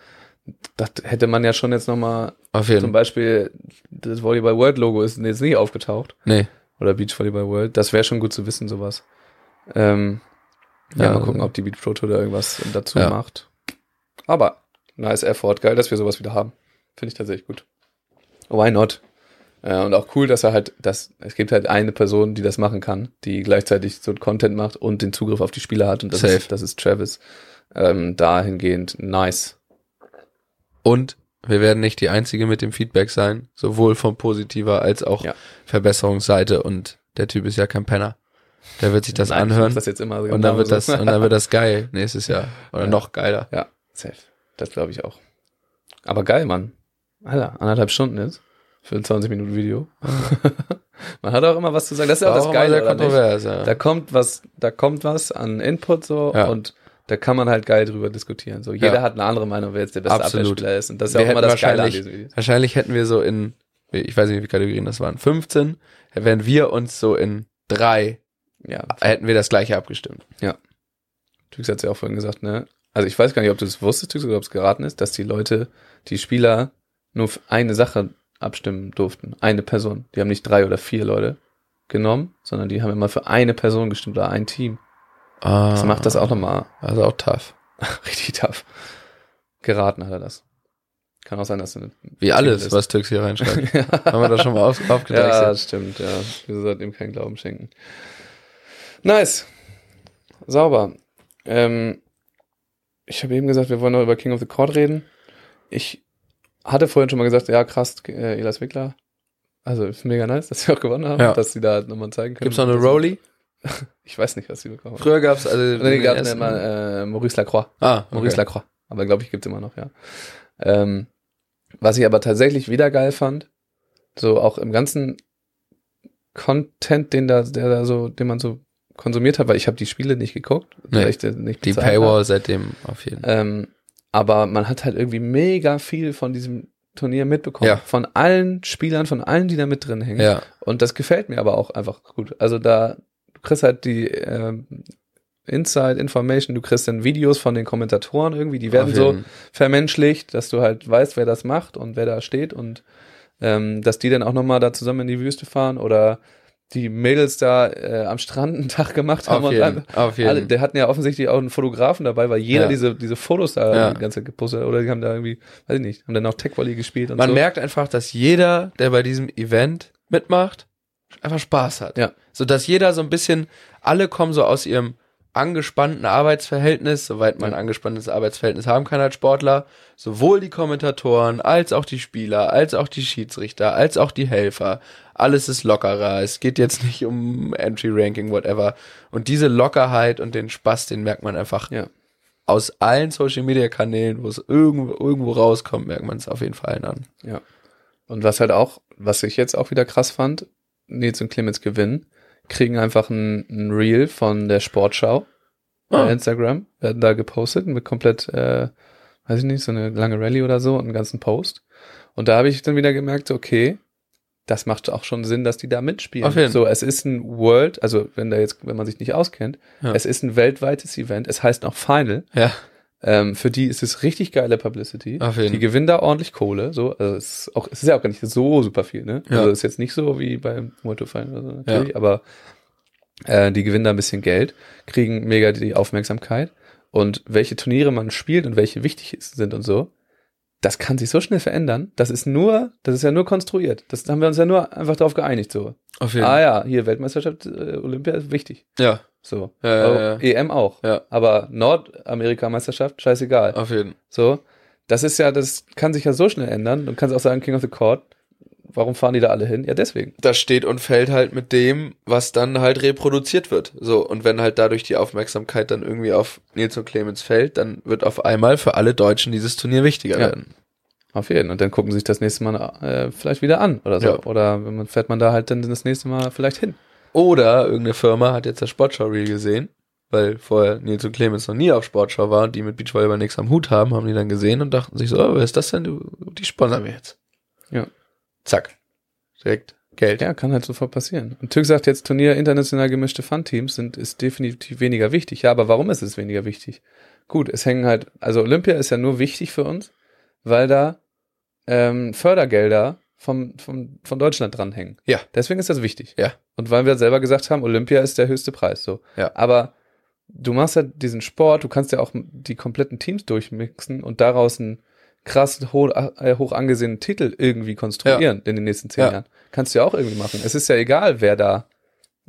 das hätte man ja schon jetzt nochmal, Auf jeden zum. Beispiel, das Volleyball World Logo ist jetzt nicht aufgetaucht, Nee. oder Beach Volleyball World, das wäre schon gut zu wissen, sowas. Ähm, ja, Ja, mal gucken, ob die Beach Pro Tour da irgendwas dazu Ja. macht. Aber, nice Effort, geil, dass wir sowas wieder haben. Finde ich tatsächlich gut. Why not? Äh, und auch cool, dass er halt, dass es gibt halt eine Person, die das machen kann, die gleichzeitig so Content macht und den Zugriff auf die Spieler hat und das, Safe. ist, das ist Travis. Ähm, dahingehend nice. Und wir werden nicht die einzige mit dem Feedback sein, sowohl von positiver als auch Ja. Verbesserungsseite. Und der Typ ist ja kein Penner. Der wird sich das Nein, anhören Das jetzt immer und dann wird so. das und dann wird das geil nächstes Jahr oder Ja. noch geiler. Ja, safe. Das glaube ich auch. Aber geil, Mann. Alter, anderthalb Stunden jetzt. Für ein 20 Minuten Video. Man hat auch immer was zu sagen. Das ist ja auch das Geile, kontrovers, ja. Da kommt was, da kommt was an Input so Ja. und da kann man halt geil drüber diskutieren. So, jeder Ja. hat eine andere Meinung, wer jetzt der beste. Abwehrspieler ist. Und das ist ja Wir auch immer das Geile an wahrscheinlich- diesen Videos. Wahrscheinlich hätten wir so in, ich weiß nicht, wie viele Kategorien das waren, 15, wären wir uns so in drei, Ja, hätten wir das gleiche abgestimmt. Tüx hat ja auch vorhin gesagt, ne? Also ich weiß gar nicht, ob du das wusstest, Tüx, oder ob es geraten ist, dass die Leute, die Spieler nur für eine Sache abstimmen durften. Eine Person. Die haben nicht drei oder vier Leute genommen, sondern die haben immer für eine Person gestimmt oder ein Team. Ah, Das macht das auch nochmal Also auch tough. richtig tough. Geraten hat er das. Kann auch sein, dass du Wie alles, was Türks hier reinschreibt. Haben wir das schon mal auf, Ja, aufgedrechselt. stimmt, ja. Wir sollten ihm keinen Glauben schenken. Nice. Sauber. Ähm, ich habe eben gesagt, wir wollen noch über King of the Court reden. Ich hatte vorhin schon mal gesagt, ja, krass, äh, Elas Wickler. Also ist mega nice, dass sie auch gewonnen haben, Ja. dass sie da nochmal zeigen können. Gibt's noch eine Rolli? Ich weiß nicht, was sie bekommen haben. Früher gab's also Nee, gab es immer äh, Maurice Lacroix. Ah, Maurice okay. Lacroix. Aber glaube ich, gibt's immer noch, ja. Ähm, was ich aber tatsächlich wieder geil fand, so auch im ganzen Content, den da, der da so, den man so konsumiert hat, weil ich habe die Spiele nicht geguckt, Nee, weil ich nicht Die Paywall seitdem auf jeden Hab. Ähm, aber man hat halt irgendwie mega viel von diesem Turnier mitbekommen. Ja. Von allen Spielern, von allen, die da mit drin hängen. Ja, Und das gefällt mir aber auch einfach gut. Also da, du kriegst halt die ähm, Inside Information, du kriegst dann Videos von den Kommentatoren irgendwie, die werden so vermenschlicht, dass du halt weißt, wer das macht und wer da steht und ähm, dass die dann auch nochmal da zusammen in die Wüste fahren oder die Mädels da äh, am Strand einen Tag gemacht haben Auf und jeden, dann, auf jeden. alle, der hatten ja offensichtlich auch einen Fotografen dabei, weil jeder Ja. diese, diese Fotos da Ja. die ganze Zeit gepostet hat oder die haben da irgendwie, weiß ich nicht, haben dann auch Tech Volley gespielt und Man so. merkt einfach, dass jeder, der bei diesem Event mitmacht, einfach Spaß hat. Ja. So dass jeder so ein bisschen, alle kommen so aus ihrem angespannten Arbeitsverhältnis, soweit man ein angespanntes Arbeitsverhältnis haben kann als Sportler, sowohl die Kommentatoren, als auch die Spieler, als auch die Schiedsrichter, als auch die Helfer. Alles ist lockerer. Es geht jetzt nicht um Entry-Ranking, whatever. Und diese Lockerheit und den Spaß, den merkt man einfach Ja. aus allen Social-Media-Kanälen, wo es irgendwo, irgendwo rauskommt, merkt man es auf jeden Fall an. Ja. Und was halt auch, was ich jetzt auch wieder krass fand, Nils und Clemens gewinnen, kriegen einfach ein, ein Reel von der Sportschau Ah. bei Instagram, werden da gepostet mit komplett, äh, weiß ich nicht, so eine lange Rallye oder so und einen ganzen Post. Und da habe ich dann wieder gemerkt, okay, das macht auch schon Sinn, dass die da mitspielen. Auf jeden. So, es ist ein World, also wenn da jetzt, wenn man sich nicht auskennt, Ja. es ist ein weltweites Event, es heißt noch Final. Ja. Ähm, für die ist es richtig geile Publicity. Auf jeden. Die gewinnen da ordentlich Kohle. So, also es ist auch, es ist ja auch gar nicht so super viel, ne? Ja. Also es ist jetzt nicht so wie beim World of Final oder so natürlich, aber äh, die gewinnen da ein bisschen Geld, kriegen mega die Aufmerksamkeit und welche Turniere man spielt und welche wichtig sind und so. Das kann sich so schnell verändern. Das ist nur, das ist ja nur konstruiert. Das haben wir uns ja nur einfach darauf geeinigt so. Auf jeden Ah ja, hier Weltmeisterschaft, äh, Olympia ist wichtig. Ja, So. Ja, ja, ja. EM auch. ja, Aber Nordamerika-Meisterschaft, scheißegal. auf jeden So, das ist ja, das kann sich ja so schnell ändern. Du kannst auch sagen, King of the Court, warum fahren die da alle hin? Ja, deswegen. das steht und fällt halt mit dem, was dann halt reproduziert wird. So, und wenn halt dadurch die Aufmerksamkeit dann irgendwie auf Nils und Clemens fällt, dann wird auf einmal für alle Deutschen dieses Turnier wichtiger Ja. werden. Auf jeden. Und dann gucken sie sich das nächste Mal äh, vielleicht wieder an oder so. Ja. Oder wenn man, fährt man da halt dann das nächste Mal vielleicht hin. Oder irgendeine Firma hat jetzt das Sportschau-Reel gesehen, weil vorher Nils und Clemens noch nie auf Sportschau waren, die mit Beachvolleyball nichts am Hut haben, haben die dann gesehen und dachten sich so, oh, wer ist das denn? Die sponsern wir jetzt. Ja. Zack. Direkt Geld. Ja, kann halt sofort passieren. Und Türk sagt jetzt, Turnier international gemischte Fun-Teams sind, ist definitiv weniger wichtig. Ja, aber warum ist es weniger wichtig? Gut, es hängen halt, also Olympia ist ja nur wichtig für uns, weil da ähm, Fördergelder vom, vom, von Deutschland dranhängen. Ja. Deswegen ist das wichtig. Ja. Und weil wir selber gesagt haben, Olympia ist der höchste Preis. So. Ja. Aber du machst ja diesen Sport, du kannst ja auch die kompletten Teams durchmixen und daraus einen krass hoch, äh, hoch angesehenen Titel irgendwie konstruieren in den nächsten zehn Ja. Jahren. Kannst du ja auch irgendwie machen. Es ist ja egal, wer da,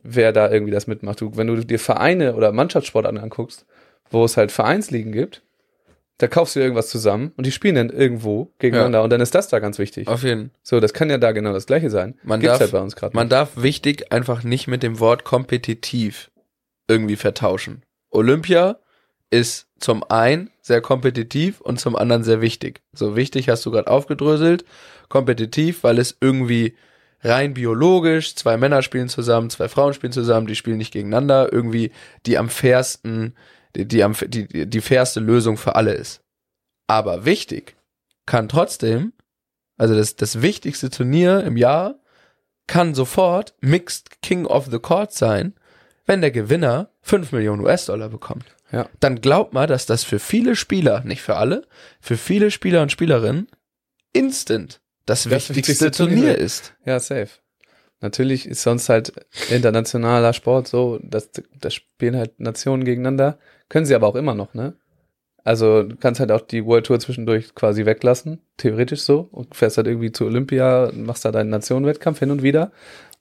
wer da irgendwie das mitmacht. Du, wenn du dir Vereine oder Mannschaftssportarten anguckst, wo es halt Vereinsligen gibt, da kaufst du irgendwas zusammen und die spielen dann irgendwo gegeneinander und dann ist das da ganz wichtig. Auf jeden. So, das kann ja da genau das gleiche sein. Man Gibt's darf- halt bei uns gerade. Man darf wichtig einfach nicht mit dem Wort kompetitiv irgendwie vertauschen. Olympia ist zum einen sehr kompetitiv und zum anderen sehr wichtig. So wichtig hast du gerade aufgedröselt. Kompetitiv, weil es irgendwie rein biologisch, zwei Männer spielen zusammen, zwei Frauen spielen zusammen, die spielen nicht gegeneinander, irgendwie die am fairsten, die, die, am, die, die fairste Lösung für alle ist. Aber wichtig kann trotzdem, also das, das wichtigste Turnier im Jahr kann sofort Mixed King of the Court sein, wenn der Gewinner 5 Millionen US-Dollar bekommt. Ja. Dann glaubt mal, dass das für viele Spieler, nicht für alle, für viele Spieler und Spielerinnen instant das, Das wichtigste, wichtigste Turnier Turnier. ist. Ja, safe. Natürlich ist sonst halt internationaler Sport so, dass das spielen halt Nationen gegeneinander. Können sie aber auch immer noch, ne? Also du kannst halt auch die World Tour zwischendurch quasi weglassen, theoretisch so, und fährst halt irgendwie zu Olympia, machst da deinen Nationenwettkampf hin und wieder.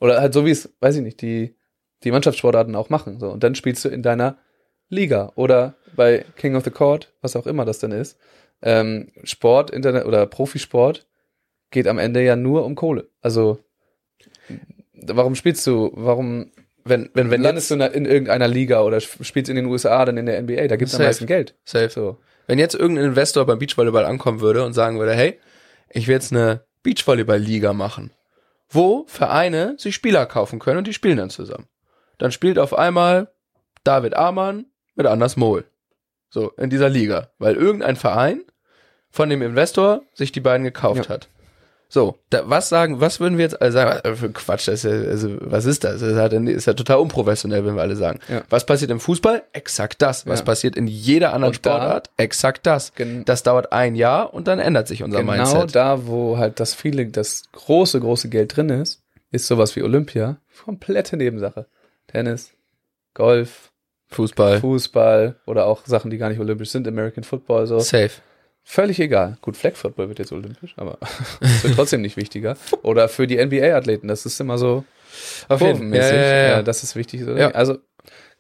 Oder halt so wie es, weiß ich nicht, die, die Mannschaftssportarten auch machen. So. Und dann spielst du in deiner Liga oder bei King of the Court, was auch immer das dann ist. Ähm, Sport, Internet oder Profisport geht am Ende ja nur um Kohle. Also warum spielst du, warum Wenn, wenn, wenn landest du in, in irgendeiner Liga oder sp- spielst in den USA, dann in der NBA, da gibt's am Safe. meisten Geld. safe. So. wenn jetzt irgendein Investor beim Beachvolleyball ankommen würde und sagen würde, hey, ich will jetzt eine Beachvolleyball-Liga machen, wo Vereine sich Spieler kaufen können und die spielen dann zusammen. Dann spielt auf einmal David Amann mit Anders Mohl. So, in dieser Liga. Weil irgendein Verein von dem Investor sich die beiden gekauft Ja. hat. So, da, was sagen, was würden wir jetzt alle sagen? Äh, Für Quatsch, das ist ja, also, was ist das? Das ist, halt, ist ja total unprofessionell, wenn wir alle sagen. Ja. Was passiert im Fußball? Exakt das. Was Ja. passiert in jeder anderen da- Sportart? Exakt das. Das dauert ein Jahr und dann ändert sich unser Genau Mindset. da, wo halt das viele, das große, große Geld drin ist, ist sowas wie Olympia komplette Nebensache. Tennis, Golf, Fußball. Fußball oder auch Sachen, die gar nicht olympisch sind, American Football, so. Safe. Völlig egal. Gut, Flag Football wird jetzt olympisch, aber es wird trotzdem nicht wichtiger. Oder für die NBA-Athleten, das ist immer so Auf jeden Fall. Ja, ja, ja, das ist wichtig. Ja. Also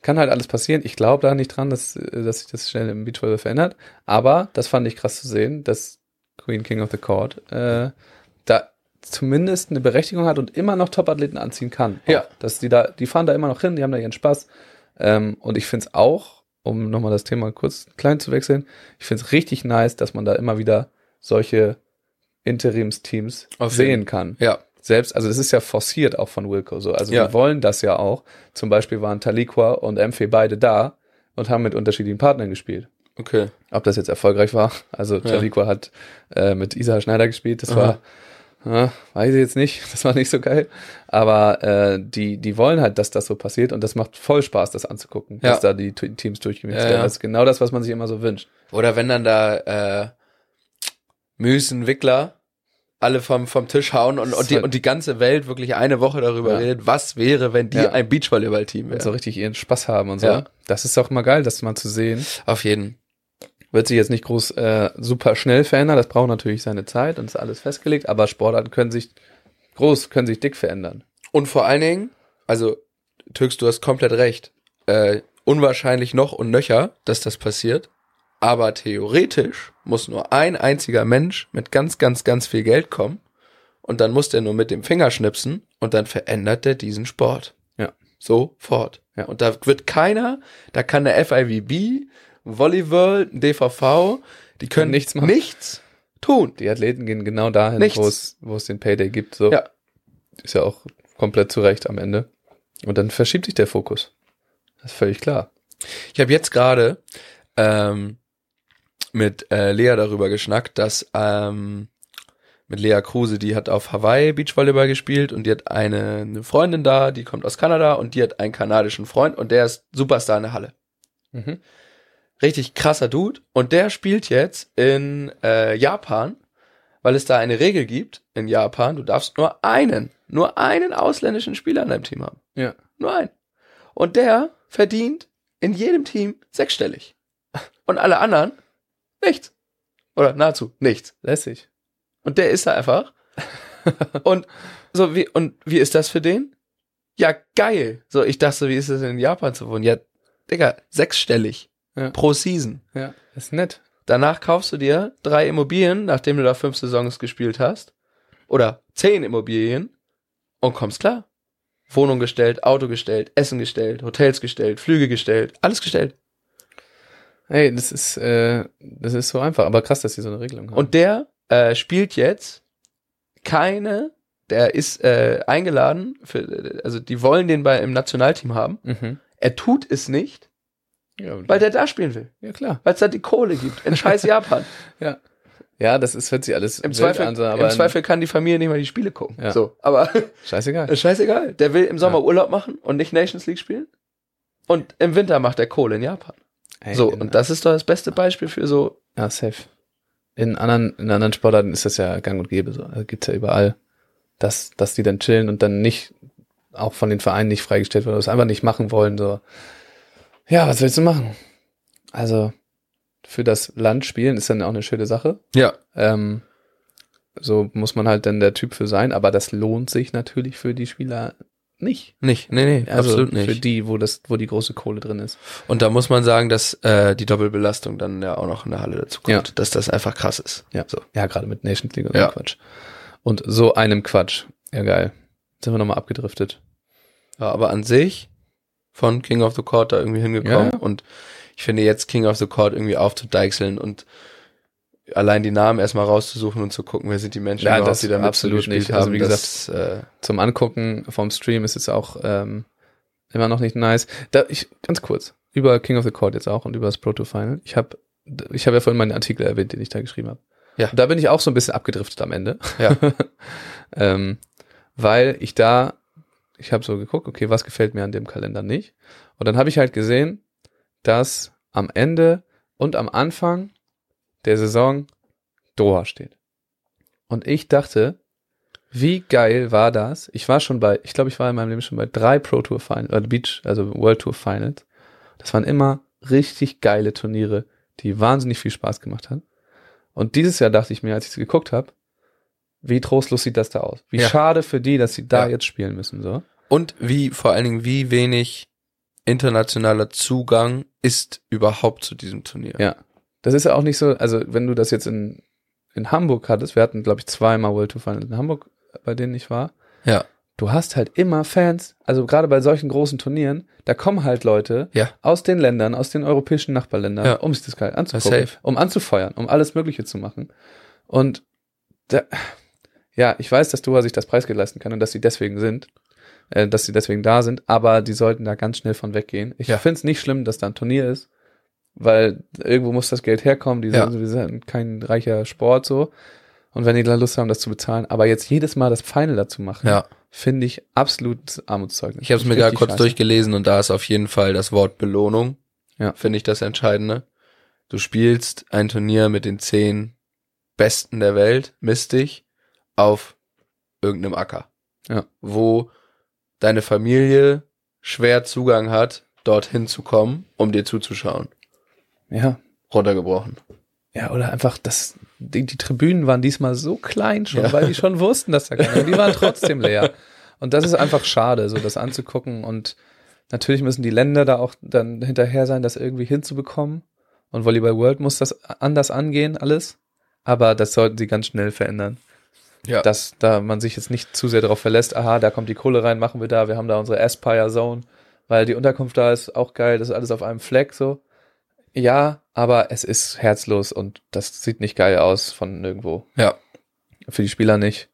kann halt alles passieren. Ich glaube da nicht dran, dass, dass sich das schnell im Beachvolleyball verändert. Aber das fand ich krass zu sehen, dass Queen King of the Court äh, da zumindest eine Berechtigung hat und immer noch Top-Athleten anziehen kann. Ja. Dass die da, die fahren da immer noch hin, die haben da ihren Spaß. Ähm, und ich finde es auch, um nochmal das Thema kurz klein zu wechseln, ich finde es richtig nice, dass man da immer wieder solche Interimsteams Auf sehen kann Ja. selbst, also das ist ja forciert auch von Wilco so. Also Ja. die wollen das ja auch. Zum Beispiel waren Taliqua und Mfe beide da und haben mit unterschiedlichen Partnern gespielt. Okay. Ob das jetzt erfolgreich war, also Taliqua hat äh, mit Isa Schneider gespielt, das Aha. war Ja, weiß ich jetzt nicht, das war nicht so geil. Aber äh, die, die wollen halt, dass das so passiert und das macht voll Spaß, das anzugucken, Ja. dass da die Teams durchgemixt Ja, werden. Das ist genau das, was man sich immer so wünscht. Oder wenn dann da äh, Müsen, Wickler alle vom, vom Tisch hauen und, und, die, und die ganze Welt wirklich eine Woche darüber Ja. redet, was wäre, wenn die Ja. ein Beachvolleyball-Team Und wäre. so richtig ihren Spaß haben und so. Ja. Das ist auch immer geil, das mal zu sehen. Auf jeden. Wird sich jetzt nicht groß äh, super schnell verändern, das braucht natürlich seine Zeit und ist alles festgelegt, aber Sportarten können sich groß, können sich dick verändern. Und vor allen Dingen, also Türks, du hast komplett recht. Äh, unwahrscheinlich noch und nöcher, dass das passiert. Aber theoretisch muss nur ein einziger Mensch mit ganz, ganz, ganz viel Geld kommen und dann muss der nur mit dem Finger schnipsen und dann verändert der diesen Sport. Ja. Sofort. Ja. Und da wird keiner, da kann der FIVB, Volleyball, DVV, die können nichts machen. nichts tun. Die Athleten gehen genau dahin, wo es, wo es den Payday gibt. So. Ja. Ist ja auch komplett zu Recht am Ende. Und dann verschiebt sich der Fokus. Das ist völlig klar. Ich habe jetzt gerade ähm, mit äh, Lea darüber geschnackt, dass ähm, mit Lea Kruse, die hat auf Hawaii Beachvolleyball gespielt und die hat eine, eine Freundin da, die kommt aus Kanada und die hat einen kanadischen Freund und der ist Superstar in der Halle. Mhm. Richtig krasser Dude und der spielt jetzt in äh, Japan, weil es da eine Regel gibt in Japan, du darfst nur einen, nur einen ausländischen Spieler in deinem Team haben. Ja. Nur einen. Und der verdient in jedem Team sechsstellig. Und alle anderen nichts. Oder nahezu nichts. Lässig. Und der ist da einfach. und so wie, und wie ist das für den? Ja, geil. So, ich dachte, so, wie ist es in Japan zu wohnen? Ja, Digga, sechsstellig. Ja. Pro Season. Ja. Ist nett. Danach kaufst du dir drei Immobilien, nachdem du da fünf Saisons gespielt hast. Oder zehn Immobilien und kommst klar. Wohnung gestellt, Auto gestellt, Essen gestellt, Hotels gestellt, Flüge gestellt, alles gestellt. Hey, das ist, äh, das ist so einfach. Aber krass, dass die so eine Regelung haben. Und der äh, spielt jetzt keine, der ist äh, eingeladen, für, also die wollen den bei im Nationalteam haben. mhm. Er tut es nicht, ja, weil der da spielen will. ja, klar. Weil es da die Kohle gibt. In scheiß Japan. Ja. Ja, das ist, hört sich alles Im Zweifel, an, Im Zweifel kann die Familie nicht mal die Spiele gucken. Ja. So, aber scheißegal. scheißegal. Der will im Sommer Ja. Urlaub machen und nicht Nations League spielen. Und im Winter macht er Kohle in Japan. Hey, so, in, und das ist doch das beste Beispiel für so, Ja, safe. In anderen, in anderen Sportarten ist das ja gang und gäbe so. Also gibt's ja überall, dass, dass die dann chillen und dann nicht, auch von den Vereinen nicht freigestellt werden, oder es einfach nicht machen wollen, so. Ja, was willst du machen? Also, für das Land spielen ist dann auch eine schöne Sache. ja, Ähm, so muss man halt dann der Typ für sein, aber das lohnt sich natürlich für die Spieler nicht. nicht, nee, nee, Also absolut nicht. Für die, wo das, wo die große Kohle drin ist. Und da muss man sagen, dass äh, die Doppelbelastung dann ja auch noch in der Halle dazu kommt, Ja. dass das einfach krass ist. Ja, So. ja gerade mit Nations League und Ja. so Quatsch. Und so einem Quatsch. Ja, geil. Sind wir nochmal abgedriftet. Ja, aber an sich von King of the Court da irgendwie hingekommen Ja. und ich finde jetzt King of the Court irgendwie aufzudeichseln und allein die Namen erstmal rauszusuchen und zu gucken, wer sind die Menschen Ja, das die da absolut nicht. Also haben. wie das, äh, Zum Angucken vom Stream ist es auch ähm, immer noch nicht nice. Da, ich, ganz kurz, über King of the Court jetzt auch und über das Proto Final. Ich habe ich habe ja vorhin meinen Artikel erwähnt, den ich da geschrieben habe. Ja. Da bin ich auch so ein bisschen abgedriftet am Ende. Ja. ähm, weil ich da, ich habe so geguckt, okay, was gefällt mir an dem Kalender nicht? Und dann habe ich halt gesehen, dass am Ende und am Anfang der Saison Doha steht. Und ich dachte, wie geil war das? Ich war schon bei, ich glaube, ich war in meinem Leben schon bei drei Pro Tour Finals, oder Beach, also World Tour Finals. Das waren immer richtig geile Turniere, die wahnsinnig viel Spaß gemacht haben. Und dieses Jahr dachte ich mir, als ich es geguckt habe, wie trostlos sieht das da aus? Wie Ja. schade für die, dass sie da Ja. jetzt spielen müssen, so. und wie, vor allen Dingen, wie wenig internationaler Zugang ist überhaupt zu diesem Turnier. Ja. Das ist ja auch nicht so, also wenn du das jetzt in, in Hamburg hattest, wir hatten, glaube ich, zweimal World Tour Finals in Hamburg, bei denen ich war, Ja. du hast halt immer Fans, also gerade bei solchen großen Turnieren, da kommen halt Leute Ja. aus den Ländern, aus den europäischen Nachbarländern, Ja. um sich das geil anzugucken, um anzufeuern, um alles Mögliche zu machen. Und da, ja, ich weiß, dass Doha sich das Preisgeld leisten kann und dass sie deswegen sind, äh, dass sie deswegen da sind, aber die sollten da ganz schnell von weggehen. Ich Ja. finde es nicht schlimm, dass da ein Turnier ist, weil irgendwo muss das Geld herkommen, die Ja. sind, wir sind kein reicher Sport so. Und wenn die da Lust haben, das zu bezahlen, aber jetzt jedes Mal das Final dazu machen, Ja. finde ich absolut Armutszeugnis. Ich habe es mir gerade kurz scheiße. durchgelesen und da ist auf jeden Fall das Wort Belohnung. Ja. Finde ich das Entscheidende. Du spielst ein Turnier mit den zehn Besten der Welt, misst dich auf irgendeinem Acker. Ja. Wo deine Familie schwer Zugang hat, dorthin zu kommen, um dir zuzuschauen. Ja. Runtergebrochen. Ja, oder einfach, das, die, die Tribünen waren diesmal so klein schon, Ja. weil die schon wussten, dass da keiner, die waren trotzdem leer. Und das ist einfach schade, so das anzugucken. Und natürlich müssen die Länder da auch dann hinterher sein, das irgendwie hinzubekommen. Und Volleyball World muss das anders angehen, alles. Aber das sollten sie ganz schnell verändern. Ja. Dass da man sich jetzt nicht zu sehr darauf verlässt, aha, da kommt die Kohle rein, machen wir da, wir haben da unsere Aspire Zone, weil die Unterkunft da ist auch geil, das ist alles auf einem Fleck so. Ja, aber es ist herzlos und das sieht nicht geil aus von nirgendwo. ja. Für die Spieler nicht.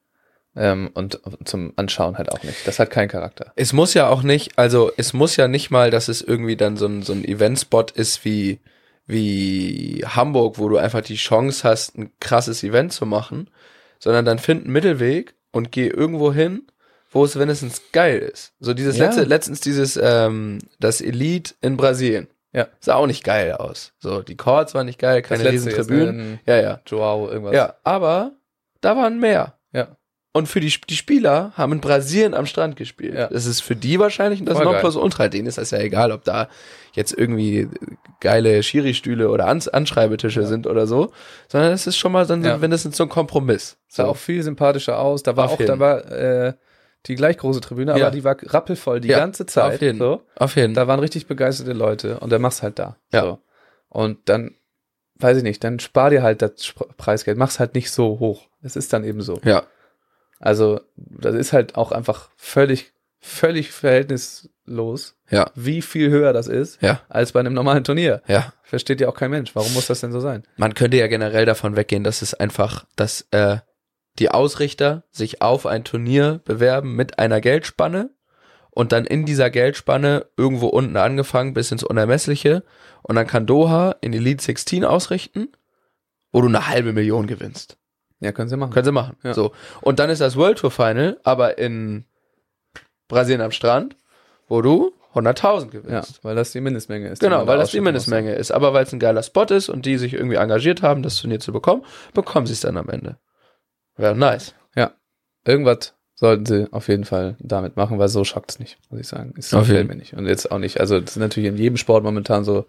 Ähm, und zum Anschauen halt auch nicht. Das hat keinen Charakter. Es muss ja auch nicht, also es muss ja nicht mal, dass es irgendwie dann so ein, so ein Eventspot ist wie, wie Hamburg, wo du einfach die Chance hast, ein krasses Event zu machen, sondern dann find einen Mittelweg und geh irgendwo hin, wo es wenigstens geil ist. So dieses Ja. letzte, letztens dieses, ähm, das Elite in Brasilien. Ja. Sah auch nicht geil aus. So, die Chords waren nicht geil, keine riesen Tribünen. ne, Ja, ja. Joao, irgendwas. Ja, aber da waren mehr. Ja. Und für die, die Spieler haben in Brasilien am Strand gespielt. Ja. Das ist für die wahrscheinlich das Voll geil. Nonplusultra. Denen ist das ja egal, ob da jetzt irgendwie geile Schiri-Stühle oder Ans Anschreibetische sind oder so, sondern es ist schon mal dann Ja. so, mindestens so ein Kompromiss. Sah So. auch viel sympathischer aus. Da war Auf auch, jeden. da war äh, die gleich große Tribüne, Ja. aber die war rappelvoll die Ja, ganze Zeit. auf jeden. So. Auf jeden Fall. Da waren richtig begeisterte Leute und der mach's halt da. Ja. So. Und dann, weiß ich nicht, dann spar dir halt das Preisgeld, mach's halt nicht so hoch. Es ist dann eben so. Ja. Also, das ist halt auch einfach völlig, völlig verhältnislos, Ja. wie viel höher das ist, Ja. als bei einem normalen Turnier. Ja. Versteht ja auch kein Mensch. Warum muss das denn so sein? Man könnte ja generell davon weggehen, dass es einfach, dass äh, die Ausrichter sich auf ein Turnier bewerben mit einer Geldspanne und dann in dieser Geldspanne irgendwo unten angefangen bis ins Unermessliche und dann kann Doha in Elite 16 ausrichten, wo du eine halbe Million gewinnst. Ja, können sie machen. Können sie machen. Ja. So. Und dann ist das World Tour Final, aber in Brasilien am Strand, wo du 100.000 ja, gewinnst. weil das die Mindestmenge ist. Genau, weil das die. Mindestmenge ist. Aber weil es ein geiler Spot ist und die sich irgendwie engagiert haben, das Turnier zu bekommen, bekommen sie es dann am Ende. Wäre nice. Irgendwas sollten sie auf jeden Fall damit machen, weil so schockt es nicht, muss ich sagen. Es Auf gefällt jeden. mir nicht. Und jetzt auch nicht. Also, das ist natürlich in jedem Sport momentan so,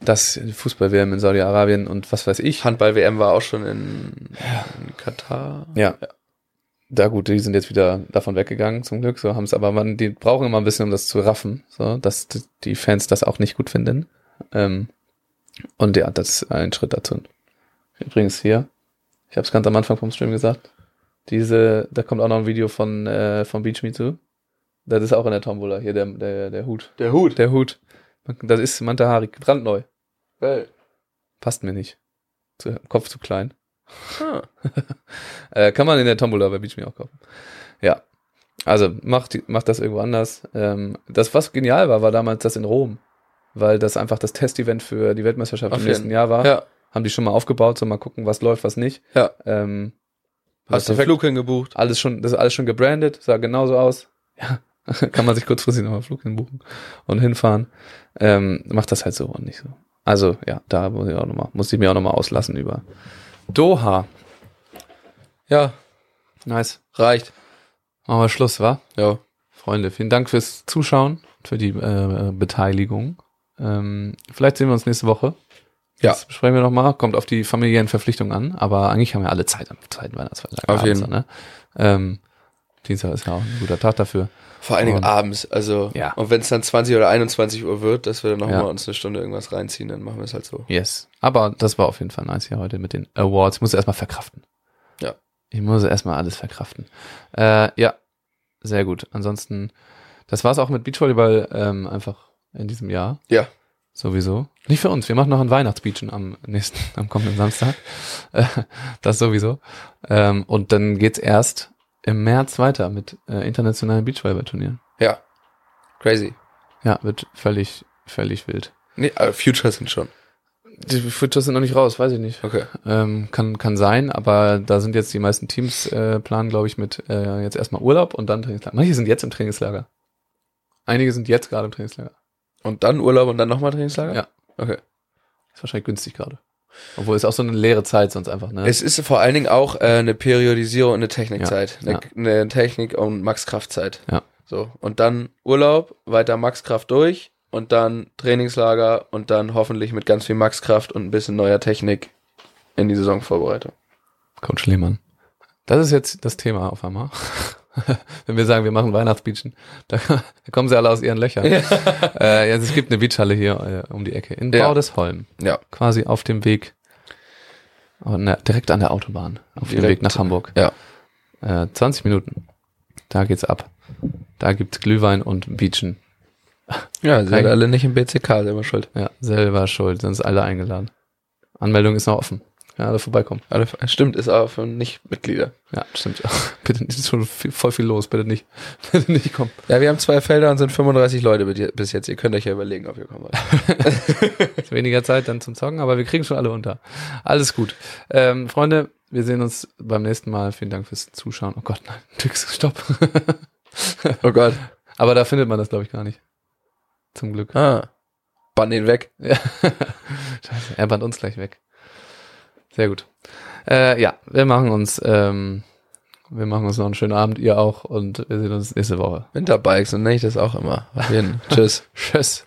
dass Fußball-WM in Saudi-Arabien und was weiß ich. Handball-WM war auch schon in, in Katar. Ja. Da gut, die sind jetzt wieder davon weggegangen, zum Glück. So haben es, aber man, die brauchen immer ein bisschen, um das zu raffen, so, dass die- Fans das auch nicht gut finden. Ähm, und ja, das ist ein Schritt dazu. Übrigens hier, ich habe es ganz am Anfang vom Stream gesagt, diese, da kommt auch noch ein Video von, äh, von Beach Me zu. Das ist auch in der Tombola, hier der, der, der Hut. Der Hut. Der Hut. Das ist Mantahari, brandneu. Geil. Passt mir nicht. Zu, Kopf zu klein. Ah. Äh, kann man in der Tombola bei Beach Me auch kaufen. Ja. Also macht, macht das irgendwo anders. Ähm, das, was genial war, war damals das in Rom. Weil das einfach das Testevent für die Weltmeisterschaft Auf im nächsten Jahr war. Ja, Haben die schon mal aufgebaut, so mal gucken, was läuft, was nicht. ja. Ähm, Hast du. Flug hingebucht? Alles schon, das ist alles schon gebrandet, sah genauso aus. Ja, kann man sich kurzfristig nochmal Flug hinbuchen und hinfahren. Ähm, macht das halt so und nicht so. Also, ja, da muss ich auch noch mal, muss ich mir auch nochmal auslassen über Doha. Ja, Nice. reicht. Machen wir Schluss, wa? Ja. Freunde, vielen Dank fürs Zuschauen, für die äh, Beteiligung. Ähm, vielleicht sehen wir uns nächste Woche. Ja. Das besprechen wir nochmal. Kommt auf die familiären Verpflichtungen an, aber eigentlich haben wir alle Zeit am zweiten Weihnachtsfeiertag. Auf jeden abends, Ne? Ähm, Dienstag ist ja auch ein guter Tag dafür. Vor allen Dingen Und- abends, also Ja. und wenn es dann 20 oder 21 Uhr wird, dass wir dann nochmal Ja. uns eine Stunde irgendwas reinziehen, dann machen wir es halt so. Yes. Aber das war auf jeden Fall nice hier heute mit den Awards. Ich muss erstmal verkraften. Ja. Ich muss erstmal alles verkraften. Äh, ja, sehr gut. Ansonsten, das war's auch mit Beachvolleyball ähm, einfach in diesem Jahr. Ja. Sowieso. Nicht für uns. Wir machen noch ein Weihnachtsbeachen am nächsten, am kommenden Samstag. Äh, das sowieso. Ähm, und dann geht's erst im März weiter mit äh, internationalen Beachvolleyball-Turnieren. Ja. Crazy. Ja, wird völlig, völlig wild. Nee, aber Futures sind schon. Die Futures sind noch nicht raus, weiß ich nicht. Okay. Ähm, kann, kann sein, aber da sind jetzt die meisten Teams äh, planen, glaube ich, mit äh, jetzt erstmal Urlaub und dann Trainingslager. Manche sind jetzt im Trainingslager. Einige sind jetzt gerade im Trainingslager. Und dann Urlaub und dann nochmal Trainingslager? Ja. Okay. Ist wahrscheinlich günstig gerade. Obwohl es auch so eine leere Zeit sonst einfach, ne? Es ist vor allen Dingen auch äh, eine Periodisierung und eine Technikzeit. Ja, Eine, eine Technik- und Maxkraftzeit. Ja. So. Und dann Urlaub, weiter Maxkraft durch und dann Trainingslager und dann hoffentlich mit ganz viel Maxkraft und ein bisschen neuer Technik in die Saisonvorbereitung. Coach Lehmann. Das ist jetzt das Thema auf einmal. Wenn wir sagen, wir machen Weihnachtsbeachen, da, da kommen sie alle aus ihren Löchern. äh, ja, es gibt eine Beachhalle hier äh, um die Ecke in Ja. Baudesholm. Ja. Quasi auf dem Weg, ne, direkt an der Autobahn, auf dem Direkt. Weg nach Hamburg. Ja. Äh, 20 Minuten. Da geht's ab. Da gibt's Glühwein und Beachen. Ja, sind alle nicht im BCK, selber schuld. Ja, selber schuld, sind alle eingeladen. Anmeldung ist noch offen. Ja, alle vorbeikommen. Alle, stimmt, ist aber für Nicht-Mitglieder. Ja, stimmt. bitte nicht, ist schon viel, voll viel los, bitte nicht. Bitte nicht kommen. Ja, wir haben zwei Felder und sind 35 Leute bi- bis jetzt. Ihr könnt euch ja überlegen, ob ihr kommen wollt. Ist weniger Zeit dann zum Zocken, aber wir kriegen schon alle unter. Alles gut. Ähm, Freunde, wir sehen uns beim nächsten Mal. Vielen Dank fürs Zuschauen. Oh Gott, nein, Tix, stopp. Oh Gott. aber da findet man das, glaube ich, gar nicht. Zum Glück. Ah. Bann den weg. Ja. Scheiße, er bannt uns gleich weg. Sehr gut. Äh, ja, wir machen uns, ähm, wir machen uns noch einen schönen Abend, ihr auch, und wir sehen uns nächste Woche. Winterbikes, und nenne ich das auch immer. Auf jeden. Tschüss. Tschüss.